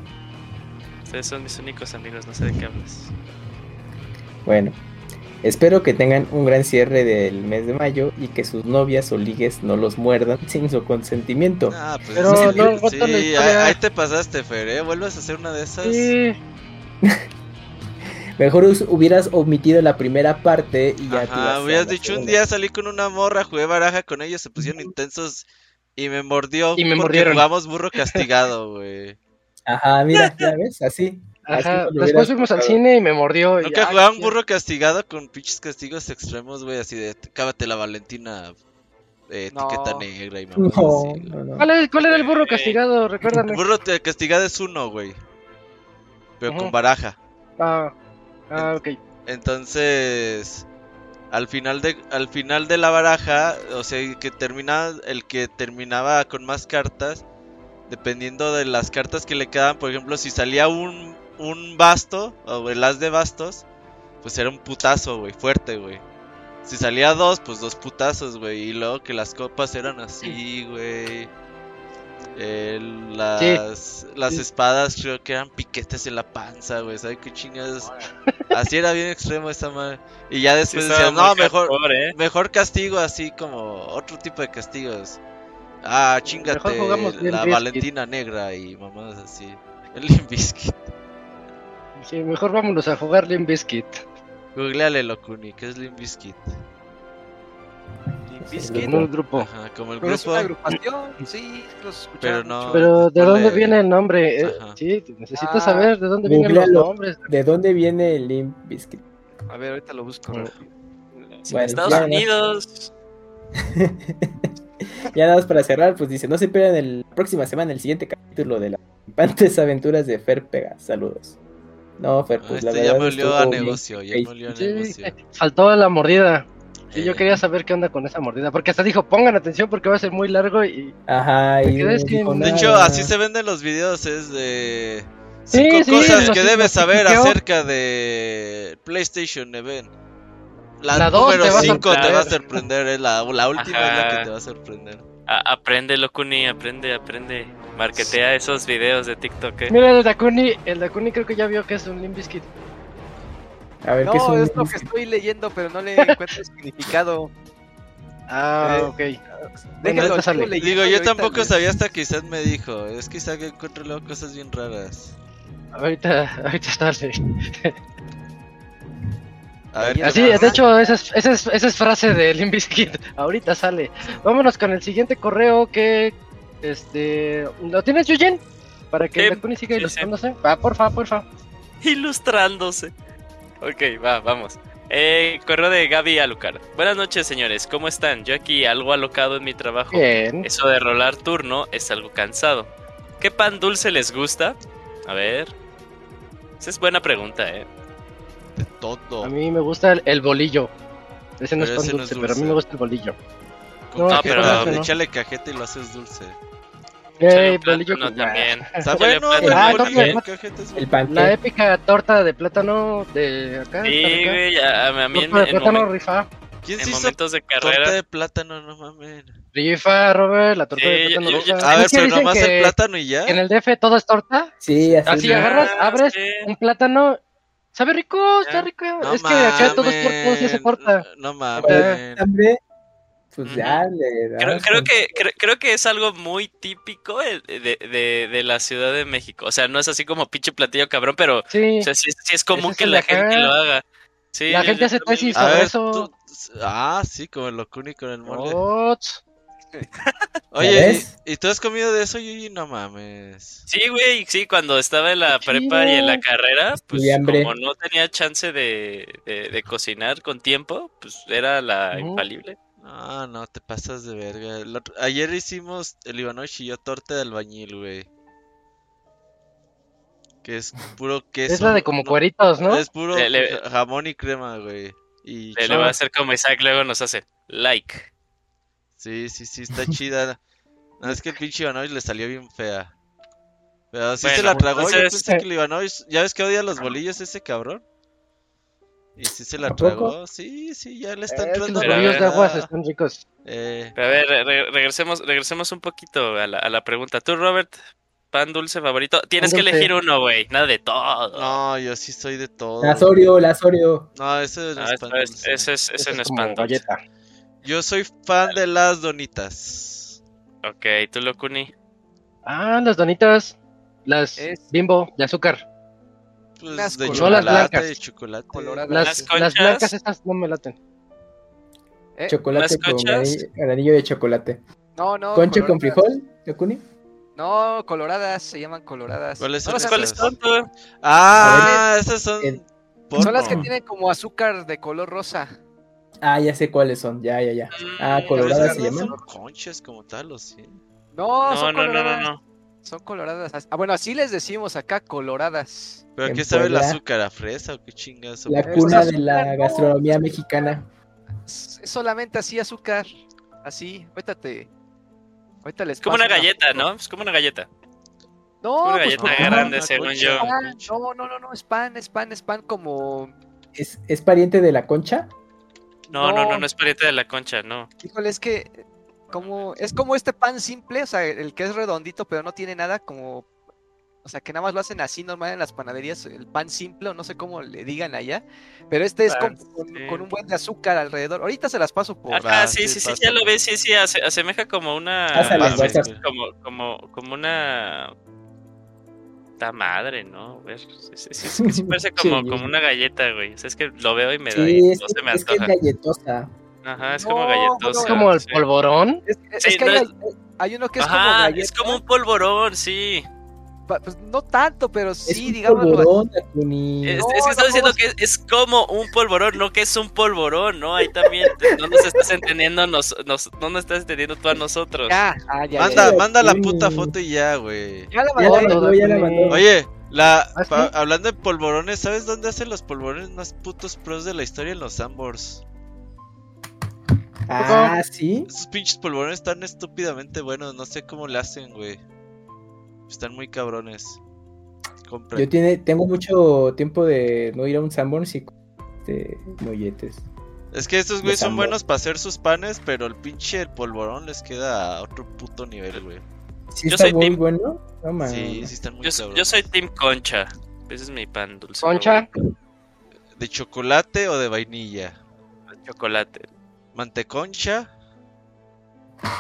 Ustedes son mis únicos amigos, no sé de qué hablas. Bueno, espero que tengan un gran cierre del mes de mayo y que sus novias o ligues no los muerdan sin su consentimiento. Ah, pues Pero sí, no, sí, ahí, te pasaste, Fer, ¿eh? ¿Vuelves a hacer una de esas? Sí. Mejor hubieras omitido la primera parte y ya Ajá, a hubieras dicho un día salí con una morra, jugué baraja con ellos, se pusieron intensos y me mordió Y me porque mordieron. jugamos burro castigado, güey. Ajá, mira, ya ves, así. Ajá. Después fuimos al cine y me mordió. y- Nunca jugaban ya. burro castigado con pinches castigos extremos, güey, así de cábate la Valentina, eh, No. etiqueta negra y mamá. No, así, güey. no, no. ¿Cuál, es- cuál era el burro castigado? Recuérdame. Burro castigado es uno, güey. Pero con baraja. Ah, ah, ok. Entonces, al final de al final de la baraja, o sea, que termina el que terminaba con más cartas, dependiendo de las cartas que le quedaban, por ejemplo, si salía un un basto o el as de bastos, pues era un putazo, güey, fuerte, güey. Si salía dos, pues dos putazos, güey, y luego que las copas eran así, güey. Las, las Sí. espadas creo que eran piquetes en la panza, güey. ¿Sabes qué chingas? Así era bien extremo esta madre. Y ya Sí, después estaba decían, no, mejor, hardcore, ¿eh? mejor castigo así como otro tipo de castigos. Ah, chingate Mejor la. Valentina negra y mamadas así. El Limp Bizkit. Sí, mejor vámonos a jugar Limp Bizkit. Googleale Locuni, ¿qué es Limp Bizkit? Limp Sí, Bizkit. Como un grupo. Ajá, como el Pero es grupo. una agrupación, sí, los escuchaba Pero no-. Pero ¿de dónde viene el nombre? Eh, Ajá. sí, necesito Ah, saber de dónde vienen los nombres. ¿De dónde viene el Limp Bizkit? A ver, ahorita lo busco. Sí, Bueno, Estados. Unidos. ya nada más para cerrar, pues dice, no se pierdan el la próxima semana el siguiente capítulo de las aventuras de Fer Pega. Saludos. No, Fer, Ah, pues la este verdad ya me olió a bien. negocio, ya me olió a Sí, negocio. faltó la mordida. Sí, yo Eh, quería saber qué onda con esa mordida. Porque hasta dijo, pongan atención porque va a ser muy largo y... Ajá, y De hecho, así se venden los videos, es de... Sí, Cinco sí, cosas los- que debes saber acerca de PlayStation Event. La, La número te va a 5 te va a sorprender. es la, la última es la que te va a sorprender. A- aprende, Locuni, aprende, aprende. Marketea esos videos de TikTok. eh. Mira, el Dakuni, el Dakuni creo que ya vio que es un Limp Bizkit. A ver, ¿qué es No, un es lo que estoy leyendo, pero no le encuentro significado. Ah, Eh, ok. Déjenlo, ahorita sale. sigo leyendo Digo, yo tampoco sabía hasta que Isaac me dijo. Es que Isaac encuentra luego cosas bien raras. Ahorita, ahorita sale. A ver, ¿qué Así, de hecho, esa es, esa es, esa es frase de Limp Bizkit. Ahorita sale. Vámonos con el siguiente correo que... Este... ¿Lo tienes, Yuyen? Para que el Dakuni siga sí, ilustrándose. Va, porfa, porfa. Ilustrándose. Ok, va, vamos. Eh, correo de Gaby Alucard. Buenas noches, señores. ¿Cómo están? Yo aquí algo alocado en mi trabajo. Bien. Eso de rolar turno es algo cansado. ¿Qué pan dulce les gusta? A ver. Esa es buena pregunta, eh. De todo. A mí me gusta el, el bolillo. Ese no Pero es pan ese no es dulce, pero a mí me gusta el bolillo. Con no, cajeta, pero- le échale cajeta y lo haces dulce. Bolillo plátano también. Bueno, plátano. Ah, el torta bueno. La épica torta de plátano de acá. Sí, güey, a, a mí en, Torta de plátano rifa. ¿Quién en se hizo momentos de torta carrera. de plátano? No mames. Rifa, Robert, la torta Sí, de plátano yo- yo- A ver, pero nomás el plátano y ya. En el DF todo es torta. Sí, así. Así es. agarras, Ah, abres sí. un plátano. Sabe rico, está Ya. rico. No es que acá todo es torta, todo se torta. No Para mames. hambre, pues Ujú. ya le das Creo, que, creo, creo que es algo muy típico de, de, de- la Ciudad de México. O sea, no es así como pinche platillo cabrón, pero Sí. o sea, sí, sí es común que la gente lo haga. Sí, La gente hace tesis. Sobre ver, eso. tú- Ah, sí, como el locuni con el mole. Oye? ¿y, y tú has comido de eso, Yuyi? No mames. Sí, güey, sí, cuando estaba en la Qué prepa y en la carrera, pues como no tenía chance de, de, de cocinar con tiempo, pues era la Ujú. infalible. No, no, te pasas de verga. Otro- Ayer hicimos, el Ivanovich y yo, torta de albañil, güey. Que es puro queso. Es la de como no, cueritos, ¿no? Es puro Le- le- ja- jamón y crema, güey. Y Le, le voy a hacer como Isaac luego nos hace like. Sí, sí, sí, está chida. No, es que el pinche Ivanovich le salió bien fea. Pero sí se la tragó. Yo entonces- pensé que el. ¿Ya ves que odia los bolillos ese cabrón? Y sí se la tragó. Sí, sí, ya le está Es que entrando. los ver, de aguas están ricos. eh, a ver, re- re- regresemos, regresemos un poquito a la, a la pregunta. Tú, Robert, pan dulce favorito. Tienes que elegir uno, güey. Nada de todo. no, yo sí soy de todo. Las Oreo, las Oreo. No, ese es Ah, pan eso es- dulce. ese es, ese Ese no es como pan dulce. galleta. Yo soy fan de las donitas. Ok, tú, Locuni. Ah, las donitas. Las Es- bimbo de azúcar. Pues de chocolate, No las blancas. de chocolate. Las, Las las, blancas estas no me laten. ¿Eh? Chocolate ¿Las con granillo de chocolate. No, no. ¿Concha con frijol, Yokuni? No, coloradas, se llaman coloradas. ¿Cuáles son las esas? ¿Cuáles son, tú? Ah, esas son. el- Son las que tienen como azúcar de color rosa. Ah, ya sé cuáles son, ya, ya, ya. Ah, Mm, coloradas Esas se llaman. son conchas como tal, ¿o sí? No, No, son no, no, no, no. Son coloradas. Ah, bueno, así les decimos acá, coloradas. ¿Pero qué sabe el azúcar? ¿A fresa o qué chingas? La cuna de la gastronomía mexicana. Es solamente así azúcar. Así, ahorita te. Ahorita les Es como una galleta. ¿no? Es como una galleta. No, Una pues galleta grande, según yo. No, no, no, no, es pan, es pan, es pan como. ¿Es, es pariente de la concha? No, no, no, No. no es pariente de la concha, no. Híjole, es que. Como, es como este pan simple, o sea, el que es redondito, pero no tiene nada, como. O sea, que nada más lo hacen así normal en las panaderías, el pan simple, o no sé cómo le digan allá. Pero este es Pan con, con- simple. con un buen de azúcar alrededor. Ahorita se las paso por. Va, sí, sí, sí, ya lo ves, sí, sí, ase- asemeja como una... Pásale. Como, como, como una... puta madre, ¿no? Es, es- es que sí parece como, Sí. como una galleta, güey. O sea, es que lo veo y me da Sí, y es, no se me es que es antoja. galletosa. Ajá, es No, como no, galletosa. Es como el sí. polvorón. Es, es Sí, que no hay, es- hay uno que es como Ajá, galleta. es como un polvorón, sí. Pues no tanto, pero sí, polvorón, Takuni. Es, que estás diciendo que es como un polvorón, no que es un polvorón, ¿no? Ahí también te- no nos estás entendiendo, nos, nos- no nos estás entendiendo tú a nosotros. Ya, ah, ya, Manda, ya. manda la puta foto y ya, güey. ya. La Ya mandé. ya la mandó. Oye, la, ¿Ah, pa- hablando de polvorones, ¿sabes dónde hacen los polvorones más putos pros de la historia? En los Sambors. Ah, sí. Esos pinches polvorones están estúpidamente buenos, no sé cómo le hacen, güey. Están muy cabrones. Compren. Yo tiene, tengo mucho tiempo de no ir a un Sanborns y de molletes. Es que estos de güeyes son buenos para hacer sus panes, pero el pinche el polvorón les queda a otro puto nivel, güey. Sí, Yo está soy muy team- bueno. No mames. Sí, sí están muy Yo, yo soy Team Concha. Ese es mi pan dulce. Concha. favorito. ¿De chocolate o de vainilla? Chocolate. ¿Manteconcha?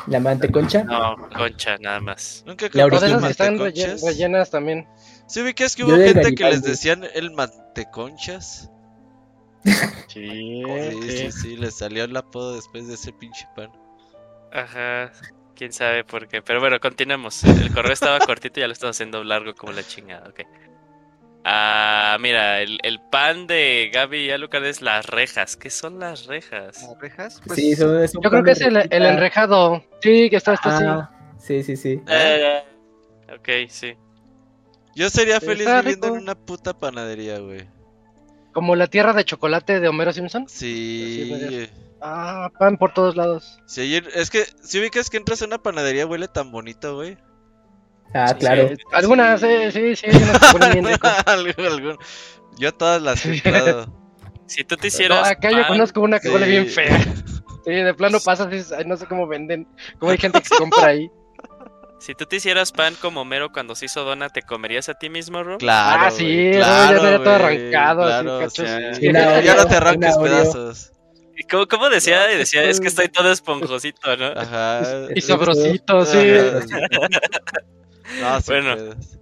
La manteconcha. No, concha, nada más. Nunca La O de esas que están rellen- rellenas también. ¿Sí ubicas que hubo gente que les decían el manteconchas? Sí, Sí, sí, sí, les salió el apodo después de ese pinche pan. Ajá. Quién sabe por qué. Pero bueno, continuemos. El correo estaba cortito y ya lo estamos haciendo largo como la chingada. Ok. Ah, mira, el, el pan de Gaby y Alucard es las rejas. ¿Qué son las rejas? ¿Las rejas? Pues, Sí, son, es un Yo creo que es el, el enrejado. Sí, que está esto así. Ah, sí, sí, sí. Eh, ok, sí. Yo sería Está feliz viviendo en una puta panadería, güey. Como la tierra de chocolate de Homero Simpson. Sí. Sí, medio. Ah, pan por todos lados. Sí, ayer- es que si ubicas que entras a una panadería huele tan bonito, güey. Ah, Sí, claro. Sí, algunas, sí, sí, sí. Algún- algún- Yo todas las he entrado. Si tú te No, hicieras. acá yo pan- conozco una que Sí. huele bien fea. Sí, de plano pasas y dices, "Ay, no sé cómo venden. Cómo hay gente que se compra ahí. Si tú te hicieras pan como Homero cuando se hizo dona, ¿te comerías a ti mismo, Rob? Claro. Ah, sí, ya claro, estaría todo arrancado, así, claro, cachos. sí. Sí, una Ya no te arranques pedazos. ¿Y cómo, cómo decía? No, decía, es que estoy todo esponjosito, ¿no? Ajá. Y sabrosito, sí. No, sí Bueno. puedes.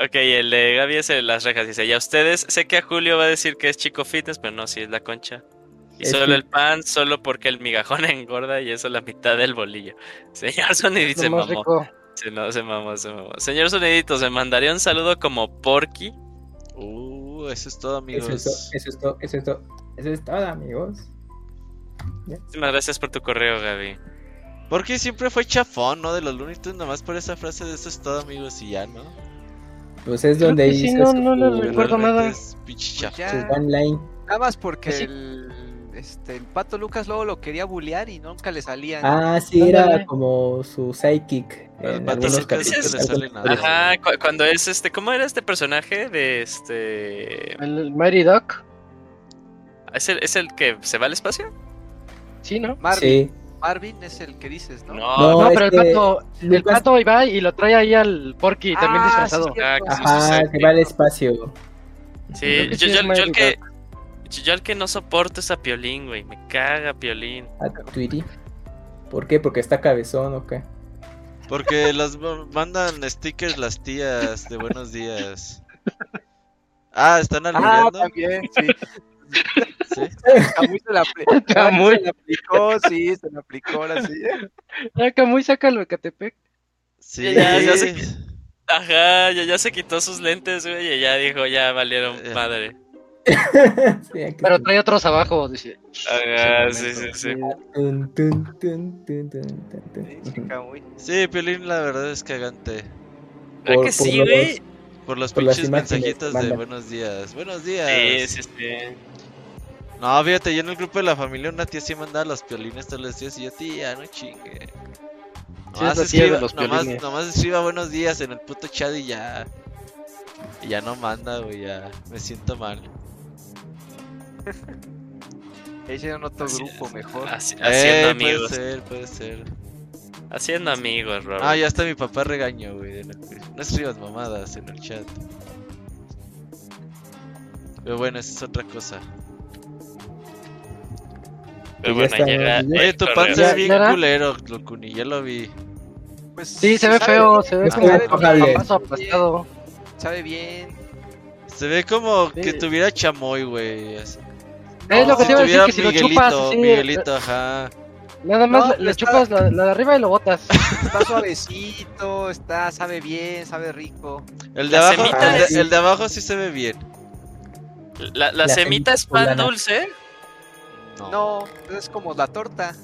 Ok, el de Gaby es el de las rejas. Dice, ya ustedes, sé que a Julio va a decir que es chico fitness, pero no, sí es la concha. Y Es solo que- el pan, solo porque el migajón engorda y eso la mitad del bolillo. Señor Sonidito se mamó. rico. Se, no, se mamó, se mamó. Señor Sonidito, ¿se mandaría un saludo como Porky? Uh, eso es todo, amigos. Eso es todo, eso es todo, eso es todo. Eso es todo, amigos. Muchísimas gracias por tu correo, Gaby. Porque siempre fue chafón, ¿no? De los Looney Tunes, nomás por esa frase de eso es todo, amigos, y ya, ¿no? Pues es Creo donde que sí, hizo no, su, no le su recuerdo nada. Es pinche Pues. Nada más porque Sí. el, este, el pato Lucas luego lo quería bullear y nunca le salía. Ah, sí, Ándale. era como su psychic. En pato algunos Lucas le sale nada. Ajá, cu- cuando es este, ¿cómo era este personaje de este? El Mighty Duck. ¿Es el, es el que se va al espacio? Sí, ¿no? Marvin, Sí. Marvin es el que dices, ¿no? No, No, No, pero el que pato, el Lucas- pato ahí va y lo trae ahí al Porky también Ah, disfrazado. sí, Ah, sí, Ajá, sí, que va al espacio. Sí, yo, yo, yo el que yo el que no soporto es a Piolín, güey. Me caga Piolín. A Tweety. ¿Por qué? Porque está cabezón o qué. Porque las ma- mandan stickers las tías de buenos días. Ah, ¿están Ah, aludiendo? también, sí. Sí. Camuy se la, apli- Camuy. se la aplicó, sí, se la aplicó ahora sí. Ya, Camuy, sácalo de Catepec. Sí. Ya, ya que- Ajá, ya, ya se quitó sus lentes, güey, y ya dijo, ya valieron Ya. madre. Sí, aquí Pero trae otros abajo, dice. Ajá, sí, sí, sí. Sí, sí, Camuy. Sí, Piolín la verdad es cagante. ¿Verdad Por- que sí, los- güey? Por los pinches mensajitos de manda. buenos días. Buenos días. Sí, sí, sí. No, fíjate, yo en el grupo de la familia una tía sí mandaba los piolines todos los días y yo, tía, no chingue. Sí, Nomás, de escriba, los nomás, escriba buenos días en el puto chat y ya. Y ya no manda, güey, ya. Me siento mal. Hicieron otro Así grupo es. mejor. Haci- Eh, haciendo puede amigos. ser, puede ser. Haciendo amigos, Robert. Ah, ya está mi papá regaño, güey. en No escribas mamadas en el chat. Pero bueno, esa es otra cosa. Pero ya bueno, está, llega. ya- Oye, tu correo. pan se ¿Ya- ve bien ya culero, Locuni, ya lo vi. Pues, Sí, se ve sabe- feo, se ve como aplastado. sabe bien. Se ve como Sí. que tuviera chamoy, güey. Es lo que te iba a decir, que si lo Miguelito, chupas así, Miguelito, ajá. nada más No, le, le está- chupas la, la de arriba y lo botas. Está suavecito, está, sabe bien, sabe rico. El de La abajo, semita el de, es- el de abajo sí se ve bien. La, la La semita es pan dulce. No, No, es como la torta.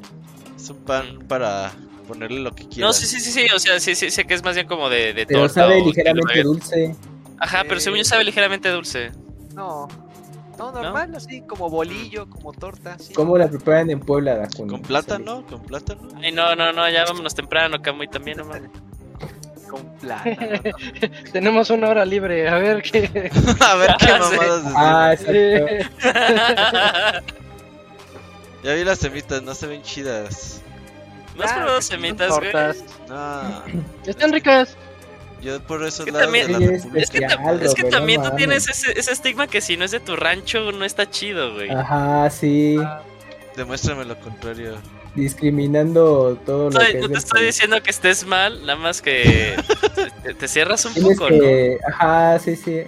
es un pan para ponerle lo que quieras. No, sí, sí, sí, sí. O sea, sí, sí, sé que es más bien como de, de Pero torta. sabe o ligeramente dulce. Ajá, pero según yo sabe ligeramente dulce. No. No, normal, así como bolillo, como torta. Sí. ¿Cómo la preparan en Puebla, Dakuni? Con plátano, con plátano. Ay, no, no, no, ya vámonos temprano, Camuy también, no mames. Con plátano. Tenemos una hora libre, a ver qué. A ver qué Sí. mamadas decimos. Ah, exacto. Ya vi las semitas, no se ven chidas. ¿No has Ah, probado semitas, güey? No, Están ricas. yo por esos que lados también- de la es que, es que no también tú mames. tienes ese, ese estigma que si no es de tu rancho no está chido, güey. Ajá, sí. Demuéstrame lo contrario. Discriminando todo lo que no es te estoy país. diciendo que estés mal, nada más que te, te cierras un Tienes poco, ¿no? que... Ajá, sí, sí.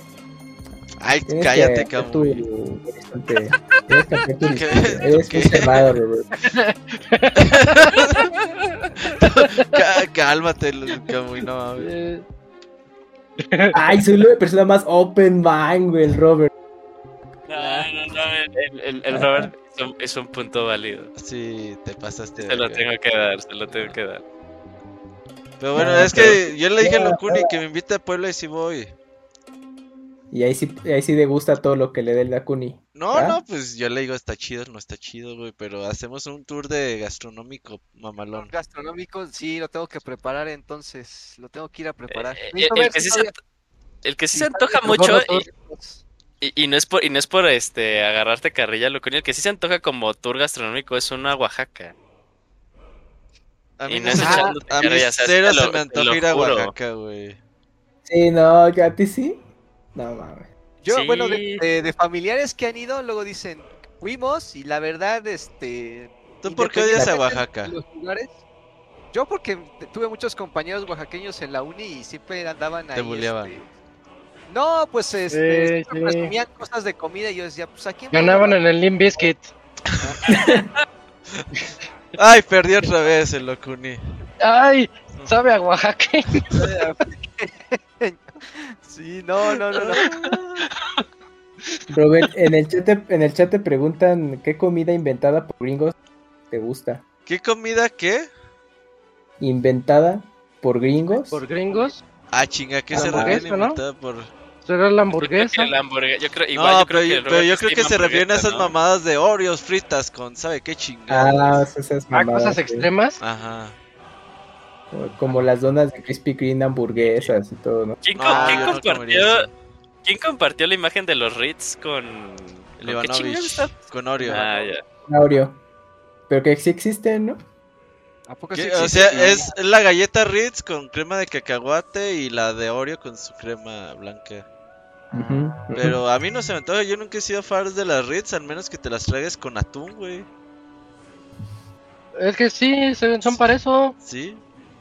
Ay, Tienes cállate, que hacer Camuy. tu horizonte. Tienes que hacer tu. Eres ¿Qué? muy cerrado, Cálmate, Camuy, no mames. Ay, soy la persona más open mind, güey, el Robert. No, no, no, el, el, el Robert es un, es un punto válido. Sí, te pasaste. de Se lo tengo que dar, se lo tengo que dar. Pero bueno, No, es que yo le dije a Locuni que me invite a Puebla y sí voy. Y ahí sí, ahí sí degusta todo lo que le dé el Dakuni. No, no, pues yo le digo está chido, no está chido, güey, pero hacemos un tour de gastronómico mamalón. Gastronómico, sí, lo tengo que preparar entonces. Lo tengo que ir a preparar. Eh, el, que sí se, todavía- el que sí si se antoja mucho y, y, y no es por y no es por este agarrarte carrilla, lo el que sí se antoja como tour gastronómico es una Oaxaca. A mí, Y no es se me- echándote a mí carrilla, o sea, cero te lo- se me antoja ir a. Oaxaca, güey. Sí, no, que a ti sí. No mames. Yo, Sí. bueno, de, de- de familiares que han ido, luego dicen, fuimos y la verdad, este... ¿Tú por qué odias a Oaxaca? de los lugares, yo porque tuve muchos compañeros oaxaqueños en la uni y siempre andaban ahí. buleaban. este, No, pues este, siempre sí. presumían cosas de comida y yo decía, pues aquí Ganaban en el Limp Bizkit. Ay, perdí otra vez el Locuni. ¡Ay! Sabe a Oaxaca. Sí, no, no, no, no. Robert, en el chat te, en el chat te preguntan qué comida inventada por gringos te gusta. ¿Qué comida qué? ¿Inventada por gringos? Por gringos. Ah, chinga, ¿qué se refiere ¿no? inventada por...? Será la hamburguesa. La hamburguesa, yo creo, igual no, yo creo pero, que yo, pero creo que se refieren a esas ¿no? mamadas de Oreos fritas con sabe qué chingada. Ah, esas Ah, cosas sí. extremas. Ajá. Como las donas de Krispy Kreme, hamburguesas y todo, ¿no? ¿Quién, no compartió, quién compartió la imagen de los Ritz con, ¿con está? con Oreo. Ah, ya. Oreo. Pero que sí existen, ¿no? ¿A poco sí O existe? sea, es es la galleta Ritz con crema de cacahuate y la de Oreo con su crema blanca. Pero a mí no se me antoja, yo nunca he sido fan de las Ritz, al menos que te las traigas con atún, güey. Es que sí, son para eso. Sí,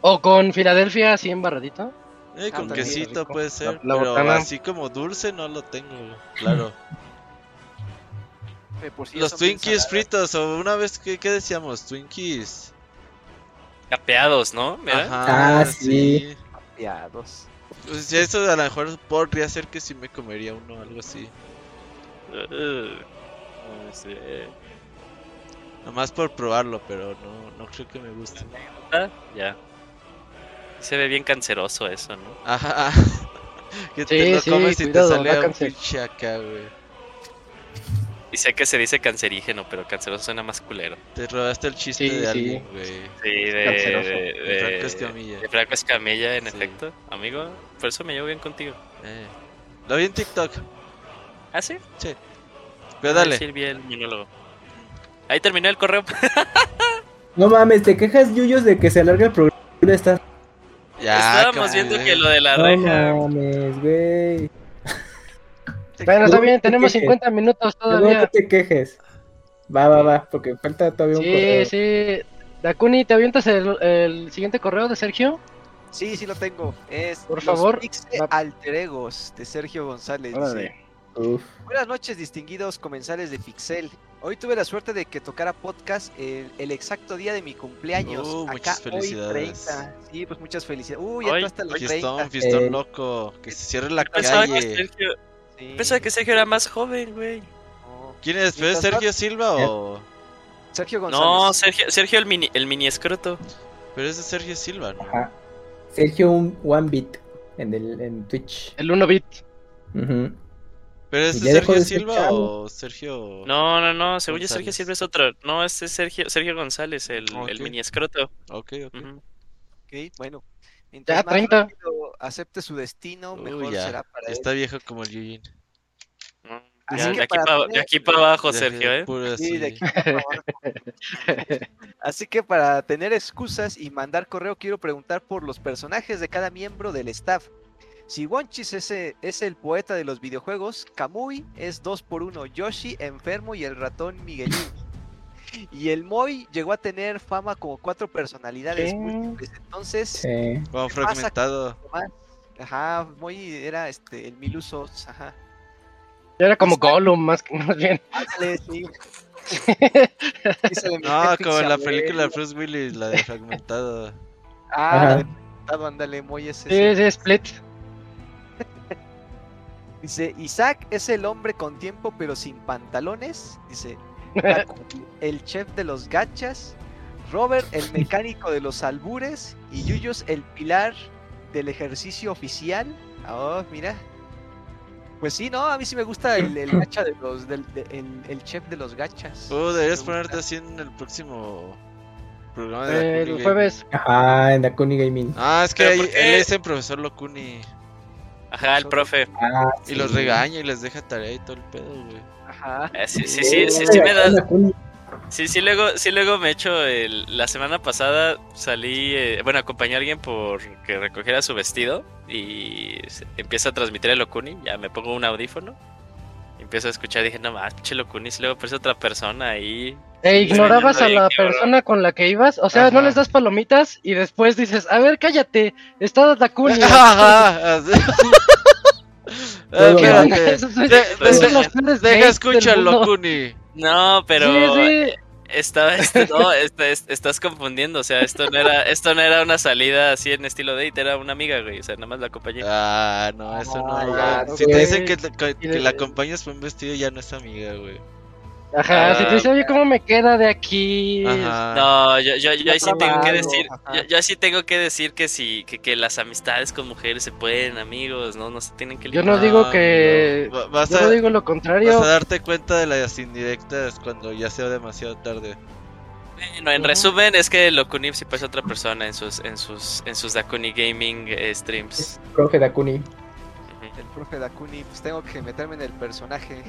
O con Filadelfia así embarradito. eh, con también, quesito rico. puede ser, La- la pero botana. así como dulce no lo tengo, claro. Sí Los Twinkies fritos, o una vez, que qué decíamos? Twinkies. Capeados, ¿no? Mira. Ajá, Ah, sí. Piados. Pues eso a lo mejor podría ser que sí me comería uno, algo así. Uh, no sé. Nomás por probarlo, pero no, no creo que me guste. Ah, ya. Se ve bien canceroso eso, ¿no? Ajá. Que Sí, te lo sí, comes y cuidado, te sale un cáncer. pinche acá, güey. Y sé que se dice cancerígeno, pero canceroso suena más culero. Te robaste el chiste Sí, de sí. alguien, güey. Sí, de, de, De Franco de- Escamilla. de Franco Escamilla, en Sí. efecto. Amigo, por eso me llevo bien contigo. Eh. Lo vi en TikTok. ¿Ah, sí? Pero dale. Sí, el monólogo. Ahí terminé el correo. No mames, te quejas, Yuyos, de que se alarga el programa. y estás... Ya, Estábamos viendo que lo de la No reja. mames, güey. Bueno, está bien, te tenemos quejes. 50 minutos Luego no todavía. te quejes. Va, va, va, porque falta todavía un Sí, correo. sí. Dakuni, ¿te avientas el, el siguiente correo de Sergio? Sí, sí lo tengo. Es Por Los favor. Pixel Va- Alter Egos de Sergio González. dice, Órale. Uf. Buenas noches, distinguidos comensales de Pixel. Hoy tuve la suerte de que tocara podcast el, el exacto día de mi cumpleaños. Uh, Acá muchas hoy felicidades. 30. Sí, pues muchas felicidades. Uy, ya Ay, entraste a los Fiestón, 30. fiestón Eh, loco. Que se cierre la Pensaba que calle. Sergio, Sí. pensaba que Sergio era más joven, güey. ¿Quién es? ¿Pero es Sergio Silva o.? Sergio González. No, Sergio, Sergio el mini, el mini escroto. Pero es de Sergio Silva, ¿no? Ajá. Sergio un One Bit en, el, en Twitch. El 1 bit. ¿Pero es Y de ya dejó Sergio de Silva o Sergio.? No, no, no, según yo Sergio. Silva es otro. No, este es Sergio, Sergio González, el, Ok. el mini escroto. Ok, ok. Ujú. Ok, bueno. Ya, Mientras más 30. rápido acepte su destino, mejor ya. será para Ya él. está viejo como el Yujin. No, ya, de, aquí para de aquí para abajo, Ya, Sergio, ¿eh? Sí, de aquí para abajo. Así que para tener excusas y mandar correo, quiero preguntar por los personajes de cada miembro del staff. Si Wonchis es, e- es el poeta de los videojuegos, Kamui es 2x1, Yoshi enfermo y el ratón Miguelín. Y el Moy llegó a tener fama como cuatro personalidades ¿Qué? múltiples. Entonces, Sí. Fragmentado. Ajá, Moy era este, el Milusos, ajá. Era como Gollum, más que más bien. Ándale, sí. No, como en la película de. Bruce Willis, la de fragmentado. Ah, Ajá. la de Fragmentado, ándale, Moy es Sí, ese. sí, Split. Dice, Isaac es el hombre con tiempo pero sin pantalones. Dice, el chef de los gachas. Robert, el mecánico de los albures. Y Yuyos, el pilar del ejercicio oficial. Oh, mira. Pues sí, no, a mí sí me gusta el, el gacha de los, del, de- el, el chef de los gachas. Uh, deberías ponerte así en el próximo programa de Dakuni El Gaming. jueves. Ajá, en Dakuni Gaming. Ah, es que él es el profesor Locuni. Ajá, el profe. Ah, Y los regaña y les deja tarea y todo el pedo, güey. Ajá. Eh, sí, sí, sí, sí, sí me da. Sí, sí, luego, sí, luego me echo el... La semana pasada salí, eh, bueno, acompañé a alguien por que recogiera su vestido y empieza a transmitir el Okuni, ya me pongo un audífono, empiezo a escuchar, dije, no más, pinche Lokuni, si luego aparece otra persona ahí. ¿E ignorabas a la persona con la que ibas? O sea, no les das palomitas y después dices, a ver, cállate, está Dakuni. Ajá, Ah, Espérate. Esos De- de- Deja gays escuchar del mundo. Locuni. No, pero Sí, sí. Está, este, no, este, es- estás confundiendo, o sea, esto no era, esto no era una salida así en estilo date, era una amiga, güey, o sea, nada más la acompañé. Ah, no, eso no. Ah, si te dicen que, que- que la acompañas por un vestido, ya no es amiga, güey. Ajá, Ah, si te dice, oye, ¿cómo me queda de aquí? Ajá. No, yo, yo, yo ahí sí tengo que decir, yo, yo ahí sí tengo que decir que sí, que, que las amistades con mujeres se pueden, amigos, no, no se tienen que Yo limitar. no digo que... no. Va- Vas, Yo a, no digo lo vas contrario. a darte cuenta de las indirectas cuando ya sea demasiado tarde. Bueno, en resumen es que Lokuni sí parece otra persona en sus, en sus, en sus Dakuni Gaming eh, streams. Profe Dakuni. El profe Dakuni, pues tengo que meterme en el personaje.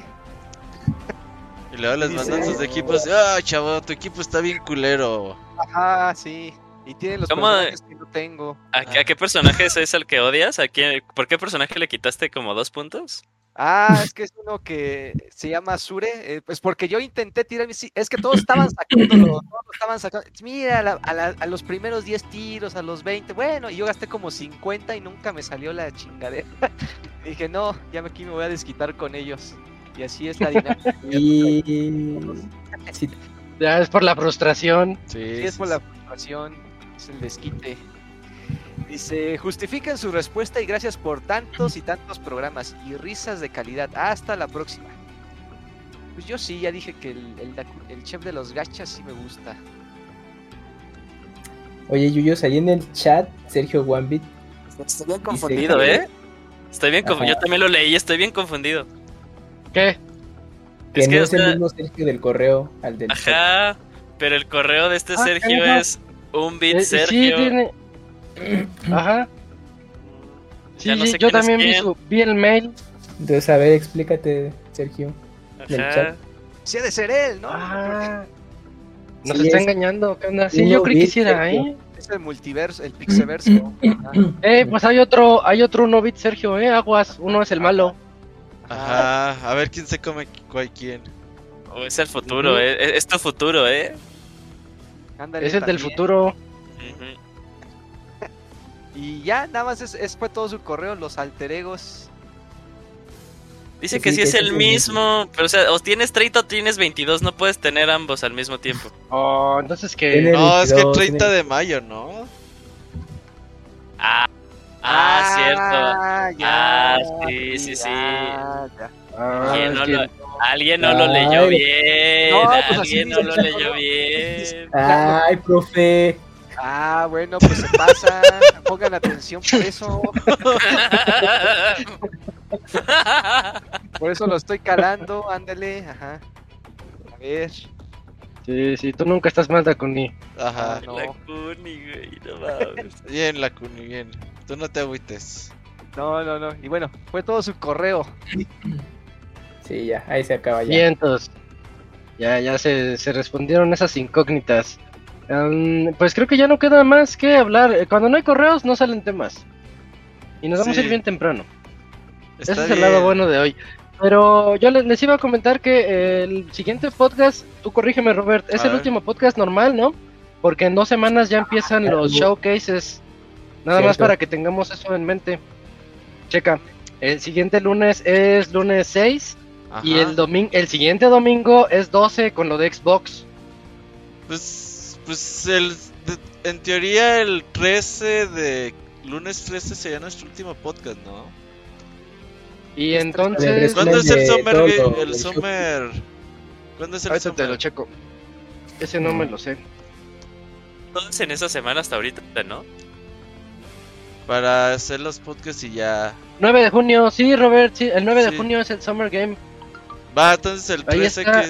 Y luego les Dice- mandan sus equipos. Ah, chavo, tu equipo está bien culero. Ajá, sí. Y tiene los ¿Cómo? personajes que no tengo. ¿A, a qué personaje es el que odias? ¿A quién, ¿Por qué personaje le quitaste como dos puntos? Ah, es que es uno que se llama Sure. eh, pues porque yo intenté tirar mis. Es que todos estaban sacándolo. todos estaban sacando. Mira, a, la- a la- a los primeros 10 tiros, a los 20. Bueno, y yo gasté como 50 y nunca me salió la chingadera. dije, no, ya me- aquí me voy a desquitar con ellos. Y así es la dinámica. Y. Sí, Ya es por la frustración. Sí, Sí, es sí, por sí. la frustración, es el desquite. Dice, justifiquen su respuesta y gracias por tantos y tantos programas y risas de calidad. Hasta la próxima. Pues yo sí, ya dije que el, el, dacu- el chef de los gachas sí me gusta. Oye, Yuyos, ahí en el chat, Sergio Wambit. Estoy bien confundido, ¿eh? Estoy bien confu- Ajá. Yo también lo leí, estoy bien confundido. ¿Qué? Que Es no es el mismo Sergio del correo al del. Ajá, pero el correo de este Ah, Sergio es un bit Eh, sí, Sergio. tiene... Ajá. Sí, sí, yo también vi, su, vi el mail. Entonces, a ver, explícate, Sergio. Ajá. chat. Sí ha de ser él, ¿no? Ah, nos Sí, está es- engañando. ¿Qué onda? Sí, yo creí que sí era. ¿eh? Es el multiverso, el pixeverso. Eh, pues hay otro, hay otro uno bit Sergio, ¿eh? Aguas, uno es el malo. Ajá, a ver quién se come cuál quién. O es el futuro, eh. Es, es tu futuro, eh. Ándale, Es el del futuro. Y ya, nada más es, es- fue todo su correo, los alteregos. Dice Que que sí, sí que es sí el es el mismo, pero o sea, o tienes 30 o tienes 22, no puedes tener ambos al mismo tiempo. Oh, entonces que. No, es que 22, 30 tiene- de mayo, ¿no? Ah, ah, cierto. Ah, Ah, sí, sí, sí. ya, ya. Ah, Alguien no lo, alguien no lo leyó bien. No, pues alguien no lo leyó bien. Ay, profe. Ah, bueno, pues se pasa. Pongan atención por eso. Por eso lo estoy calando. Ándale, ajá. A ver. Sí, sí, tú nunca estás mal, Dakuni. Ajá. no. La Cuni, güey, no mames. Bien, la Cuni, bien. Tú no te agüites. No, no, no. Y bueno, fue todo su correo. Sí, ya, ahí se acaba ya. Vientos. Ya, ya se, se respondieron esas incógnitas. Pues creo que ya no queda más que hablar. Eh, Cuando no hay correos, no salen temas. Y nos vamos a ir bien temprano. Está Ese es el lado bueno de hoy. Pero yo les, les iba a comentar que el siguiente podcast, tú corrígeme Robert, es A el ver. último podcast normal, ¿no? Porque en dos semanas ya empiezan los showcases. Nada más para que tengamos eso en mente. Checa, el siguiente lunes es lunes 6 y el domingo, el siguiente domingo es 12 con lo de Xbox. Pues, pues el, de- en teoría el 13 de lunes 13 sería nuestro último podcast, ¿no? Y El entonces, ¿Cuándo es el Summer? todo el Summer. ¿Cuándo es el ahorita te lo checo. Ese no me lo sé. Todos en esa semana hasta ahorita, ¿no? Para hacer los podcasts y ya. 9 de junio, sí, Robert, sí, el 9 de junio es el Summer Game. Va, entonces el Ahí 13 está. que.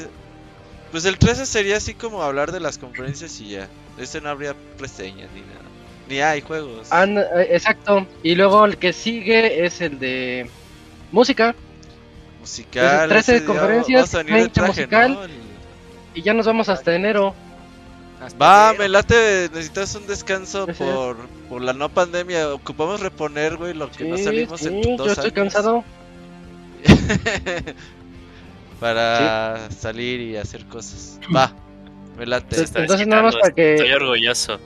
Pues el 13 sería así como hablar de las conferencias y ya. Ese no habría reseñas ni nada. Ni hay juegos. Eh, exacto. Y luego el que sigue es el de música. musical. 13 ese día conferencias, vamos a venir de 20 traje, musical. ¿no? El- Y ya nos vamos hasta enero. Hasta Va, me late, necesitas un descanso por, por la no pandemia. Ocupamos reponer, güey, lo que Sí, no salimos sí, en yo dos estoy años. cansado. Para salir y hacer cosas. Va, me late. Está Entonces, nada más para que- Estoy orgulloso.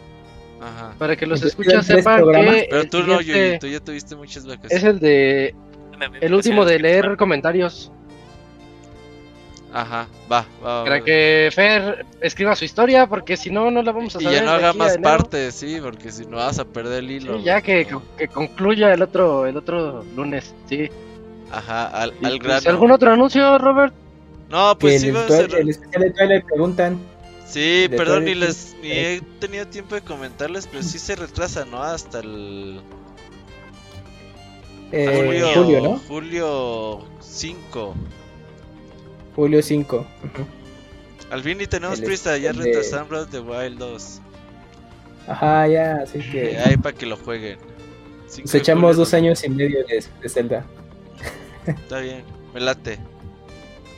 Ajá. Para que los Entonces, escuchas ¿tres sepan que Pero tú no, Yuyi, tú ya tuviste muchas es vacaciones. el de el último de leer comentarios. Ajá, va, va. Para va. que Fer escriba su historia, porque si no, no la vamos a Y saber. ya no haga más partes, sí, porque si no vas a perder el Sí, hilo. ya güey, que, no. que concluya el otro el otro lunes, sí. Ajá, al, Y, al pues, grano. ¿Algún otro anuncio, Robert? No, pues sí, el, vamos a Twilight- cerrar. el especial de Twilight preguntan. Sí, de perdón, ni les ni he tenido tiempo de comentarles, pero sí se retrasa, ¿no? Hasta el eh, julio, julio, ¿no? julio 5. Julio 5. Ujú. Al fin ni tenemos El prisa, ya de- retrasaron Breath of the Wild 2. Ajá, ya, así Que hay para que lo jueguen. Cinco nos de echamos julio, dos años y medio de, de Zelda. Está bien, me late.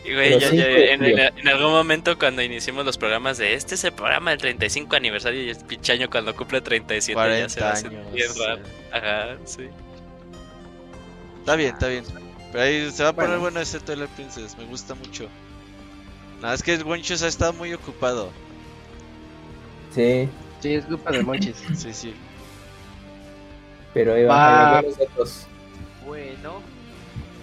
Y güey, ya- ya- en, en- en algún momento cuando iniciamos los programas de este es el programa del 35 aniversario y es pinche año cuando cumple 37 ya se 40 va a eh. Ajá, sí. Está bien, está bien. Pero ahí se va a poner Bueno. bueno ese Twilight Princess, me gusta mucho. Nada, es que el Wenchus ha estado muy ocupado. Sí, Sí, es culpa de Monchis. Sí, sí. pero ahí Va. Bueno,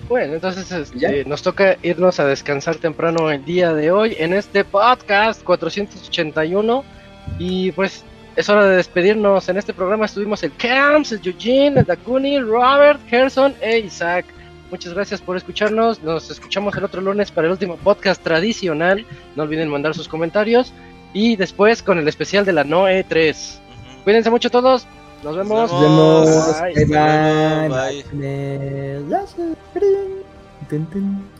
Bueno, entonces este, ¿Ya? nos toca irnos a descansar temprano el día de hoy en este podcast 481. Y pues es hora de despedirnos. En este programa estuvimos el Camps, el Eugene, el Dakuni, Robert, Gerson e Isaac. Muchas gracias por escucharnos. Nos escuchamos el otro lunes para el último podcast tradicional. No olviden mandar sus comentarios. Y después con el especial de la Noe 3. Ujú. Cuídense mucho todos. Nos vemos. Nos vemos. Bye. Bye, bye. bye.